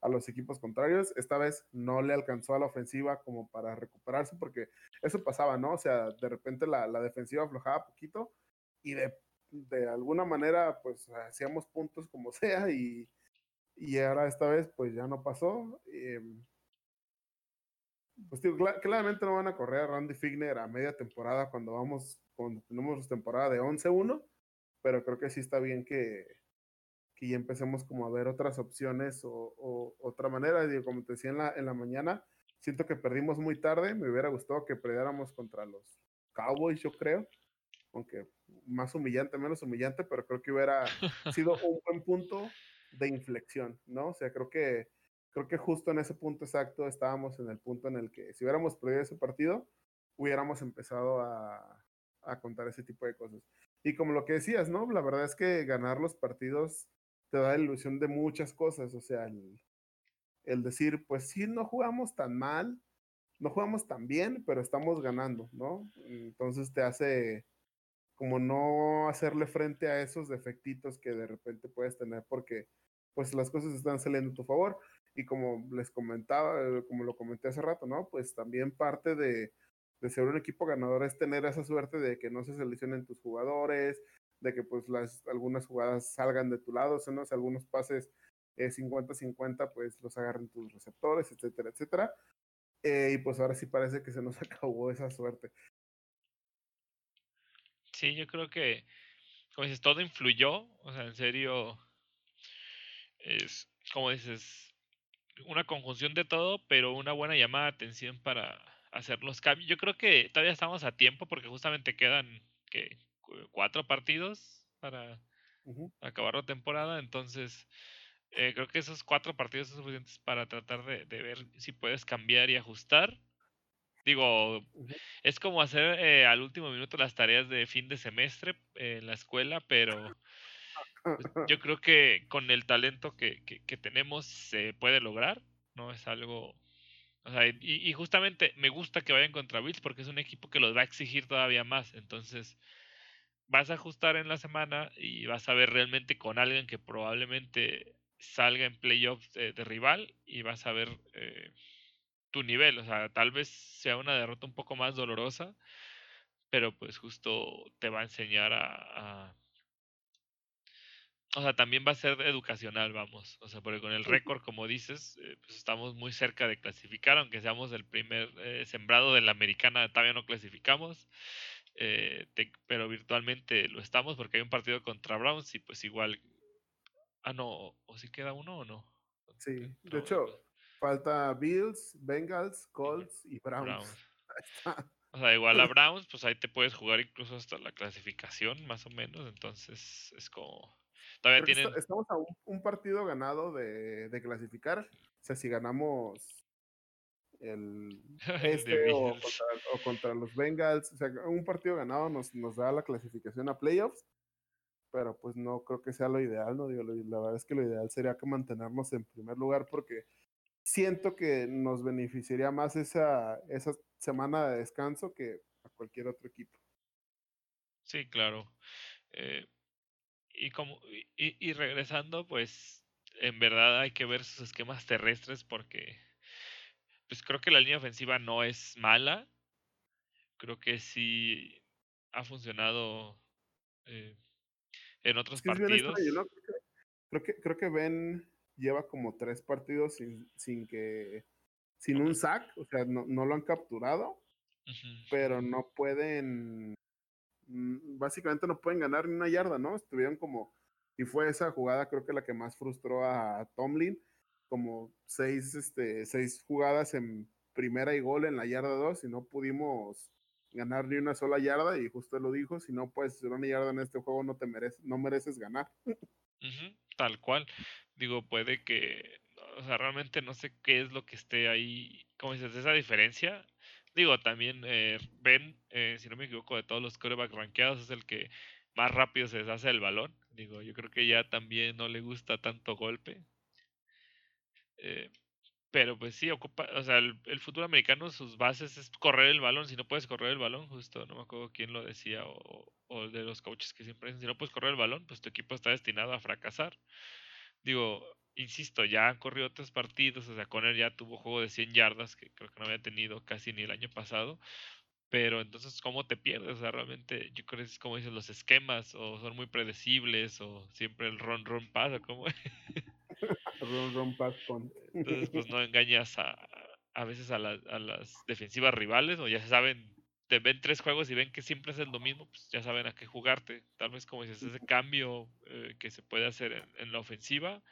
a los equipos contrarios. Esta vez no le alcanzó a la ofensiva como para recuperarse, porque eso pasaba, ¿no? O sea, de repente la, la defensiva aflojaba poquito y de, de alguna manera, pues hacíamos puntos como sea y y ahora esta vez pues ya no pasó. Em, pues claramente no van a correr a Randy Figner a media temporada cuando vamos, cuando tenemos temporada de 11-1, pero creo que sí está bien que, que ya empecemos como a ver otras opciones o, otra manera. Digo, como te decía en la, en la mañana, siento que perdimos muy tarde, me hubiera gustado que perdiéramos contra los Cowboys, yo creo, aunque más humillante, menos humillante, pero creo que hubiera sido un buen punto de inflexión, ¿no? O sea, creo que, creo que justo en ese punto exacto estábamos en el punto en el que si hubiéramos perdido ese partido, hubiéramos empezado a, a contar ese tipo de cosas. Y como lo que decías, ¿no? La verdad es que ganar los partidos te da la ilusión de muchas cosas, o sea, el, el decir, pues sí, no jugamos tan mal, no jugamos tan bien, pero estamos ganando, ¿no? Entonces te hace como no hacerle frente a esos defectitos que de repente puedes tener porque pues las cosas están saliendo a tu favor. Y como les comentaba, eh, como lo comenté hace rato, ¿no? Pues también parte de, de ser un equipo ganador es tener esa suerte de que no se seleccionen tus jugadores, de que pues las, algunas jugadas salgan de tu lado, ¿no? algunos pases 50-50 eh, pues los agarren tus receptores, etcétera, etcétera. Eh, y pues ahora sí parece que se nos acabó esa suerte. Sí, yo creo que, como dices, todo influyó, o sea, en serio, es, como dices, una conjunción de todo, pero una buena llamada de atención para hacer los cambios. Yo creo que todavía estamos a tiempo porque justamente quedan que cuatro partidos para acabar la temporada, entonces eh, creo que esos cuatro partidos son suficientes para tratar de, ver si puedes cambiar y ajustar. Digo, es como hacer eh, al último minuto las tareas de fin de semestre en la escuela, pero pues, yo creo que con el talento que, que, tenemos se puede lograr, ¿no? Es algo... O sea, y, y, justamente me gusta que vayan contra Bills porque es un equipo que los va a exigir todavía más. Entonces, vas a ajustar en la semana y vas a ver realmente con alguien que probablemente salga en playoffs de, rival y vas a ver eh, tu nivel. O sea, tal vez sea una derrota un poco más dolorosa, pero pues justo te va a enseñar a, o sea, también va a ser educacional, vamos. O sea, porque con el récord, como dices, eh, pues estamos muy cerca de clasificar, aunque seamos el primer eh, sembrado de la americana, todavía no clasificamos. Eh, pero virtualmente lo estamos porque hay un partido contra Browns y pues igual... Ah, no, o si queda uno o no. Sí, de hecho, falta Bills, Bengals, Colts y Browns. O sea, igual a Browns, pues ahí te puedes jugar incluso hasta la clasificación, más o menos. Entonces es como. Todavía tienen. Estamos a un, partido ganado de, de, clasificar. O sea, si ganamos el este o contra, los Bengals. O sea, un partido ganado nos, nos da la clasificación a playoffs, pero pues no creo que sea lo ideal, ¿no? Digo, la verdad es que lo ideal sería que mantenernos en primer lugar porque siento que nos beneficiaría más esa, esa semana de descanso que a cualquier otro equipo. Sí, claro. Eh, y como y, y regresando, pues en verdad hay que ver sus esquemas terrestres porque pues creo que la línea ofensiva no es mala. Creo que sí ha funcionado eh, en otros partidos. creo, que, creo que Ben lleva como tres partidos sin, sin que sin un sack, o sea, no, no lo han capturado, pero no pueden, mm, básicamente no pueden ganar ni una yarda, ¿no? Estuvieron como, y fue esa jugada creo que la que más frustró a Tomlin, como seis, este, seis jugadas en primera y gol en la yarda 2 y no pudimos ganar ni una sola yarda y justo lo dijo, si no puedes hacer una yarda en este juego no te mereces, no mereces ganar. Tal cual. Digo, puede que, o sea, realmente no sé qué es lo que esté ahí, como dices, esa diferencia. Digo, también eh, Ben, eh, si no me equivoco, de todos los quarterbacks rankeados es el que más rápido se deshace el balón. Digo, yo creo que ya también no le gusta tanto golpe. Eh, pero pues sí, ocupa, o sea, el, fútbol americano, sus bases es correr el balón. Si no puedes correr el balón, justo no me acuerdo quién lo decía, o, o de los coaches que siempre dicen, si no puedes correr el balón, pues tu equipo está destinado a fracasar. Digo, insisto, ya han corrido otros partidos, o sea, Conner ya tuvo juego de 100 yardas, que creo que no había tenido casi ni el año pasado. Pero entonces, ¿cómo te pierdes? O sea, realmente, yo creo que es como dicen los esquemas, o son muy predecibles, o siempre el run run pasa, como Entonces, pues no engañas a, a veces a, a las defensivas rivales, o ya saben, te ven tres juegos y ven que siempre es lo mismo, pues ya saben a qué jugarte. Tal vez como dices, ese cambio eh, que se puede hacer en, la ofensiva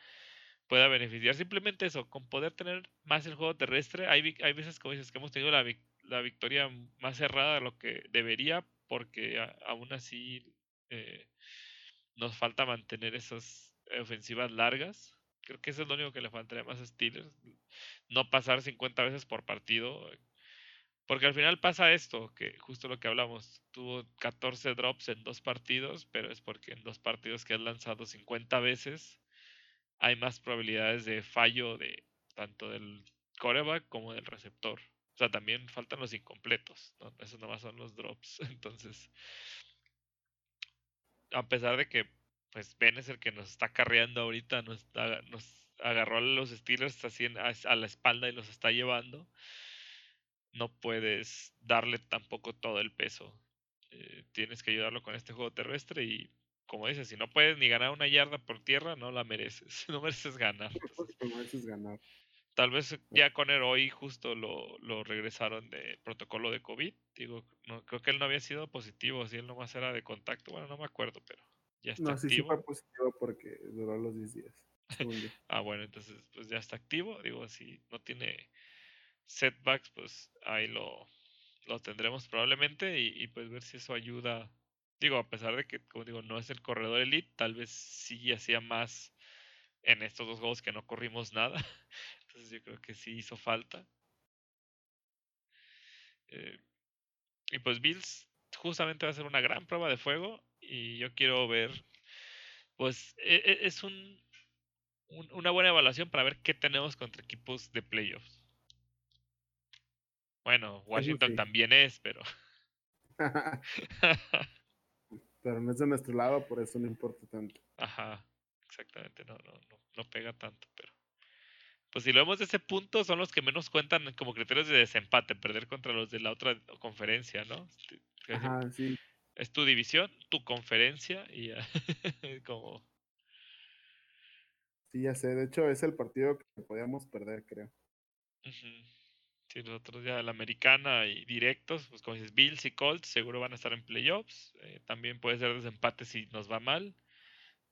pueda beneficiar. Simplemente eso, con poder tener más el juego terrestre, hay, hay veces, como dices, que hemos tenido la, la victoria más cerrada de lo que debería, porque aún así eh, nos falta mantener esas ofensivas largas Creo que eso es lo único que le faltaría más a Steelers. No pasar 50 veces por partido. Porque al final pasa esto, que justo lo que hablamos, tuvo 14 drops en dos partidos, pero es porque en dos partidos que has lanzado 50 veces hay más probabilidades de fallo de tanto del coreback como del receptor. O sea, también faltan los incompletos, ¿no? Esos nomás son los drops. Entonces, a pesar de que, pues, Ben es el que nos está carreando ahorita, nos, nos agarró a los Steelers así a, la espalda y los está llevando, no puedes darle tampoco todo el peso. Eh, tienes que ayudarlo con este juego terrestre y como dices, si no puedes ni ganar una yarda por tierra, no la mereces. No mereces ganar. No mereces ganar. Tal vez ya con él hoy justo lo, lo, regresaron de protocolo de COVID. Digo, no, creo que él no había sido positivo, si él nomás era de contacto. Bueno, no me acuerdo, pero ya está no, sí, sí fue positivo porque duró los 10 días. ah, bueno, entonces pues ya está activo. Digo, si no tiene setbacks, pues ahí lo, lo tendremos probablemente y, y pues ver si eso ayuda Digo, a pesar de que, como digo, no es el corredor elite, tal vez sí hacía más en estos dos juegos que no corrimos nada. Entonces yo creo que sí hizo falta. Eh, y pues Bills justamente va a ser una gran prueba de fuego y yo quiero ver, pues e, e, es un, una buena evaluación para ver qué tenemos contra equipos de playoffs. Bueno, Washington también es, pero... pero no es de nuestro lado, por eso no importa tanto. Ajá, exactamente, no, no, no, no pega tanto, pero pues si lo vemos de ese punto, son los que menos cuentan como criterios de desempate, perder contra los de la otra conferencia, ¿no? Este, Ajá, sí. Es tu división, tu conferencia y ya. como... Sí, ya sé, de hecho es el partido que podíamos perder, creo. Sí, los otros ya la americana y directos, pues como dices, Bills y Colts seguro van a estar en playoffs. Eh, también puede ser desempate si nos va mal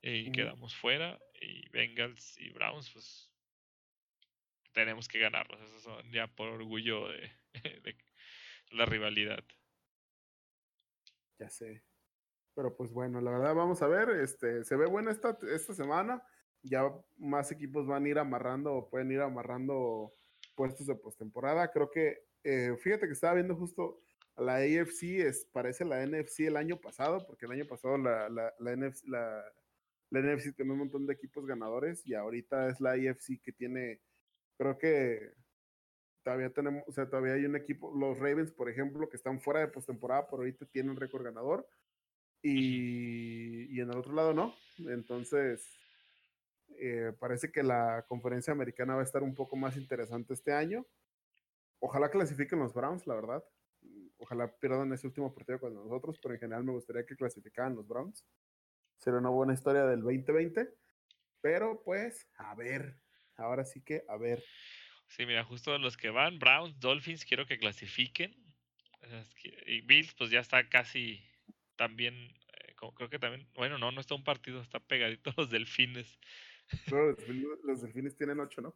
y quedamos fuera. Y Bengals y Browns, pues tenemos que ganarlos. Esos son ya por orgullo de, la rivalidad. Ya sé. Pero pues bueno, la verdad vamos a ver, este, se ve buena esta, esta semana. Ya más equipos van a ir amarrando o pueden ir amarrando puestos de postemporada. Creo que, eh, fíjate que estaba viendo justo la AFC, es, parece la NFC el año pasado, porque el año pasado la, la, la, NFC, la, la NFC tenía un montón de equipos ganadores y ahorita es la AFC que tiene, creo que todavía tenemos, o sea, todavía hay un equipo, los Ravens, por ejemplo, que están fuera de postemporada, pero ahorita tienen récord ganador. Y, y en el otro lado no. Entonces, eh, parece que la conferencia americana va a estar un poco más interesante este año. Ojalá clasifiquen los Browns, la verdad. Ojalá pierdan ese último partido con nosotros, pero en general me gustaría que clasificaran los Browns. Sería una buena historia del 2020. Pero pues, a ver. Ahora sí que, a ver. Sí, mira, justo los que van, Browns, Dolphins, quiero que clasifiquen. Y Bills, pues ya está casi también, eh, creo que también, bueno, no, no está un partido, está pegadito los delfines los, delfines tienen 8, ¿no?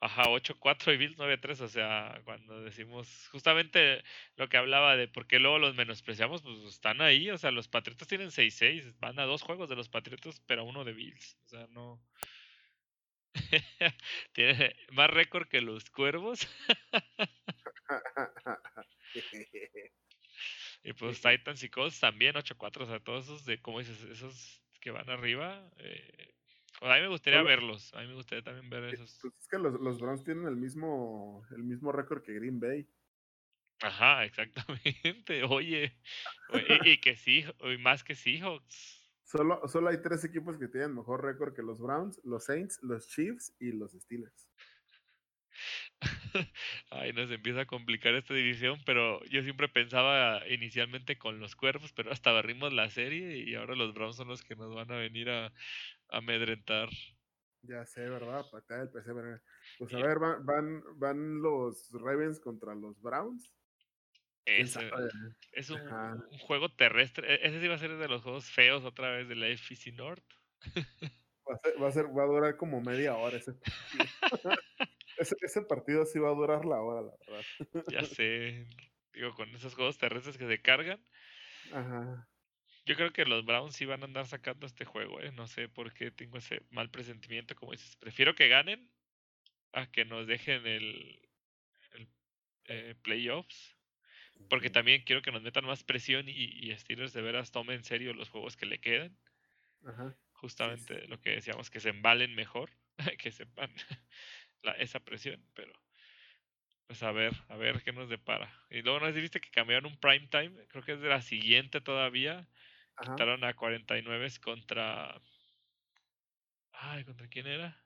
Ajá, 8-4 y Bills 9-3, o sea, cuando decimos justamente lo que hablaba de por qué luego los menospreciamos, pues están ahí, o sea, los Patriotas tienen 6-6, van a dos juegos de los Patriotas, pero uno de Bills, o sea, no... Tiene más récord que los Cuervos. y pues Titans y Colts también 8-4, o sea, todos esos de, como dices, esos que van arriba, eh, a mí me gustaría verlos. A mí me gustaría también ver esos. Pues es que los, los Browns tienen el mismo, el mismo récord que Green Bay. Ajá, exactamente. Oye, y, que sí, y más que Seahawks. Solo, solo hay tres equipos que tienen mejor récord que los Browns, los Saints, los Chiefs y los Steelers. Ay, nos empieza a complicar esta división, pero yo siempre pensaba inicialmente con los cuervos, pero hasta barrimos la serie y ahora los Browns son los que nos van a venir a, amedrentar. Ya sé, ¿verdad? Patear el PC. Pues a ver, van, van, van los Ravens contra los Browns. Es un, juego terrestre. E, ese sí va a ser de los juegos feos otra vez de la FC North. Va a, ser, va a, durar como media hora ese ese, ese, partido sí va a durar la hora, la verdad. ya sé. Digo, con esos juegos terrestres que se cargan. Ajá. Yo creo que los Browns sí van a andar sacando este juego, ¿eh? No sé por qué tengo ese mal presentimiento, como dices. Prefiero que ganen a que nos dejen el, el eh, playoffs. Porque también quiero que nos metan más presión y, y Steelers de veras tomen en serio los juegos que le quedan. Ajá. Justamente lo que decíamos, que se embalen mejor, que sepan la, esa presión, pero Pues a ver, a ver qué nos depara. Y luego nos dijiste que cambiaron un prime time, creo que es de la siguiente todavía. Quitaron a 49 contra. Ay, ¿contra quién era?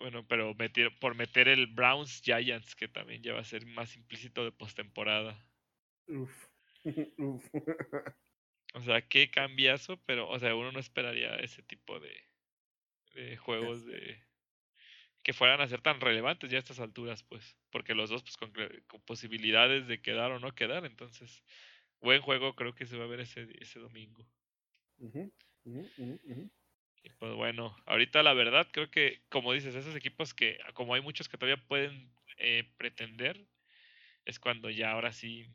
Bueno, pero por meter el Browns Giants, que también ya va a ser más implícito de postemporada. Uf. o sea, qué cambiazo, pero, o sea, uno no esperaría ese tipo de, de juegos de que fueran a ser tan relevantes ya a estas alturas, pues, porque los dos, pues, con, posibilidades de quedar o no quedar, entonces, buen juego creo que se va a ver ese, ese domingo. Y pues bueno, ahorita la verdad creo que, como dices, esos equipos que, como hay muchos que todavía pueden eh, pretender, es cuando ya ahora sí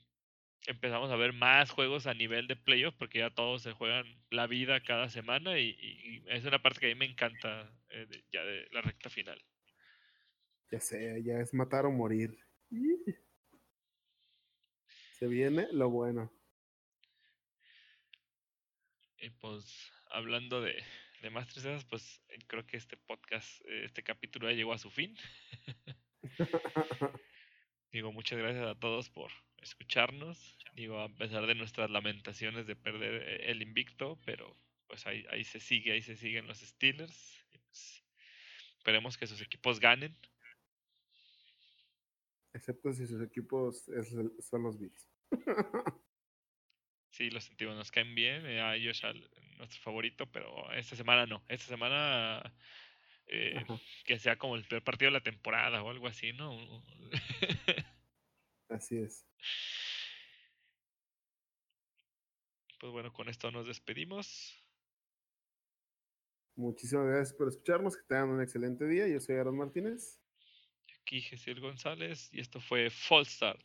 empezamos a ver más juegos a nivel de playoff porque ya todos se juegan la vida cada semana y, es una parte que a mí me encanta eh, ya de la recta final. Ya sé, ya es matar o morir. Se viene lo bueno. Y pues hablando de, de más tristezas, pues eh, creo que este podcast, eh, este capítulo ya llegó a su fin. Digo, muchas gracias a todos por escucharnos. Digo, a pesar de nuestras lamentaciones de perder eh, el invicto, pero pues ahí, ahí se sigue, ahí se siguen los Steelers. Pues, esperemos que sus equipos ganen. Excepto si sus equipos son los Bills. sí, los sentimos, nos caen bien. Eh, a ellos nuestro favorito, pero esta semana no. Esta semana eh, que sea como el peor partido de la temporada o algo así, ¿no? así es. Pues bueno, con esto nos despedimos. Muchísimas gracias por escucharnos. Que tengan un excelente día. Yo soy Aaron Martínez. Aquí Gesiel González y esto fue Fall Start.